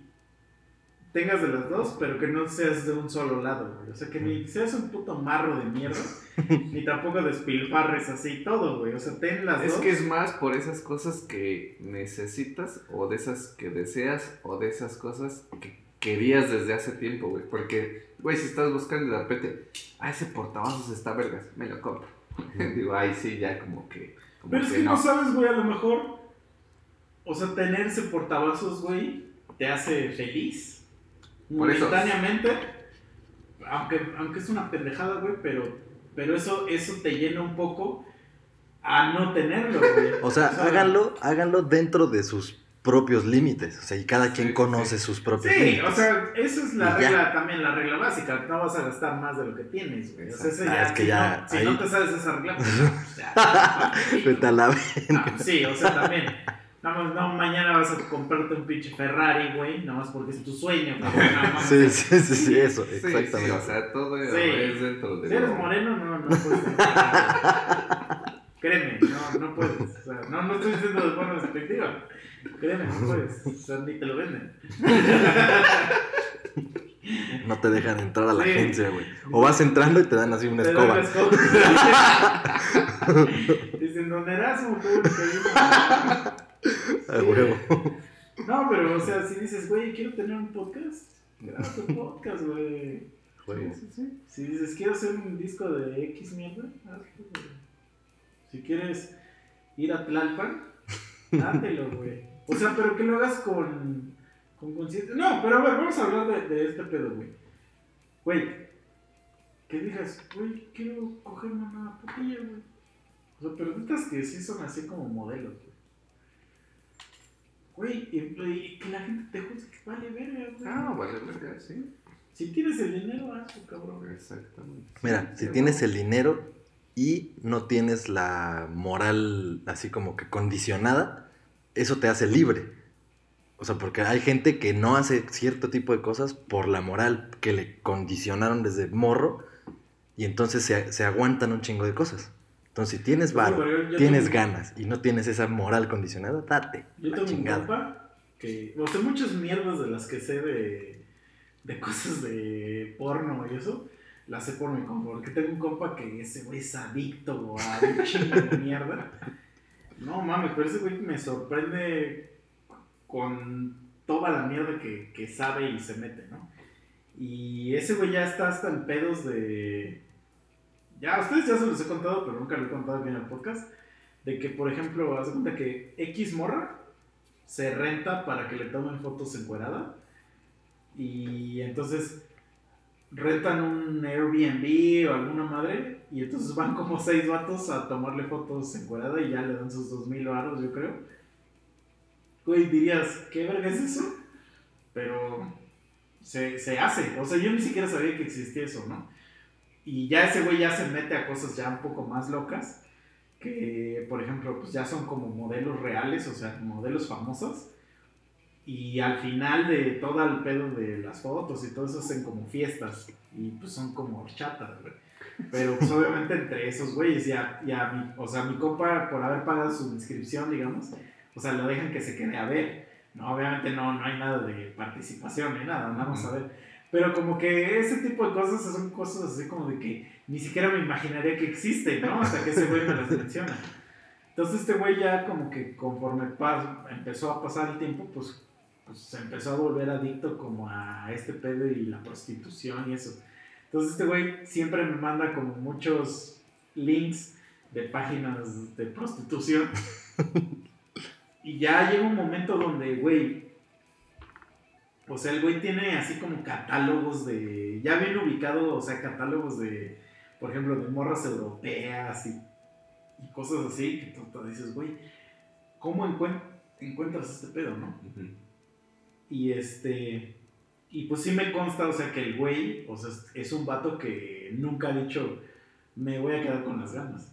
tengas de las dos, pero que no seas de un solo lado, güey. O sea, que ni seas un puto marro de mierda, ni tampoco despilfarres así todo, güey. O sea, ten las Es dos. que es más por esas cosas que necesitas o de esas que deseas o de esas cosas que querías desde hace tiempo, güey. Porque, güey, si estás buscando y de repente, ah, ese portavasos está vergas, me lo compro. Digo, ay, sí, ya como que... Como Pero es que no sabes, güey, a lo mejor. O sea, tener ese portavasos, güey, te hace feliz. Por eso. Momentáneamente. Aunque, aunque es una pendejada, güey, pero, pero eso, eso te llena un poco a no tenerlo, güey. O sea, ¿sabes? háganlo, háganlo dentro de sus propios límites. O sea, y cada quien Sí, conoce sí. sus propios Sí, límites. o sea, eso es la Y ya. regla, también la regla básica. No vas a gastar más de lo que tienes, güey. O sea, eso Ah, ya, es que si, ya no, si no te sabes esa regla, pues ya. Vete a la Ah, sí, o sea, también. Nada más, no, mañana vas a comprarte un pinche Ferrari, güey, nada más porque es tu sueño, nada más. Sí, sí, sí, sí, eso, Sí, exactamente. sí, o sea, todo Sí. es dentro de Si eres moreno, no, no puedes. Créeme, no, no puedes. O sea, no, no estoy diciendo de forma despectiva. Créeme, sea, ni te lo venden. No te dejan entrar a la Sí. agencia, güey. O vas entrando y te dan así una Te escoba. escoba. Dicen, que digo. A huevo. No, pero, o sea, si dices, güey, quiero tener un podcast, graba tu podcast, güey. Sí, sí, sí. Si dices, quiero hacer un disco de X mierda, hazlo, güey. Si quieres ir a Tlalpan, dátelo, güey. O sea, pero que lo hagas con, con conciencia. No, pero a ver, vamos a hablar de, de este pedo, güey. Güey, que digas, güey, quiero cogerme una putilla, güey. O sea, pero estas que sí son así como modelos, güey. Güey, y, y que la gente te juzgue, vale verga, güey. Ah, vale, verga, sí. Si tienes el dinero, hazlo, cabrón. Exactamente. Mira, Sí, si tienes el dinero y no tienes la moral así como que condicionada, eso te hace libre. O sea, porque hay gente que no hace cierto tipo de cosas por la moral que le condicionaron desde morro y entonces se, se aguantan un chingo de cosas. Entonces, si tienes sí, varo, tienes tengo- ganas y no tienes esa moral condicionada, date Yo tengo un compa que. O sea, muchas mierdas de las que sé de. de cosas de porno y eso. Las sé por mi compa. Porque tengo un compa que ese güey es adicto a un chingo de mierda. No mames, pero ese güey me sorprende con toda la mierda que, que sabe y se mete, ¿no? Y ese güey ya está hasta en pedos de. Ya, a ustedes ya se los he contado, pero nunca lo he contado bien en el podcast. De que, por ejemplo, haz de cuenta que X morra se renta para que le tomen fotos encuerada. Y entonces rentan un Airbnb o alguna madre. Y entonces van como seis vatos a tomarle fotos encuerada y ya le dan sus dos mil varos, yo creo. Güey, dirías, ¿qué verga es eso? Pero se, se hace. O sea, yo ni siquiera sabía que existía eso, ¿no? Y ya ese güey ya se mete a cosas ya un poco más locas. Que, por ejemplo, pues ya son como modelos reales, o sea, modelos famosos. Y al final de todo el pedo de las fotos y todo eso hacen como fiestas. Y pues son como horchatas, güey. Pero pues obviamente entre esos güeyes y a, y a mi, o sea, mi compa por haber pagado su inscripción, digamos, o sea, lo dejan que se quede a ver. No, obviamente no, no hay nada de participación ni nada, vamos a ver. Pero como que ese tipo de cosas son cosas así como de que ni siquiera me imaginaría que existen, ¿no? Hasta que ese güey me las menciona. Entonces este güey ya como que conforme empezó a pasar el tiempo, pues, pues se empezó a volver adicto como a este pedo y la prostitución y eso. Entonces este güey siempre me manda como muchos links de páginas de prostitución. y ya llega un momento donde, güey, o sea, el güey tiene así como catálogos de. Ya bien ubicado, o sea, catálogos de. Por ejemplo, de morras europeas y, y cosas así. Que tú te dices, güey, ¿cómo encuent- encuentras este pedo, no? Ujú. Y este. Y pues sí me consta, o sea, que el güey, o sea, es- un vato que nunca ha dicho, me voy a quedar con las ganas.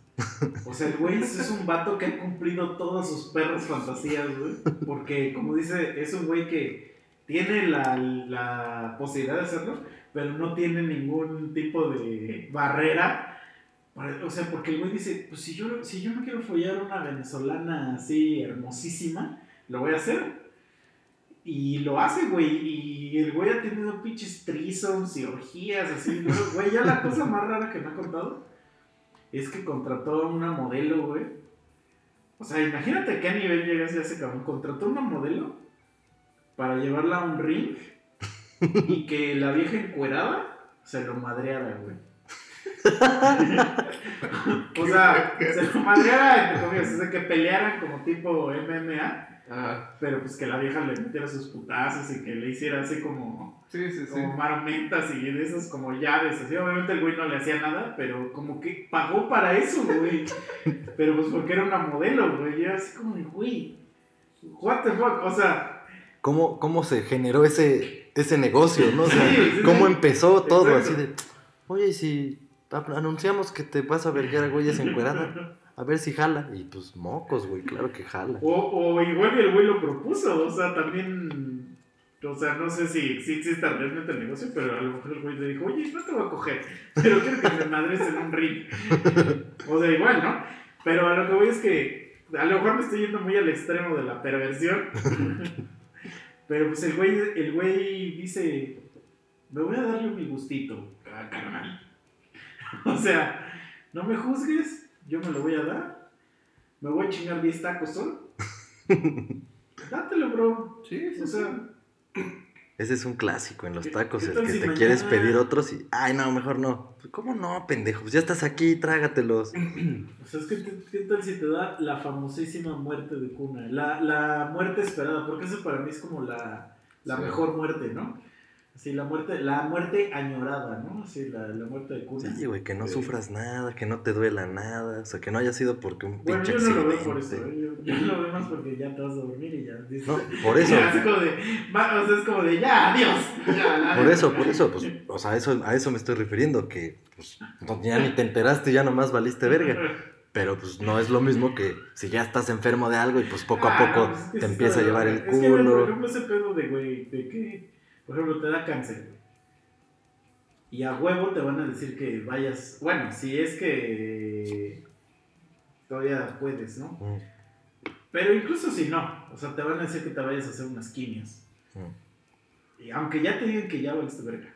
O sea, el güey es un vato que ha cumplido todas sus perras fantasías, güey. Porque, como dice, es un güey que tiene la, la posibilidad de hacerlo, pero no tiene ningún tipo de barrera. O sea, porque el güey dice, pues si yo, si yo me quiero follar una venezolana así hermosísima, lo voy a hacer. Y lo hace, güey. Y el güey ha tenido pinches trisoms y orgías, así. ¿no? Güey, ya la cosa más rara que me ha contado es que contrató a una modelo, güey. O sea, imagínate a qué nivel llega ese cabrón. Contrató a una modelo para llevarla a un ring y que la vieja encuerada se lo madreara, güey. o sea, se lo madreara, entre comillas, o sea, que pelearan como tipo MMA. Ah, Pero pues que la vieja le metiera sus putazos y que le hiciera así como, sí, sí, sí. como marmentas y de esas como llaves. Así, obviamente el güey no le hacía nada, pero como que pagó para eso, güey. pero pues porque era una modelo, güey. Y era así como de, güey, what the fuck. O sea, ¿Cómo, cómo se generó ese, ese negocio, no? O sea, Sí, sí, ¿cómo sí. empezó todo Exacto. así de, oye, y si anunciamos que te vas a verguer a güeyes encuerada, a ver si jala. Y pues mocos, güey, claro que jala. o, o igual el güey lo propuso. O sea, también. O sea, no sé si, si existe realmente el negocio, pero a lo mejor el güey le dijo, oye, no te voy a coger, pero quiero que me madres en un ring. O sea, igual, ¿no? Pero a lo que voy es que a lo mejor me estoy yendo muy al extremo de la perversión. Pero pues el güey, el güey dice, me voy a darle mi gustito, carnal. O sea, no me juzgues, yo me lo voy a dar. Me voy a chingar 10 tacos solo. Dátelo, bro. Sí, sí, O sí. sea, Ese es un clásico en los ¿Qué- tacos, el que si te mañana- quieres pedir otros y, ay, no, mejor no. ¿Cómo no, pendejo? Pues ya estás aquí, trágatelos. o sea, es que ¿qué tal si te da la famosísima muerte de cuna? La, la muerte esperada, porque eso para mí es como la, la Sí. mejor muerte, ¿no? Así, la muerte, la muerte añorada, ¿no? Así, la, la muerte de cuna. Sí, güey, que no Sí. sufras nada, que no te duela nada, o sea, que no haya sido porque un Bueno, pinche yo no lo veo por eso, ¿eh? yo, yo lo veo más porque ya te vas a dormir y ya dices. No, por eso. Ya, así como de, o sea, es como de, ya, adiós. Ya, Por eso, por eso, pues, o sea, a eso, a eso me estoy refiriendo, que pues, no- ya ni te enteraste, ya nomás valiste verga. Pero pues no es lo mismo que si ya estás enfermo de algo y pues poco a Ah, poco no, pues es te sí empieza a llevar el Es que, güey, por culo. ejemplo, ese pedo de, güey, de que, por ejemplo, te da cáncer. Y a huevo te van a decir que vayas, bueno, si es que todavía puedes, ¿no? Mm, Pero incluso si no, o sea, te van a decir que te vayas a hacer unas quimios. mm. Y aunque ya te digan que ya valiste verga,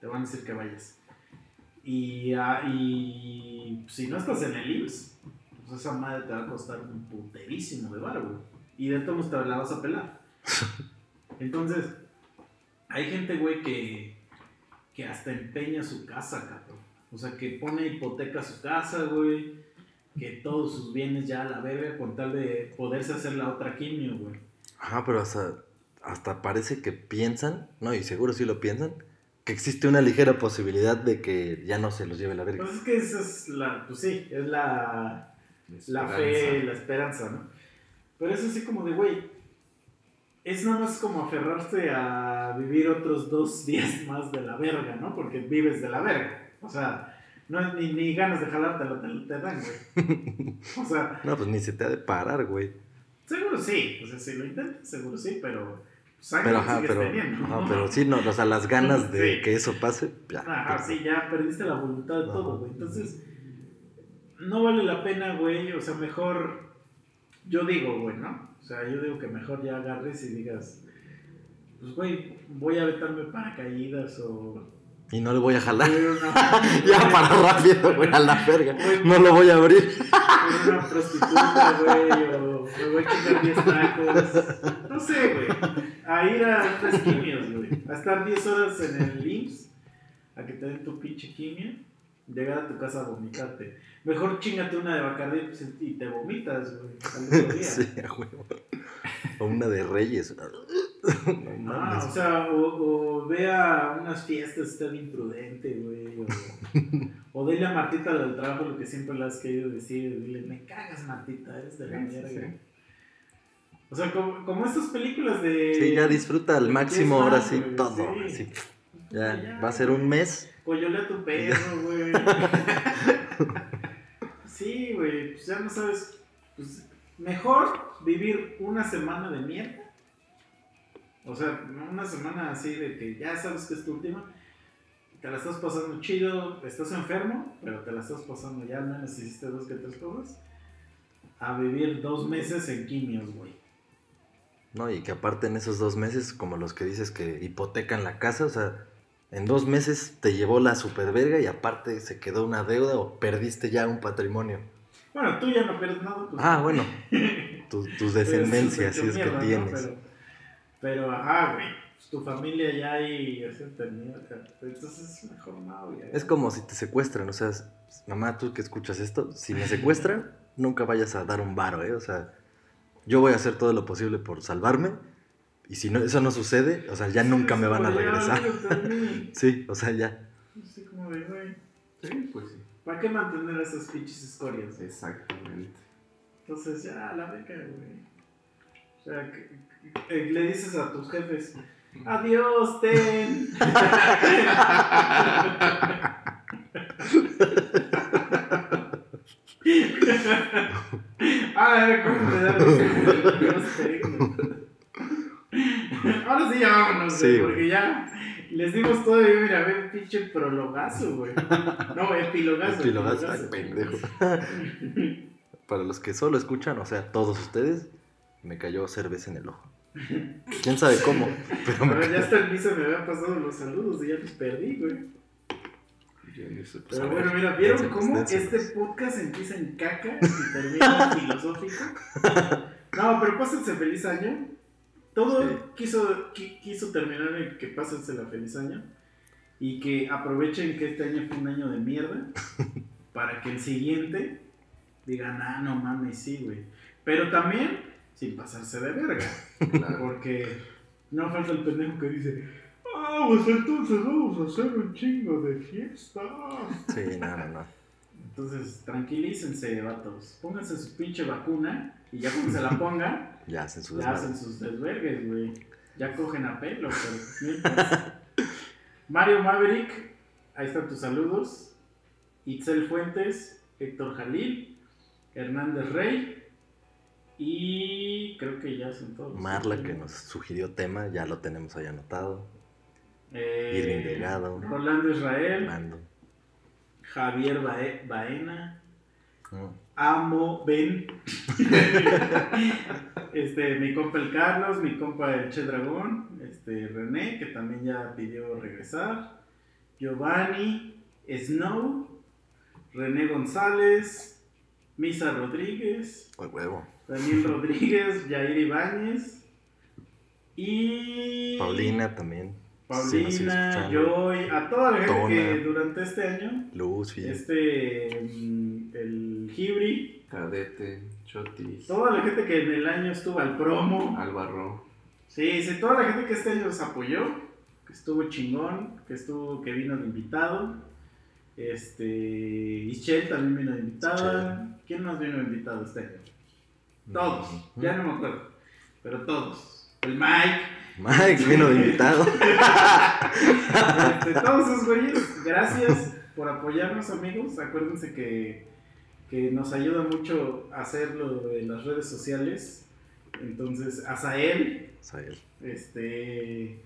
te van a decir que vayas. Y, ah, y si no estás en el IMSS, pues esa madre te va a costar un puterísimo de güey. Y de todos te la vas a pelar. Entonces, hay gente, güey, que, que hasta empeña su casa, cabrón. O sea, que pone hipoteca a su casa, güey. Que todos sus bienes ya a la verga con tal de poderse hacer la otra quimio, güey. Ajá, pero hasta, hasta parece que piensan, no, y seguro sí lo piensan, que existe una ligera posibilidad de que ya no se los lleve la verga. Pues es que esa es la, pues sí, es la, la fe, la esperanza, ¿no? Pero es así como de, güey, es nada más como aferrarse a vivir otros dos días más de la verga, ¿no? Porque vives de la verga. O sea, no ni, ni ganas de jalártelo te, te dan, güey. O sea, No, pues ni se te ha de parar, güey. seguro sí, o sea, si lo intentas, seguro sí, pero sangre Pero ajá, pero, teniendo. ajá, pero sí, no, o sea, las ganas de Sí. que eso pase, ya. Ajá, sí, ya perdiste la voluntad de todo, güey. Entonces, no vale la pena, güey. O sea, mejor. Yo digo, güey, ¿no? O sea, yo digo que mejor ya agarres y digas, pues, güey, voy a vetarme paracaídas o. Y no le voy a jalar. una- ya para rápido, güey, a la verga. Güey. No lo voy a abrir. Una prostituta, güey, o me voy a chingar 10 tacos. No sé, güey. A ir a tres quimios, güey. A estar 10 horas en el IMSS, a que te den tu pinche quimio, llegar a tu casa a vomitarte. Mejor chingate una de Bacardi pues, y te vomitas, güey, al otro día. Sí, a huevo. O una de Reyes. No Ah, o sea, o, o ve a unas fiestas, está bien imprudente, güey. O, o dile a Martita del trabajo lo que siempre le has querido decir. Dile, me cagas, Martita, eres de la sí, mierda. sí. O sea, como, como estas películas de. Sí, ya disfruta al máximo ahora sí todo. sí. así. Ya, va a ser un mes. Coyolea a tu perro, güey. sí, güey, pues ya no sabes. Pues mejor vivir una semana de mierda. O sea, una semana así de que ya sabes que es tu última. Te la estás pasando chido, estás enfermo, pero te la estás pasando ya, al menos hiciste dos que tres cosas. A vivir dos meses en quimios, güey. No, y que aparte en esos dos meses, como los que dices que hipotecan la casa, o sea, en dos meses te llevó la superverga y aparte se quedó una deuda o perdiste ya un patrimonio. Bueno, tú ya no pierdes nada. Pues, Ah, bueno, tu- tus descendencias, si es hecho que mierda, ¿no? tienes. Pero, pero, ajá, güey. pues, tu familia ya y termina. Entonces es mejor no, güey. Es como si te secuestran, o sea, mamá, tú que escuchas esto, si me secuestran, nunca vayas a dar un varo, ¿eh? O sea, yo voy a hacer todo lo posible por salvarme y si no, eso no sucede, o sea, ya Sí, nunca me van a regresar. Sí, o sea, ya. Así como de, güey. Sí, pues sí. ¿Para qué mantener esas pinches escorias? Exactamente. Entonces ya, a la beca, güey. O sea, que- que- que le dices a tus jefes, adiós, ten. ah, cómo me da adiós, ten. güey. Ahora sí ya vámonos, Sí, güey, güey. porque ya les dimos todo y mira, ve un pinche prologazo, güey. No, epilogazo. Epilogazo, ay, epilogazo. pendejo. Para los que solo escuchan, o sea, todos ustedes, me cayó cerveza en el ojo. ¿Quién sabe cómo? Pero me ver, ya hasta el misa me habían pasado los saludos y ya los perdí, güey. Pero bueno, ver, mira, ¿vieron cómo este podcast empieza en caca y termina filosófico? No, pero pásense feliz año. Todo Sí. quiso, qui- quiso terminar en que pásense la feliz año y que aprovechen que este año fue un año de mierda para que el siguiente digan, ah, no mames, sí, güey. Pero también sin pasarse de verga. claro. Porque no falta el pendejo que dice, ah, pues entonces vamos a hacer un chingo de fiestas. Sí, no, no, no. Entonces, tranquilícense, vatos. Pónganse su pinche vacuna y ya cuando se la pongan, Ya hacen su ya hacen sus desvergues, güey. Ya cogen a pelo, pero mientras. Mario Maverick, ahí están tus saludos. Itzel Fuentes, Héctor Jalil, Hernández Rey. Y creo que ya son todos. Marla que nos sugirió tema, ya lo tenemos ahí anotado. Eh, Irving Delgado. Rolando Israel, Mando. Javier Bae- Baena. Amo Ben, este, mi compa el Carlos, mi compa el Che Dragón, este, René, que también ya pidió regresar, Giovanni, Snow, René González, Misa Rodríguez, huevo. Daniel Rodríguez, Jair Ibáñez y Paulina también. Sí, Paulina, escuchando. Joy, a toda la gente que durante este año, Luz, Fidel. este, mm, el Hibri, Cadete, Chotis, toda la gente que en el año estuvo al promo, Álvaro. sí, sí, toda la gente que este año nos apoyó, que estuvo chingón, que estuvo, que vino de invitado, este, Ischel también vino de invitada, ¿quién más vino de invitado este año? Todos, Ujú. ya no me acuerdo, pero todos, el Mike, Mike vino de invitado. Este, todos esos güeyes, gracias por apoyarnos, amigos. Acuérdense que, que nos ayuda mucho hacerlo en las redes sociales. Entonces, Azael, O sea, el este.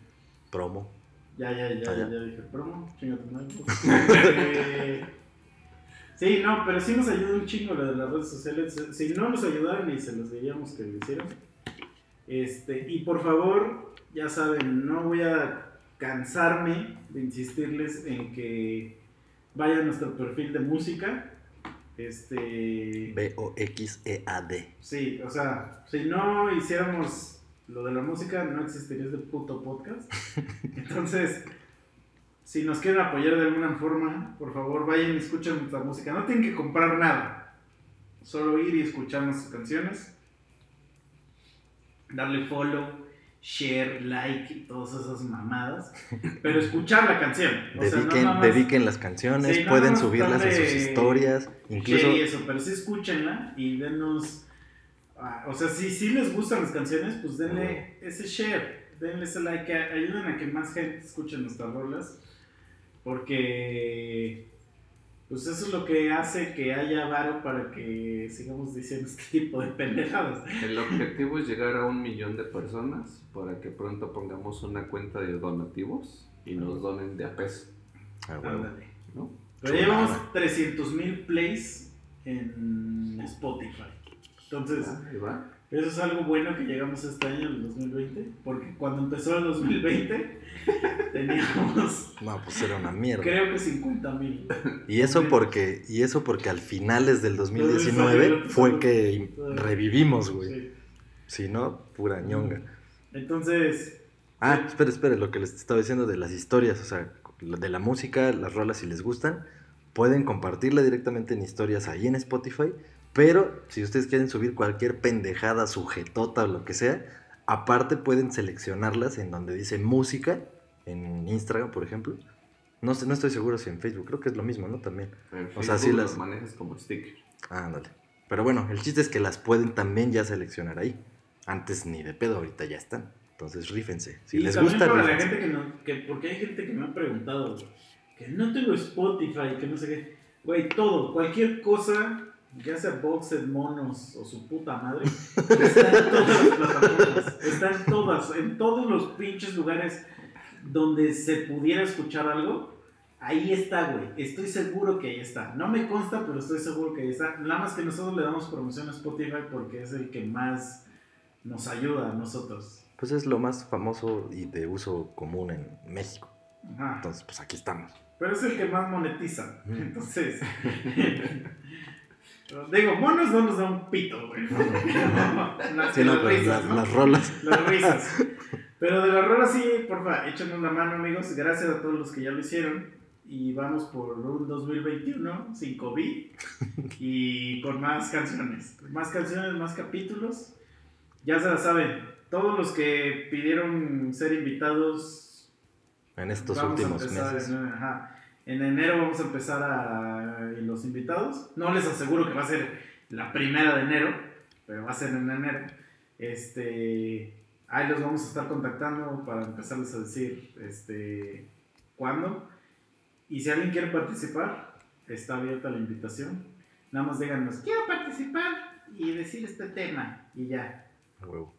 promo. Ya, ya, ya, Ah, ya, ya. dije promo, chinga tu madre. Este, Sí, no, pero sí nos ayuda un chingo lo de las redes sociales. Si no nos ayudaran y se los diríamos que lo hicieran. Este, y por favor, ya saben, no voy a cansarme de insistirles en que vayan a nuestro perfil de música. Este. B-O-X-E-A-D. Sí, o sea, si no hiciéramos lo de la música, no existiría este puto podcast. Entonces, si nos quieren apoyar de alguna forma, por favor, vayan y escuchen nuestra música. No tienen que comprar nada, solo ir y escuchar nuestras canciones, darle follow, share, like y todas esas mamadas, pero escuchar la canción. O sea, no Dediquen, más dediquen las canciones, Sí, no pueden subirlas en sus historias. Incluso, y eso, pero sí escúchenla y denos. ah, o sea, si sí les gustan las canciones, pues denle ese share, denle ese like, a- ayuden a que más gente escuche nuestras rolas, porque pues eso es lo que hace que haya varo para que sigamos diciendo este tipo de pendejadas. El objetivo es llegar a un millón de personas para que pronto pongamos una cuenta de donativos y nos donen de a peso, ah. ¿no? Pero Chulada. llevamos 300 mil plays en Spotify. Entonces, Ahí va. Eso es algo bueno que llegamos este año, el 2020, porque cuando empezó el 2020 teníamos, No, pues era una mierda. creo que 50 mil. Y eso porque, y eso porque al finales del 2019 fue que revivimos, güey. Si no, pura ñonga. Entonces, Ah, espera, espera, lo que les estaba diciendo de las historias, o sea, de la música, las rolas si les gustan, pueden compartirla directamente en historias ahí en Spotify, pero si ustedes quieren subir cualquier pendejada, sujetota o lo que sea, aparte pueden seleccionarlas en donde dice música, en Instagram, por ejemplo. No sé, no estoy seguro si en Facebook, creo que es lo mismo, ¿no? También. En O sea, los las- manejas como sticker. Ah, ándale. Pero bueno, el chiste es que las pueden también ya seleccionar ahí. Antes ni de pedo, ahorita ya están. Entonces rífense. Si y les gusta, para la gente que no, que, porque hay gente que me ha preguntado, que no tengo Spotify, que no sé qué. Güey, todo, cualquier cosa, ya sea boxes, monos o su puta madre, está en todas las plataformas. Está en todas, en todos los pinches lugares donde se pudiera escuchar algo. Ahí está, güey. Estoy seguro que ahí está. No me consta, pero estoy seguro que ahí está. Nada más que nosotros le damos promoción a Spotify porque es el que más nos ayuda a nosotros. Pues es lo más famoso y de uso común en México. Ajá. Entonces, pues aquí estamos. Pero es el que más monetiza. Entonces. digo, monos no nos da un pito, güey. Las, Sí, no, las pero risas, las, ¿no? las rolas. Las risas. Pero de las rolas sí, porfa, échanos la mano, amigos. Gracias a todos los que ya lo hicieron. Y vamos por un 2021 sin COVID y con más canciones. Más canciones, más capítulos. Ya se la saben. Todos los que pidieron ser invitados En estos últimos meses. En, ajá. En enero vamos a empezar a y los invitados. No les aseguro que va a ser la primera de enero, pero va a ser en enero. Este, ahí los vamos a estar contactando para empezarles a decir este, cuándo. Y si alguien quiere participar, está abierta la invitación. Nada más díganos, quiero participar y decir este tema. Y ya. Huevo.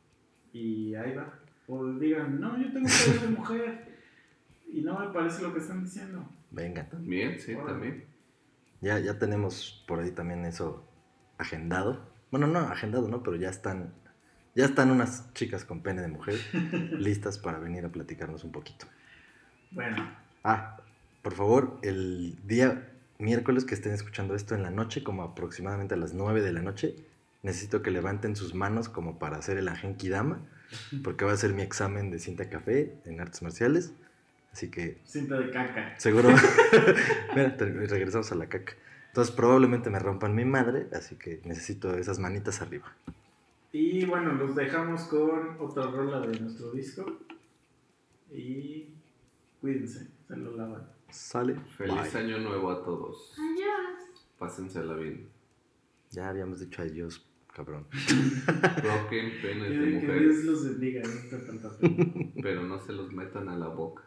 Y ahí va. O digan, no, yo tengo poder de mujer. Y no me parece lo que están diciendo. Venga. También, sí, Órale. también. Ya, ya tenemos por ahí también eso agendado. Bueno, no agendado, ¿no? Pero ya están, ya están unas chicas con pene de mujer listas para venir a platicarnos un poquito. Bueno, Ah, por favor, el día miércoles que estén escuchando esto en la noche, como aproximadamente a las 9 de la noche, necesito que levanten sus manos como para hacer el Agenki Dama, porque va a ser mi examen de cinta café en artes marciales. Así que cinta de caca. seguro. Mira, regresamos a la caca. Entonces probablemente me rompan mi madre, así que necesito esas manitas arriba. Y bueno, los dejamos con otra rola de nuestro disco. Y cuídense, se lo lavan. Feliz Sale. Bye. año nuevo a todos. Adiós. Pásensela bien. Ya habíamos dicho adiós, cabrón. Toquen penes de Que, que Dios mujeres, los bendiga. ¿no? Pero no se los metan a la boca.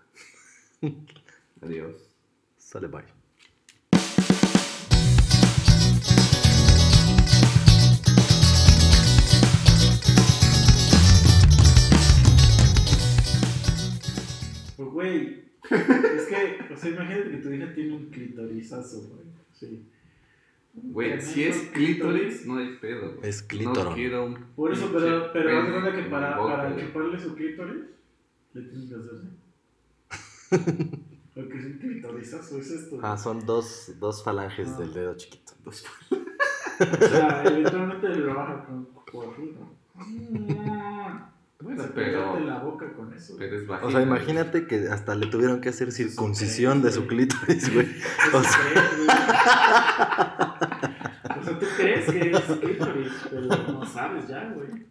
Adiós. Sale, bye. Pues, güey, es que, o sea, imagínate que tu hija tiene un clitorizazo, güey. Sí. Güey, si es clítoris, no hay pedo. güey. Es clítoron. No quiero un Por eso, pero, pero haz de pene cuenta que para, para chuparle su clítoris, le tienes que hacer así. Porque es un clitorizazo, es esto. Ah, son dos, dos falanges Ah. del dedo chiquito. O sea, eventualmente lo baja con por arriba. Bueno, pero, la boca con eso. pero es bajito. O sea, imagínate que hasta le tuvieron que hacer circuncisión de su clítoris, güey. O sea, crees, güey. O sea, tú crees que es clítoris, pero no sabes ya, güey.